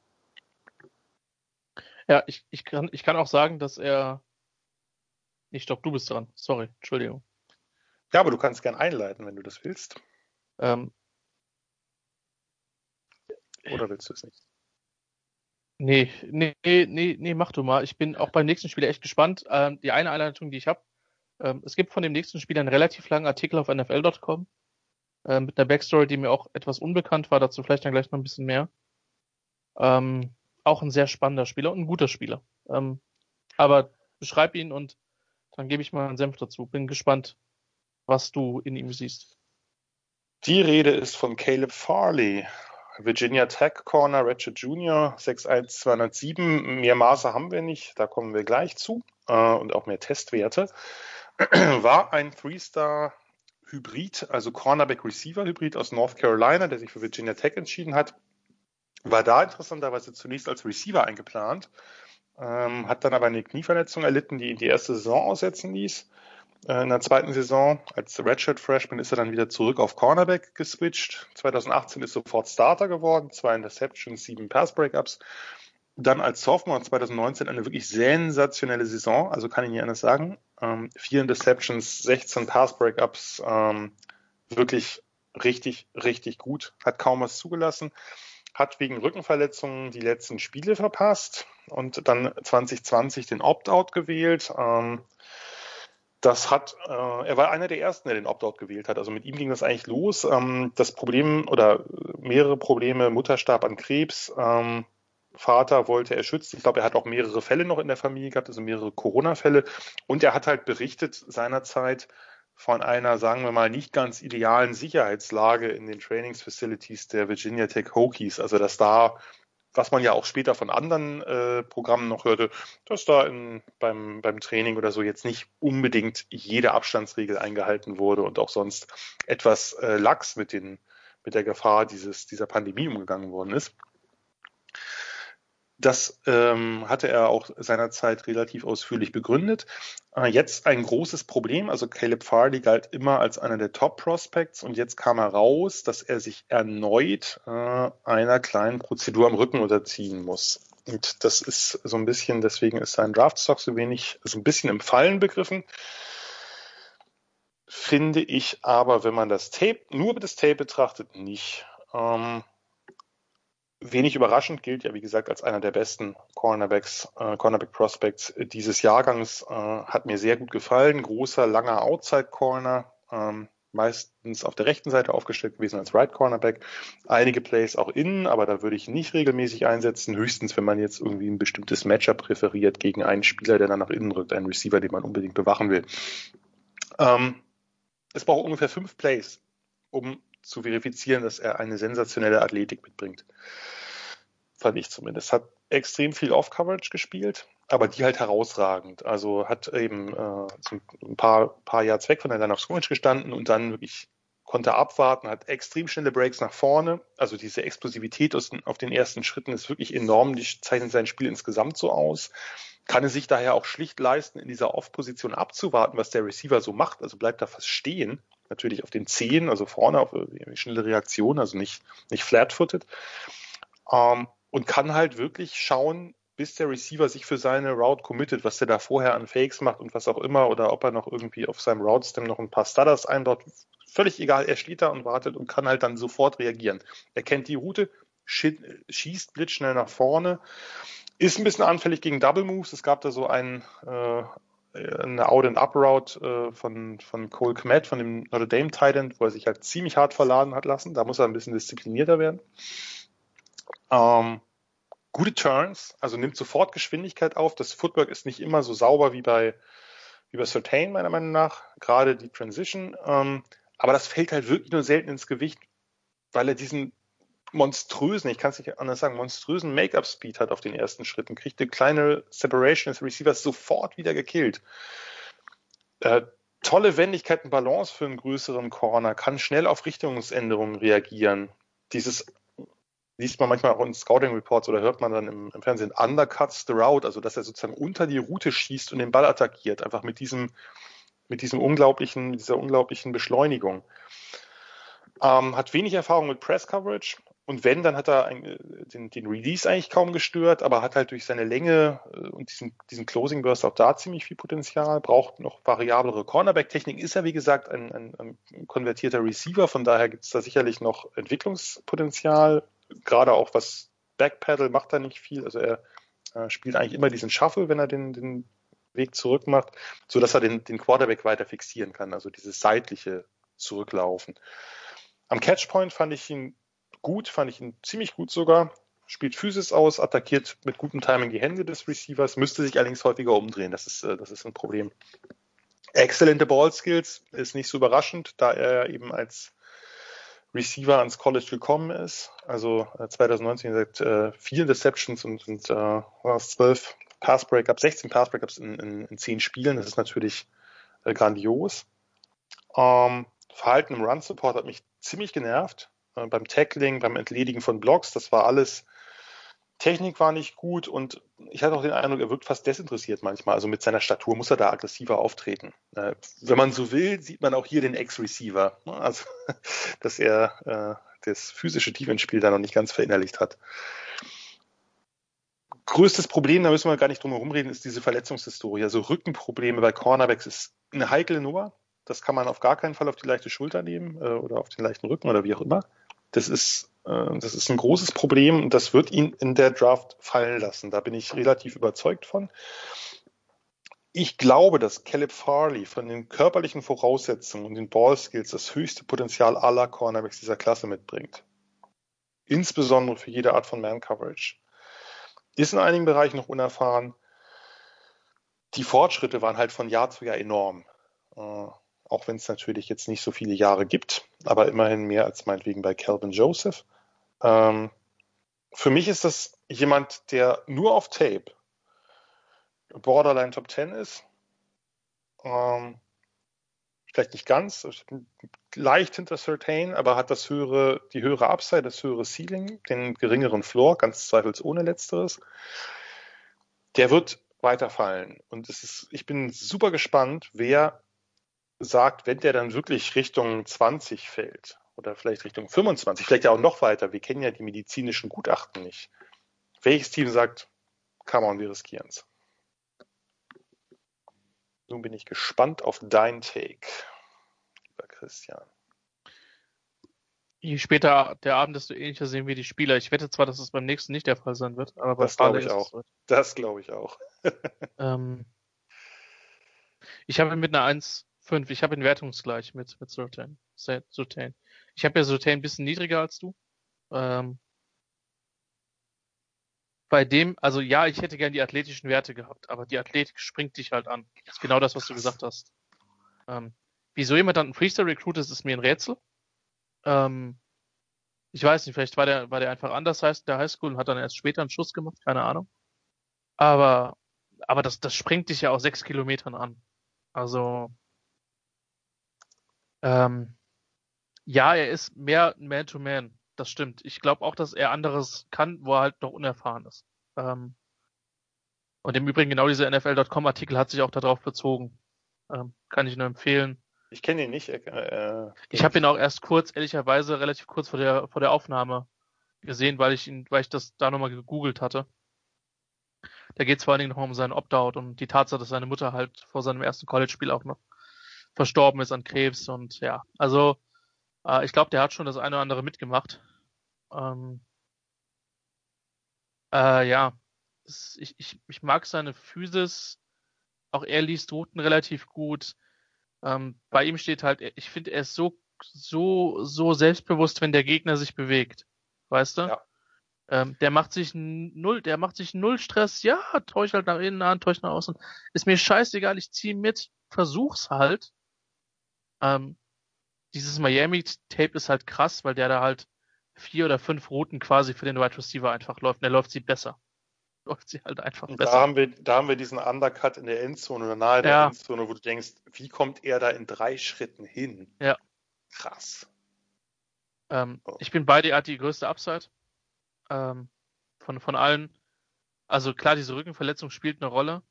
Ja, ich, ich, kann, ich kann auch sagen, dass er. Ich stopp, du bist dran. Sorry, Entschuldigung. Ja, aber du kannst gern einleiten, wenn du das willst. Ähm, Oder willst du es nicht? Nee, nee, nee, nee, mach du mal. Ich bin auch beim nächsten Spiel echt gespannt. Ähm, die eine Einleitung, die ich habe, ähm, es gibt von dem nächsten Spiel einen relativ langen Artikel auf NFL.com äh, mit einer Backstory, die mir auch etwas unbekannt war, dazu vielleicht dann gleich noch ein bisschen mehr. Ähm, auch ein sehr spannender Spieler und ein guter Spieler. Ähm, aber beschreib ihn und dann gebe ich mal einen Senf dazu. Bin gespannt, was du in ihm siehst. Die Rede ist von Caleb Farley, Virginia Tech Corner, Ratchet Jr., 6'1, 207. Mehr Maße haben wir nicht, da kommen wir gleich zu. Äh, und auch mehr Testwerte. War ein Three-Star Hybrid, also Cornerback-Receiver-Hybrid aus North Carolina, der sich für Virginia Tech entschieden hat. War da interessanterweise zunächst als Receiver eingeplant, ähm, hat dann aber eine Knieverletzung erlitten, die ihn die erste Saison aussetzen ließ. Äh, in der zweiten Saison als Redshirt Freshman ist er dann wieder zurück auf Cornerback geswitcht. 2018 ist sofort Starter geworden, zwei Interceptions, sieben Pass Breakups dann als Sophomore 2019 eine wirklich sensationelle Saison, also kann ich nicht anders sagen. Ähm, vier Interceptions, 16 Pass-Breakups, ähm, wirklich richtig, richtig gut. Hat kaum was zugelassen. Hat wegen Rückenverletzungen die letzten Spiele verpasst und dann 2020 den Opt-out gewählt. Ähm, das hat, äh, er war einer der ersten, der den Opt-out gewählt hat. Also mit ihm ging das eigentlich los. Ähm, das Problem oder mehrere Probleme, Mutter starb an Krebs, ähm, Vater wollte er schützen. Ich glaube, er hat auch mehrere Fälle noch in der Familie gehabt, also mehrere Corona-Fälle. Und er hat halt berichtet seinerzeit von einer, sagen wir mal, nicht ganz idealen Sicherheitslage in den Trainingsfacilities der Virginia Tech Hokies. Also, dass da, was man ja auch später von anderen äh, Programmen noch hörte, dass da in, beim, beim Training oder so jetzt nicht unbedingt jede Abstandsregel eingehalten wurde und auch sonst etwas äh, lax mit den, mit der Gefahr dieses, dieser Pandemie umgegangen worden ist. Das ähm, hatte er auch seinerzeit relativ ausführlich begründet. Äh, jetzt ein großes Problem. Also Caleb Farley galt immer als einer der Top Prospects und jetzt kam heraus, dass er sich erneut äh, einer kleinen Prozedur am Rücken unterziehen muss. Und das ist so ein bisschen, deswegen ist sein Draftstock so wenig, so ein bisschen im Fallen begriffen. Finde ich aber, wenn man das Tape, nur das Tape betrachtet, nicht. Ähm, wenig überraschend gilt ja, wie gesagt, als einer der besten Cornerbacks, äh, Cornerback Prospects dieses Jahrgangs. Äh, hat mir sehr gut gefallen. Großer, langer Outside Corner. Ähm, meistens auf der rechten Seite aufgestellt gewesen als Right Cornerback. Einige Plays auch innen, aber da würde ich nicht regelmäßig einsetzen. Höchstens, wenn man jetzt irgendwie ein bestimmtes Matchup präferiert gegen einen Spieler, der dann nach innen rückt, einen Receiver, den man unbedingt bewachen will. Ähm, es braucht ungefähr fünf Plays, um zu verifizieren, dass er eine sensationelle Athletik mitbringt. Fand ich zumindest. Hat extrem viel Off-Coverage gespielt, aber die halt herausragend. Also hat eben äh, ein paar, paar Yards weg von der Line of Scrimmage gestanden und dann wirklich konnte abwarten, hat extrem schnelle Breaks nach vorne. Also diese Explosivität auf den ersten Schritten ist wirklich enorm. Die zeichnet sein Spiel insgesamt so aus. Kann es sich daher auch schlicht leisten, in dieser Off-Position abzuwarten, was der Receiver so macht. Also bleibt da fast stehen natürlich auf den Zehen, also vorne auf eine schnelle Reaktion, also nicht, nicht flat-footed. Ähm, und kann halt wirklich schauen, bis der Receiver sich für seine Route committet, was der da vorher an Fakes macht und was auch immer, oder ob er noch irgendwie auf seinem Route-Stem noch ein paar Stutters einbaut. Völlig egal, er steht da und wartet und kann halt dann sofort reagieren. Er kennt die Route, schießt blitzschnell nach vorne, ist ein bisschen anfällig gegen Double Moves. Es gab da so einen, äh, eine Out-and-Up-Route äh, von, von Cole Kmet, von dem Notre Dame Titan, wo er sich halt ziemlich hart verladen hat lassen. Da muss er ein bisschen disziplinierter werden. Ähm, gute Turns, also nimmt sofort Geschwindigkeit auf. Das Footwork ist nicht immer so sauber wie bei, wie Certain, meiner Meinung nach. Gerade die Transition. Ähm, aber das fällt halt wirklich nur selten ins Gewicht, weil er diesen monströsen, ich kann es nicht anders sagen, monströsen Make-up-Speed hat auf den ersten Schritten, kriegt eine kleine Separation des Receivers sofort wieder gekillt. Äh, tolle Wendigkeit und Balance für einen größeren Corner, kann schnell auf Richtungsänderungen reagieren. Dieses liest man manchmal auch in Scouting Reports oder hört man dann im, im, Fernsehen, undercuts the route, also dass er sozusagen unter die Route schießt und den Ball attackiert, einfach mit diesem, mit diesem unglaublichen, dieser unglaublichen Beschleunigung. Ähm, hat wenig Erfahrung mit Press Coverage, und wenn, dann hat er ein, äh, den, den, Release eigentlich kaum gestört, aber hat halt durch seine Länge äh, und diesen, diesen Closing Burst auch da ziemlich viel Potenzial, braucht noch variablere Cornerback-Technik, ist er wie gesagt ein, ein, ein konvertierter Receiver, von daher gibt es da sicherlich noch Entwicklungspotenzial, gerade auch was Backpedal macht er nicht viel, also er spielt eigentlich immer diesen Shuffle, wenn er den, den Weg zurück macht, so dass er den, den Quarterback weiter fixieren kann, also dieses seitliche Zurücklaufen. Am Catchpoint fand ich ihn gut, fand ich ihn ziemlich gut sogar. Spielt Physis aus, attackiert mit gutem Timing die Hände des Receivers, müsste sich allerdings häufiger umdrehen. Das ist, äh, das ist ein Problem. Exzellente Ballskills ist nicht so überraschend, da er eben als Receiver ans College gekommen ist. Also 2019 äh, gesagt, äh, vier Deceptions und, und äh, zwölf Pass Breakups, 16 Pass Breakups in, in, in zehn Spielen. Das ist natürlich äh, grandios. Ähm, Verhalten im Run Support hat mich ziemlich genervt. Äh, beim Tackling, beim Entledigen von Blocks, das war alles, Technik war nicht gut und ich hatte auch den Eindruck, er wirkt fast desinteressiert manchmal. Also mit seiner Statur muss er da aggressiver auftreten. Äh, wenn man so will, sieht man auch hier den Ex-Receiver, ne? also dass er äh, das physische Tiefenspiel da noch nicht ganz verinnerlicht hat. Größtes Problem, da müssen wir gar nicht drum herum reden, ist diese Verletzungshistorie. Also Rückenprobleme bei Cornerbacks ist eine heikle Nummer. Das kann man auf gar keinen Fall auf die leichte Schulter nehmen oder auf den leichten Rücken oder wie auch immer. Das ist, äh, das ist ein großes Problem und das wird ihn in der Draft fallen lassen. Da bin ich relativ überzeugt von. Ich glaube, dass Caleb Farley von den körperlichen Voraussetzungen und den Ballskills das höchste Potenzial aller Cornerbacks dieser Klasse mitbringt. Insbesondere für jede Art von Man-Coverage. Ist in einigen Bereichen noch unerfahren. Die Fortschritte waren halt von Jahr zu Jahr enorm. Auch wenn es natürlich jetzt nicht so viele Jahre gibt, aber immerhin mehr als meinetwegen bei Calvin Joseph. Ähm, für mich ist das jemand, der nur auf Tape Borderline Top 10 ist. Ähm, vielleicht nicht ganz, leicht hinter Certain, aber hat das höhere, die höhere Upside, das höhere Ceiling, den geringeren Floor, ganz zweifelsohne letzteres. Der wird weiterfallen. Und es ist, ich bin super gespannt, wer sagt, wenn der dann wirklich Richtung 20 fällt oder vielleicht Richtung 25, vielleicht ja auch noch weiter, wir kennen ja die medizinischen Gutachten nicht. Welches Team sagt, come on, wir riskieren es. Nun bin ich gespannt auf dein Take, lieber Christian. Je später der Abend, desto ähnlicher sehen wir die Spieler. Ich wette zwar, dass es beim nächsten nicht der Fall sein wird, aber bei das glaube ich auch. Das glaube ich auch. ähm, ich habe mit einer 1,5, ich habe ihn wertungsgleich mit, mit Sultan. Sultan. Ich habe ja Sultan ein bisschen niedriger als du. Ähm, bei dem, also ja, ich hätte gern die athletischen Werte gehabt, aber die Athletik springt dich halt an. Das ist genau das, was du gesagt hast. Ähm, wieso jemand dann ein Freestyle-Recruit ist, ist mir ein Rätsel. Ähm, ich weiß nicht, vielleicht war der, war der einfach anders heißt der Highschool und hat dann erst später einen Schuss gemacht, keine Ahnung. Aber, aber das, das springt dich ja aus sechs Kilometern an. Also, ähm, ja, er ist mehr Man-to-Man. Das stimmt. Ich glaube auch, dass er anderes kann, wo er halt noch unerfahren ist. Ähm, und im Übrigen genau dieser NFL.com-Artikel hat sich auch darauf bezogen. Ähm, kann ich nur empfehlen. Ich kenne ihn nicht. Äh, ich habe ihn auch erst kurz, ehrlicherweise, relativ kurz vor der, vor der Aufnahme gesehen, weil ich ihn, weil ich das da nochmal gegoogelt hatte. Da geht es vor allen Dingen noch um seinen Opt-out und die Tatsache, dass seine Mutter halt vor seinem ersten College-Spiel auch noch verstorben ist an Krebs und ja, also äh, ich glaube, der hat schon das eine oder andere mitgemacht. Ähm, äh, ja, ich, ich, ich mag seine Physis. Auch er liest Routen relativ gut. Ähm, bei ihm steht halt, ich finde, er ist so, so, so selbstbewusst, wenn der Gegner sich bewegt. Weißt du? Ja. Ähm, der macht sich null, der macht sich null Stress. Ja, täusch halt nach innen an, täusch nach außen. Ist mir scheißegal, ich zieh mit, versuch's halt. Ähm, dieses Miami-Tape ist halt krass, weil der da halt vier oder fünf Routen quasi für den Wide Receiver einfach läuft. Und er läuft sie besser. Läuft sie halt einfach besser. Da haben wir, da haben wir diesen Undercut in der Endzone oder nahe der ja. Endzone, wo du denkst, wie kommt er da in drei Schritten hin? Ja. Krass. Ähm, oh. Ich bin bei dir, hat die größte Upside. Ähm, von, von allen. Also klar, diese Rückenverletzung spielt eine Rolle.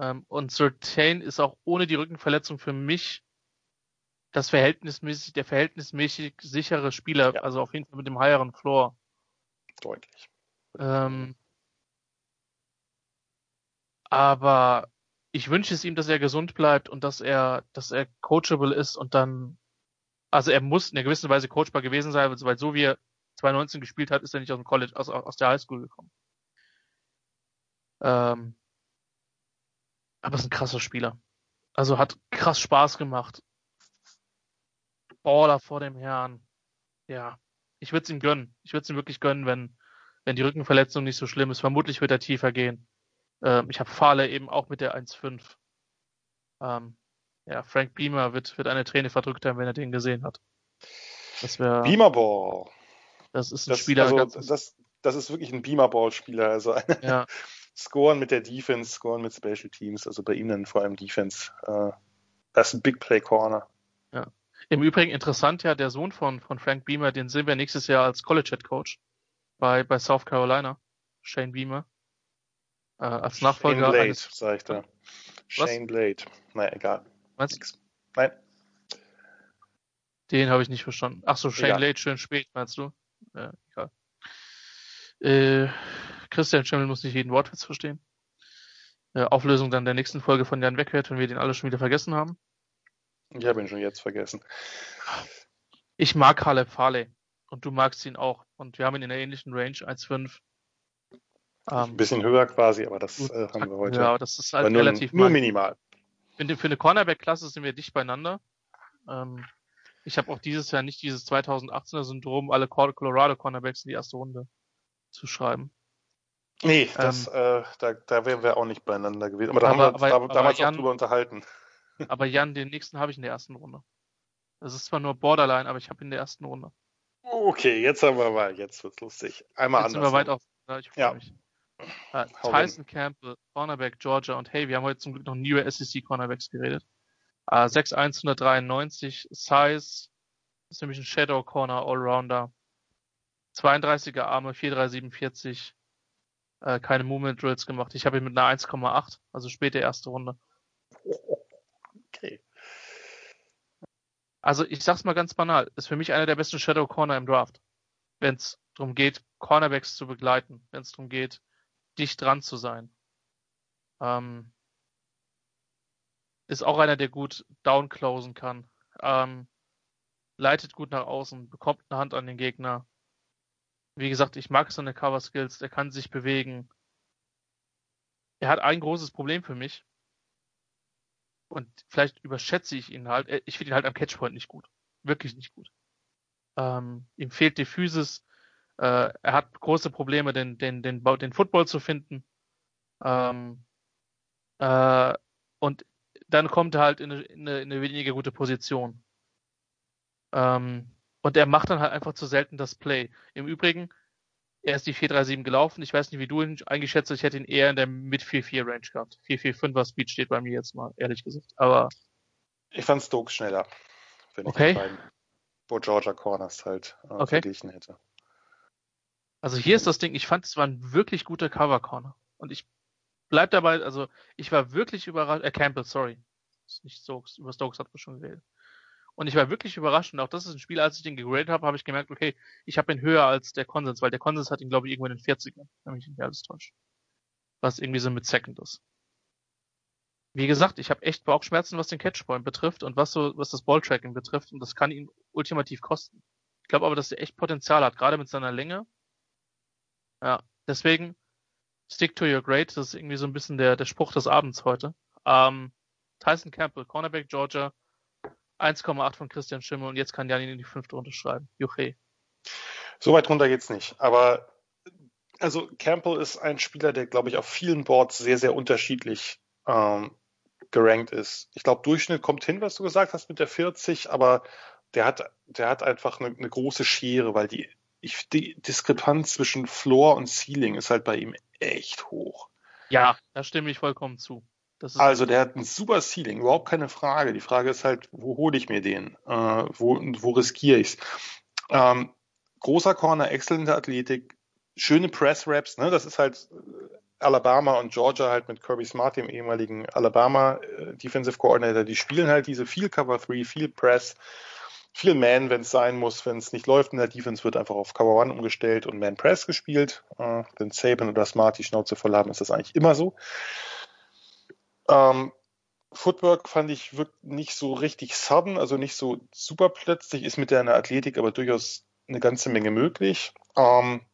Ähm, und Certain ist auch ohne die Rückenverletzung für mich das verhältnismäßig, der verhältnismäßig sichere Spieler, ja. also auf jeden Fall mit dem höheren Floor. Deutlich. Ähm, aber ich wünsche es ihm, dass er gesund bleibt und dass er, dass er coachable ist und dann, also er muss in einer gewissen Weise coachbar gewesen sein, weil so wie er 2019 gespielt hat, ist er nicht aus dem College, aus, aus der Highschool gekommen. Ähm, aber ist ein krasser Spieler. Also hat krass Spaß gemacht. Baller vor dem Herrn. Ja, ich würde es ihm gönnen. Ich würde es ihm wirklich gönnen, wenn, wenn die Rückenverletzung nicht so schlimm ist. Vermutlich wird er tiefer gehen. Ähm, ich habe Fahle eben auch mit der 1,5. Ähm, ja, Frank Beamer wird, wird eine Träne verdrückt haben, wenn er den gesehen hat. Das wäre. Beamerball. Das ist ein das, Spieler. Also, das, das ist wirklich ein Beamerball-Spieler. Also ja. Scoren mit der Defense, scoren mit Special Teams. Also bei ihm dann vor allem Defense. Äh, das ist ein Big Play Corner. Ja. Im Übrigen interessant ja, der Sohn von, von Frank Beamer, den sehen wir nächstes Jahr als College Head Coach bei, bei South Carolina. Shane Beamer. Äh, als Nachfolger. Shane Blade, eines, sag ich da. Shane Blade. Nein, egal. Meinst du? Nein. Den habe ich nicht verstanden. Ach so, Shane Blade, schön spät, meinst du? Ja, egal. Äh, Christian Schimmel muss nicht jeden Wortwitz verstehen. Äh, Auflösung dann der nächsten Folge von Jan Wegwert, wenn wir den alle schon wieder vergessen haben. Ich habe ihn schon jetzt vergessen. Ich mag Caleb Farley und du magst ihn auch. Und wir haben ihn in der ähnlichen Range 1,5. Ähm, ein bisschen höher quasi, aber das äh, haben wir heute. Ja, das ist halt nur, relativ nur minimal. Finde, für eine Cornerback-Klasse sind wir dicht beieinander. Ähm, ich habe auch dieses Jahr nicht dieses 2018er Syndrom, alle Colorado Cornerbacks in die erste Runde zu schreiben. Nee, das, ähm, äh, da, da wären wir auch nicht beieinander gewesen. Aber da aber, haben wir uns aber, damals Jan, auch drüber unterhalten. Aber Jan, den nächsten habe ich in der ersten Runde. Das ist zwar nur Borderline, aber ich habe in der ersten Runde. Okay, jetzt haben wir mal, jetzt wird's lustig. Einmal jetzt anders. Sind wir weit auf, ja, ich freue ja. mich. Uh, Tyson Campbell, Cornerback Georgia und hey, wir haben heute zum Glück noch nie über SEC Cornerbacks geredet. Uh, 6'1, 193, Size, ist nämlich ein Shadow Corner Allrounder. 32er Arme, 4,347. äh, keine Movement Drills gemacht. Ich habe ihn mit einer 1,8, also späte erste Runde. Okay. Also ich sag's mal ganz banal, ist für mich einer der besten Shadow Corner im Draft. Wenn es darum geht, Cornerbacks zu begleiten, wenn es darum geht, dicht dran zu sein. Ähm, ist auch einer, der gut downclosen kann. Ähm, leitet gut nach außen, bekommt eine Hand an den Gegner. Wie gesagt, ich mag seine Cover Skills, der kann sich bewegen. Er hat ein großes Problem für mich. Und vielleicht überschätze ich ihn halt. Ich finde ihn halt am Catchpoint nicht gut. Wirklich nicht gut. Ähm, ihm fehlt die Physis. Äh, er hat große Probleme, den, den, den, den Football zu finden. Ähm, äh, und dann kommt er halt in eine, in eine, in eine weniger gute Position. Ähm, und er macht dann halt einfach zu selten das Play. Im Übrigen, er ist die 437 gelaufen. Ich weiß nicht, wie du ihn eingeschätzt hast. Ich hätte ihn eher in der mit 4-4 Range gehabt. 4-4-5er Speed steht bei mir jetzt mal, ehrlich gesagt. Aber. Ich fand Stokes schneller. Wenn okay. ich beiden, wo Georgia Corners halt äh, okay. verglichen hätte. Also hier ist das Ding, ich fand, es war ein wirklich guter Cover Corner. Und ich bleib dabei, also ich war wirklich überrascht, äh, Campbell, sorry. Ist nicht Stokes, über Stokes hat man schon gewählt. Und ich war wirklich überrascht. Und auch das ist ein Spiel, als ich den gegradet habe, habe ich gemerkt, okay, ich habe ihn höher als der Konsens, weil der Konsens hat ihn, glaube ich, irgendwo in den 40ern, wenn mich nicht alles täuscht. Was irgendwie so mit Second ist. Wie gesagt, ich habe echt Bauchschmerzen, was den Catchpoint betrifft und was so, was das Balltracking betrifft. Und das kann ihn ultimativ kosten. Ich glaube aber, dass er echt Potenzial hat, gerade mit seiner Länge. Ja, deswegen stick to your grade. Das ist irgendwie so ein bisschen der, der Spruch des Abends heute. Ähm, Tyson Campbell, Cornerback Georgia, 1,8 von Christian Schimmel und jetzt kann Janin in die fünfte Runde schreiben. Juche. So weit runter geht's nicht. Aber also Campbell ist ein Spieler, der, glaube ich, auf vielen Boards sehr, sehr unterschiedlich ähm, gerankt ist. Ich glaube, Durchschnitt kommt hin, was du gesagt hast mit der 40, aber der hat, der hat einfach eine, eine große Schere, weil die, ich, die Diskrepanz zwischen Floor und Ceiling ist halt bei ihm echt hoch. Ja, da stimme ich vollkommen zu also der hat ein super Ceiling, überhaupt keine Frage. Die Frage ist halt, wo hole ich mir den? Äh, wo, wo riskiere ich's? Ähm, großer Corner, exzellente Athletik, schöne Press-Raps, ne? Das ist halt äh, Alabama und Georgia halt mit Kirby Smart, dem ehemaligen Alabama äh, Defensive Coordinator, die spielen halt diese viel Cover 3, viel Press, viel Man, wenn es sein muss, wenn es nicht läuft in der Defense, wird einfach auf Cover 1 umgestellt und Man Press gespielt. Äh, wenn Saban oder Smart die Schnauze voll haben, ist das eigentlich immer so. Ähm, Footwork fand ich wirkt nicht so richtig sudden, also nicht so super plötzlich, ist mit der Athletik aber durchaus eine ganze Menge möglich. Ähm,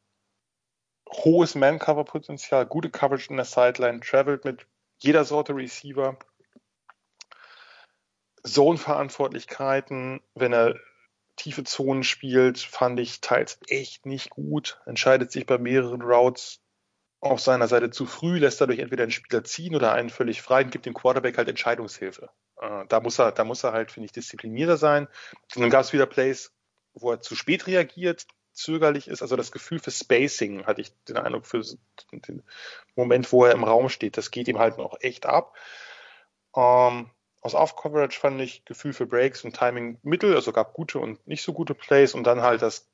hohes Man-Cover-Potenzial, gute Coverage in der Sideline, travelt mit jeder Sorte Receiver. Zone-Verantwortlichkeiten, wenn er tiefe Zonen spielt, fand ich teils echt nicht gut. Entscheidet sich bei mehreren Routes auf seiner Seite zu früh, lässt dadurch entweder einen Spieler ziehen oder einen völlig frei und gibt dem Quarterback halt Entscheidungshilfe. Äh, da muss er, da muss er halt, finde ich, disziplinierter sein. Und dann gab es wieder Plays, wo er zu spät reagiert, zögerlich ist. Also das Gefühl für Spacing hatte ich den Eindruck für den Moment, wo er im Raum steht. Das geht ihm halt noch echt ab. Ähm, aus Off-Coverage fand ich Gefühl für Breaks und Timing mittel, also gab gute und nicht so gute Plays und dann halt das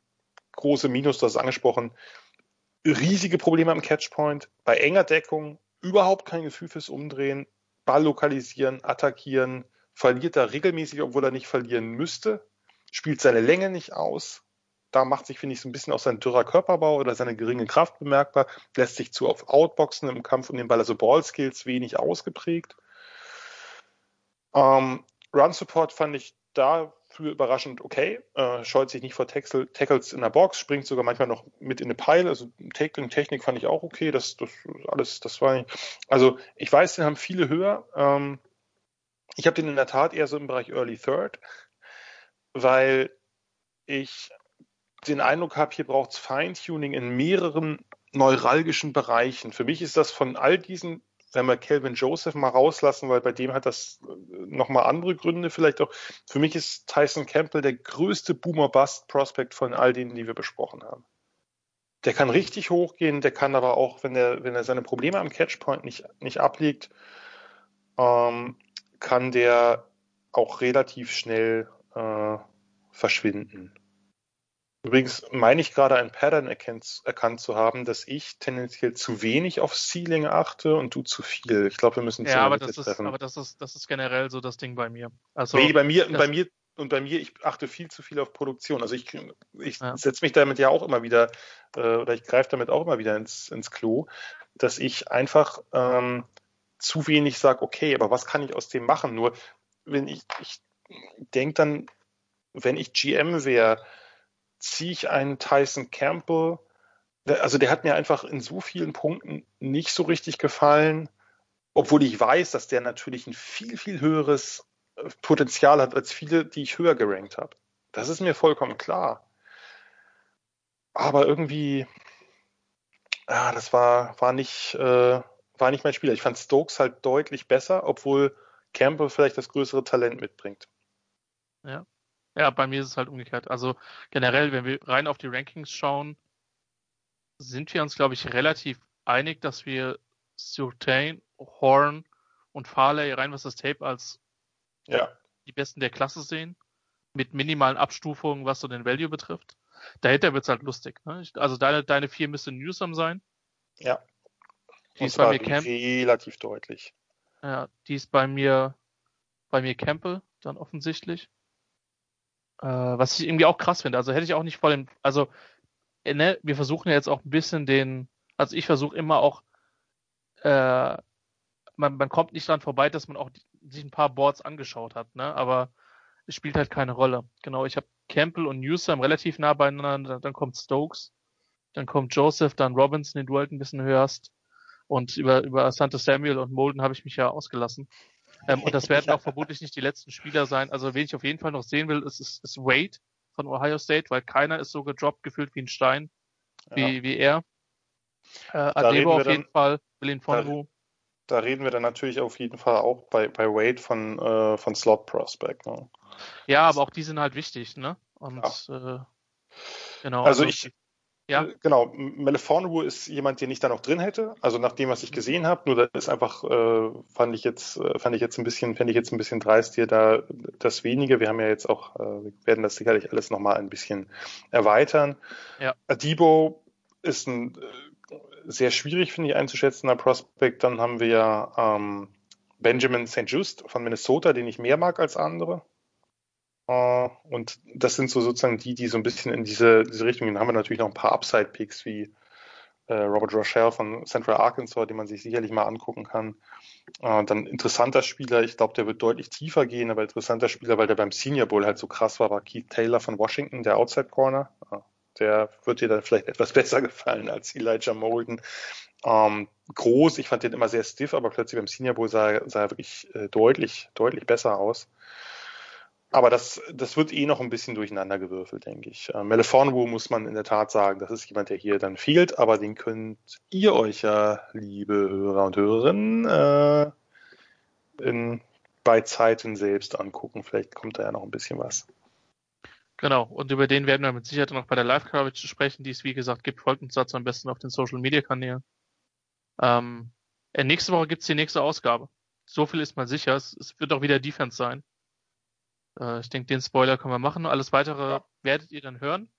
große Minus, das ist angesprochen, riesige Probleme am Catchpoint, bei enger Deckung überhaupt kein Gefühl fürs Umdrehen, Ball lokalisieren, attackieren, verliert er regelmäßig, obwohl er nicht verlieren müsste, spielt seine Länge nicht aus. Da macht sich, finde ich, so ein bisschen auch sein dürrer Körperbau oder seine geringe Kraft bemerkbar, lässt sich zu auf Outboxen im Kampf um den Ball, also Ballskills wenig ausgeprägt. Ähm, Run Support fand ich da früher überraschend okay, äh, scheut sich nicht vor Tackle, Tackles in der Box, springt sogar manchmal noch mit in eine Pile, also Tackling-Technik fand ich auch okay, das, das alles, das war, also ich weiß, den haben viele höher, ähm, ich habe den in der Tat eher so im Bereich Early Third, weil ich den Eindruck habe, hier braucht es Feintuning in mehreren neuralgischen Bereichen. Für mich ist das von all diesen wenn wir Calvin Joseph mal rauslassen, weil bei dem hat das äh, nochmal andere Gründe vielleicht auch. Für mich ist Tyson Campbell der größte Boomer-Bust-Prospect von all denen, die wir besprochen haben. Der kann richtig hochgehen, der kann aber auch, wenn er, wenn seine Probleme am Catchpoint nicht, nicht ablegt, ähm, kann der auch relativ schnell äh, verschwinden. Übrigens meine ich gerade ein Pattern erkennt, erkannt zu haben, dass ich tendenziell zu wenig auf Ceiling achte und du zu viel. Ich glaube, wir müssen Ja, aber das, ist, aber das ist, das ist generell so das Ding bei mir. Also, nee, bei mir, bei mir und bei mir, ich achte viel zu viel auf Produktion. Also ich, ich ja. setze mich damit ja auch immer wieder, äh, oder ich greife damit auch immer wieder ins, ins Klo, dass ich einfach ähm, zu wenig sage, okay, aber was kann ich aus dem machen? Nur wenn ich, ich denke dann, wenn ich GM wäre, ziehe ich einen Tyson Campbell. Also der hat mir einfach in so vielen Punkten nicht so richtig gefallen, obwohl ich weiß, dass der natürlich ein viel, viel höheres äh, Potenzial hat als viele, die ich höher gerankt habe. Das ist mir vollkommen klar. Aber irgendwie, ja, das war, war nicht, äh, war nicht mein Spieler. Ich fand Stokes halt deutlich besser, obwohl Campbell vielleicht das größere Talent mitbringt. Ja. Ja, bei mir ist es halt umgekehrt. Also generell, wenn wir rein auf die Rankings schauen, sind wir uns, glaube ich, relativ einig, dass wir Surtain, Horn und Farley rein was das Tape als ja. die besten der Klasse sehen. Mit minimalen Abstufungen, was so den Value betrifft. Dahinter wird's halt lustig. Ne? Also deine, deine vier müsste Newsome sein. Ja. Die und ist bei mir Camp relativ deutlich. Ja, die ist bei mir bei mir Campbell dann offensichtlich. Äh, was ich irgendwie auch krass finde. Also hätte ich auch nicht voll im, also äh, ne, wir versuchen ja jetzt auch ein bisschen den, also ich versuche immer auch, äh, man, man kommt nicht dran vorbei, dass man auch sich ein paar Boards angeschaut hat, ne? Aber es spielt halt keine Rolle. Genau, ich habe Campbell und Newsom relativ nah beieinander, dann kommt Stokes, dann kommt Joseph, dann Robinson, den du halt ein bisschen hörst. Und über, über Santa Samuel und Molden habe ich mich ja ausgelassen. Ähm, und das werden auch vermutlich nicht die letzten Spieler sein. Also wen ich auf jeden Fall noch sehen will, ist, ist, ist Wade von Ohio State, weil keiner ist so gedroppt gefühlt wie ein Stein, wie, ja. wie er. Äh, Adebo auf jeden dann, Fall, Willin von da, da reden wir dann natürlich auf jeden Fall auch bei, bei Wade von, äh, von Slot Prospect. Ne? Ja, aber auch die sind halt wichtig, ne? Und ja. äh, genau. Also, also ich, ja. Äh, genau, Melifonwu ist jemand, den ich da noch drin hätte. Also nach dem, was ich gesehen habe, nur das ist einfach, äh, fand ich jetzt, äh, fand ich jetzt ein bisschen, fände ich jetzt ein bisschen dreist hier da das wenige. Wir haben ja jetzt auch, äh, wir werden das sicherlich alles nochmal ein bisschen erweitern. Ja. Adibo ist ein äh, sehr schwierig, finde ich, einzuschätzender Prospect. Dann haben wir ähm, Benjamin St. Just von Minnesota, den ich mehr mag als andere. Uh, und das sind so sozusagen die, die so ein bisschen in diese, diese Richtung gehen. Dann haben wir natürlich noch ein paar Upside-Picks wie äh, Robert Rochelle von Central Arkansas, die man sich sicherlich mal angucken kann. Uh, dann interessanter Spieler, ich glaube, der wird deutlich tiefer gehen, aber interessanter Spieler, weil der beim Senior Bowl halt so krass war, war Keith Taylor von Washington, der Outside Corner. Uh, der wird dir dann vielleicht etwas besser gefallen als Elijah Molden. Ähm, groß, ich fand den immer sehr stiff, aber plötzlich beim Senior Bowl sah, sah er wirklich äh, deutlich, deutlich besser aus. Aber das, das wird eh noch ein bisschen durcheinander gewürfelt, denke ich. Äh, Melifonwu muss man in der Tat sagen, das ist jemand, der hier dann fehlt, aber den könnt ihr euch ja, liebe Hörer und Hörerinnen, äh, bei Zeiten selbst angucken. Vielleicht kommt da ja noch ein bisschen was. Genau, und über den werden wir mit Sicherheit noch bei der Live-Coverage sprechen, die es wie gesagt gibt. Folgt uns dazu am besten auf den Social-Media-Kanälen. Ähm, äh, nächste Woche gibt's die nächste Ausgabe. So viel ist mal sicher. Es, es wird auch wieder Defense sein. Äh, ich denke, den Spoiler können wir machen. Alles weitere ja. werdet ihr dann hören.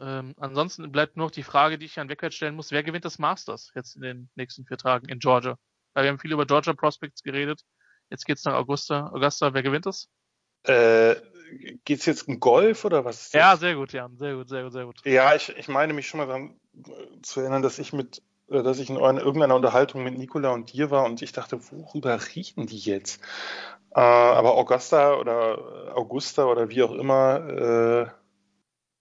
Ähm, ansonsten bleibt nur noch die Frage, die ich an Wegwert stellen muss. Wer gewinnt das Masters jetzt in den nächsten vier Tagen in Georgia? Weil wir haben viel über Georgia Prospects geredet. Jetzt geht's nach Augusta. Augusta, wer gewinnt das? Äh, geht's jetzt um Golf oder was? Ja, sehr gut, Jan. Sehr gut, sehr gut, sehr gut. Ja, ich, ich meine mich schon mal daran zu erinnern, dass ich mit dass ich in irgendeiner Unterhaltung mit Nicola und dir war und ich dachte, worüber riechen die jetzt? Äh, aber Augusta oder Augusta oder wie auch immer äh,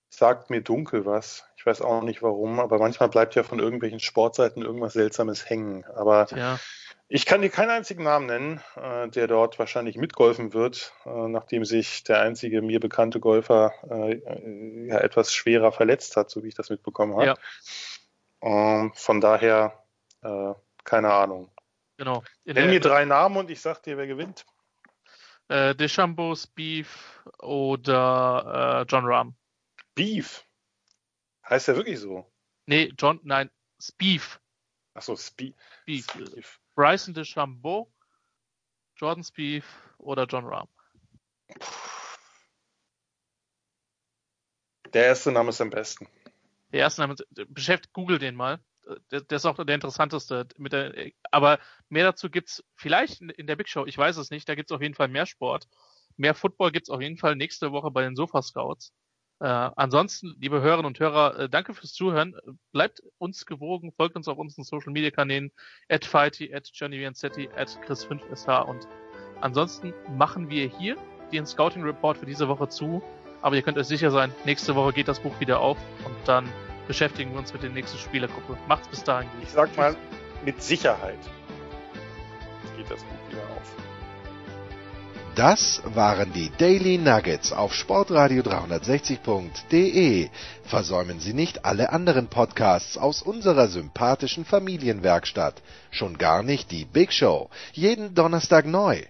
sagt mir dunkel was. Ich weiß auch nicht warum, aber manchmal bleibt ja von irgendwelchen Sportseiten irgendwas Seltsames hängen. Aber ja. ich kann dir keinen einzigen Namen nennen, äh, der dort wahrscheinlich mitgolfen wird, äh, nachdem sich der einzige mir bekannte Golfer äh, ja etwas schwerer verletzt hat, so wie ich das mitbekommen habe. Ja. Ähm, von daher, äh, keine Ahnung. Genau. Nenn mir drei Namen und ich sag dir, wer gewinnt. Äh, Deschambos, Beef oder äh, John Rahm. Beef? Heißt der wirklich so? Nee, John, nein, Spief. Achso, Spief. Spief. Bryson DeChambeau, Jordan Spief oder John Rahm. Der erste Name ist am besten. Der erste Name, beschäftigt, google den mal. Der, der, ist auch der interessanteste. Mit der, aber mehr dazu gibt's vielleicht in der Big Show, ich weiß es nicht, da gibt's auf jeden Fall mehr Sport. Mehr Football gibt's auf jeden Fall nächste Woche bei den Sofa Scouts. Äh, ansonsten, liebe Hörerinnen und Hörer, äh, danke fürs Zuhören. Bleibt uns gewogen, folgt uns auf unseren Social Media Kanälen, at Fighty, at Johnny at Chris5SH und ansonsten machen wir hier den Scouting Report für diese Woche zu. Aber ihr könnt euch sicher sein, nächste Woche geht das Buch wieder auf und dann beschäftigen wir uns mit der nächsten Spielergruppe. Macht's bis dahin. Ich sag mal, mit Sicherheit geht das Buch wieder auf. Das waren die Daily Nuggets auf Sportradio 360.de. Versäumen Sie nicht alle anderen Podcasts aus unserer sympathischen Familienwerkstatt. Schon gar nicht die Big Show. Jeden Donnerstag neu.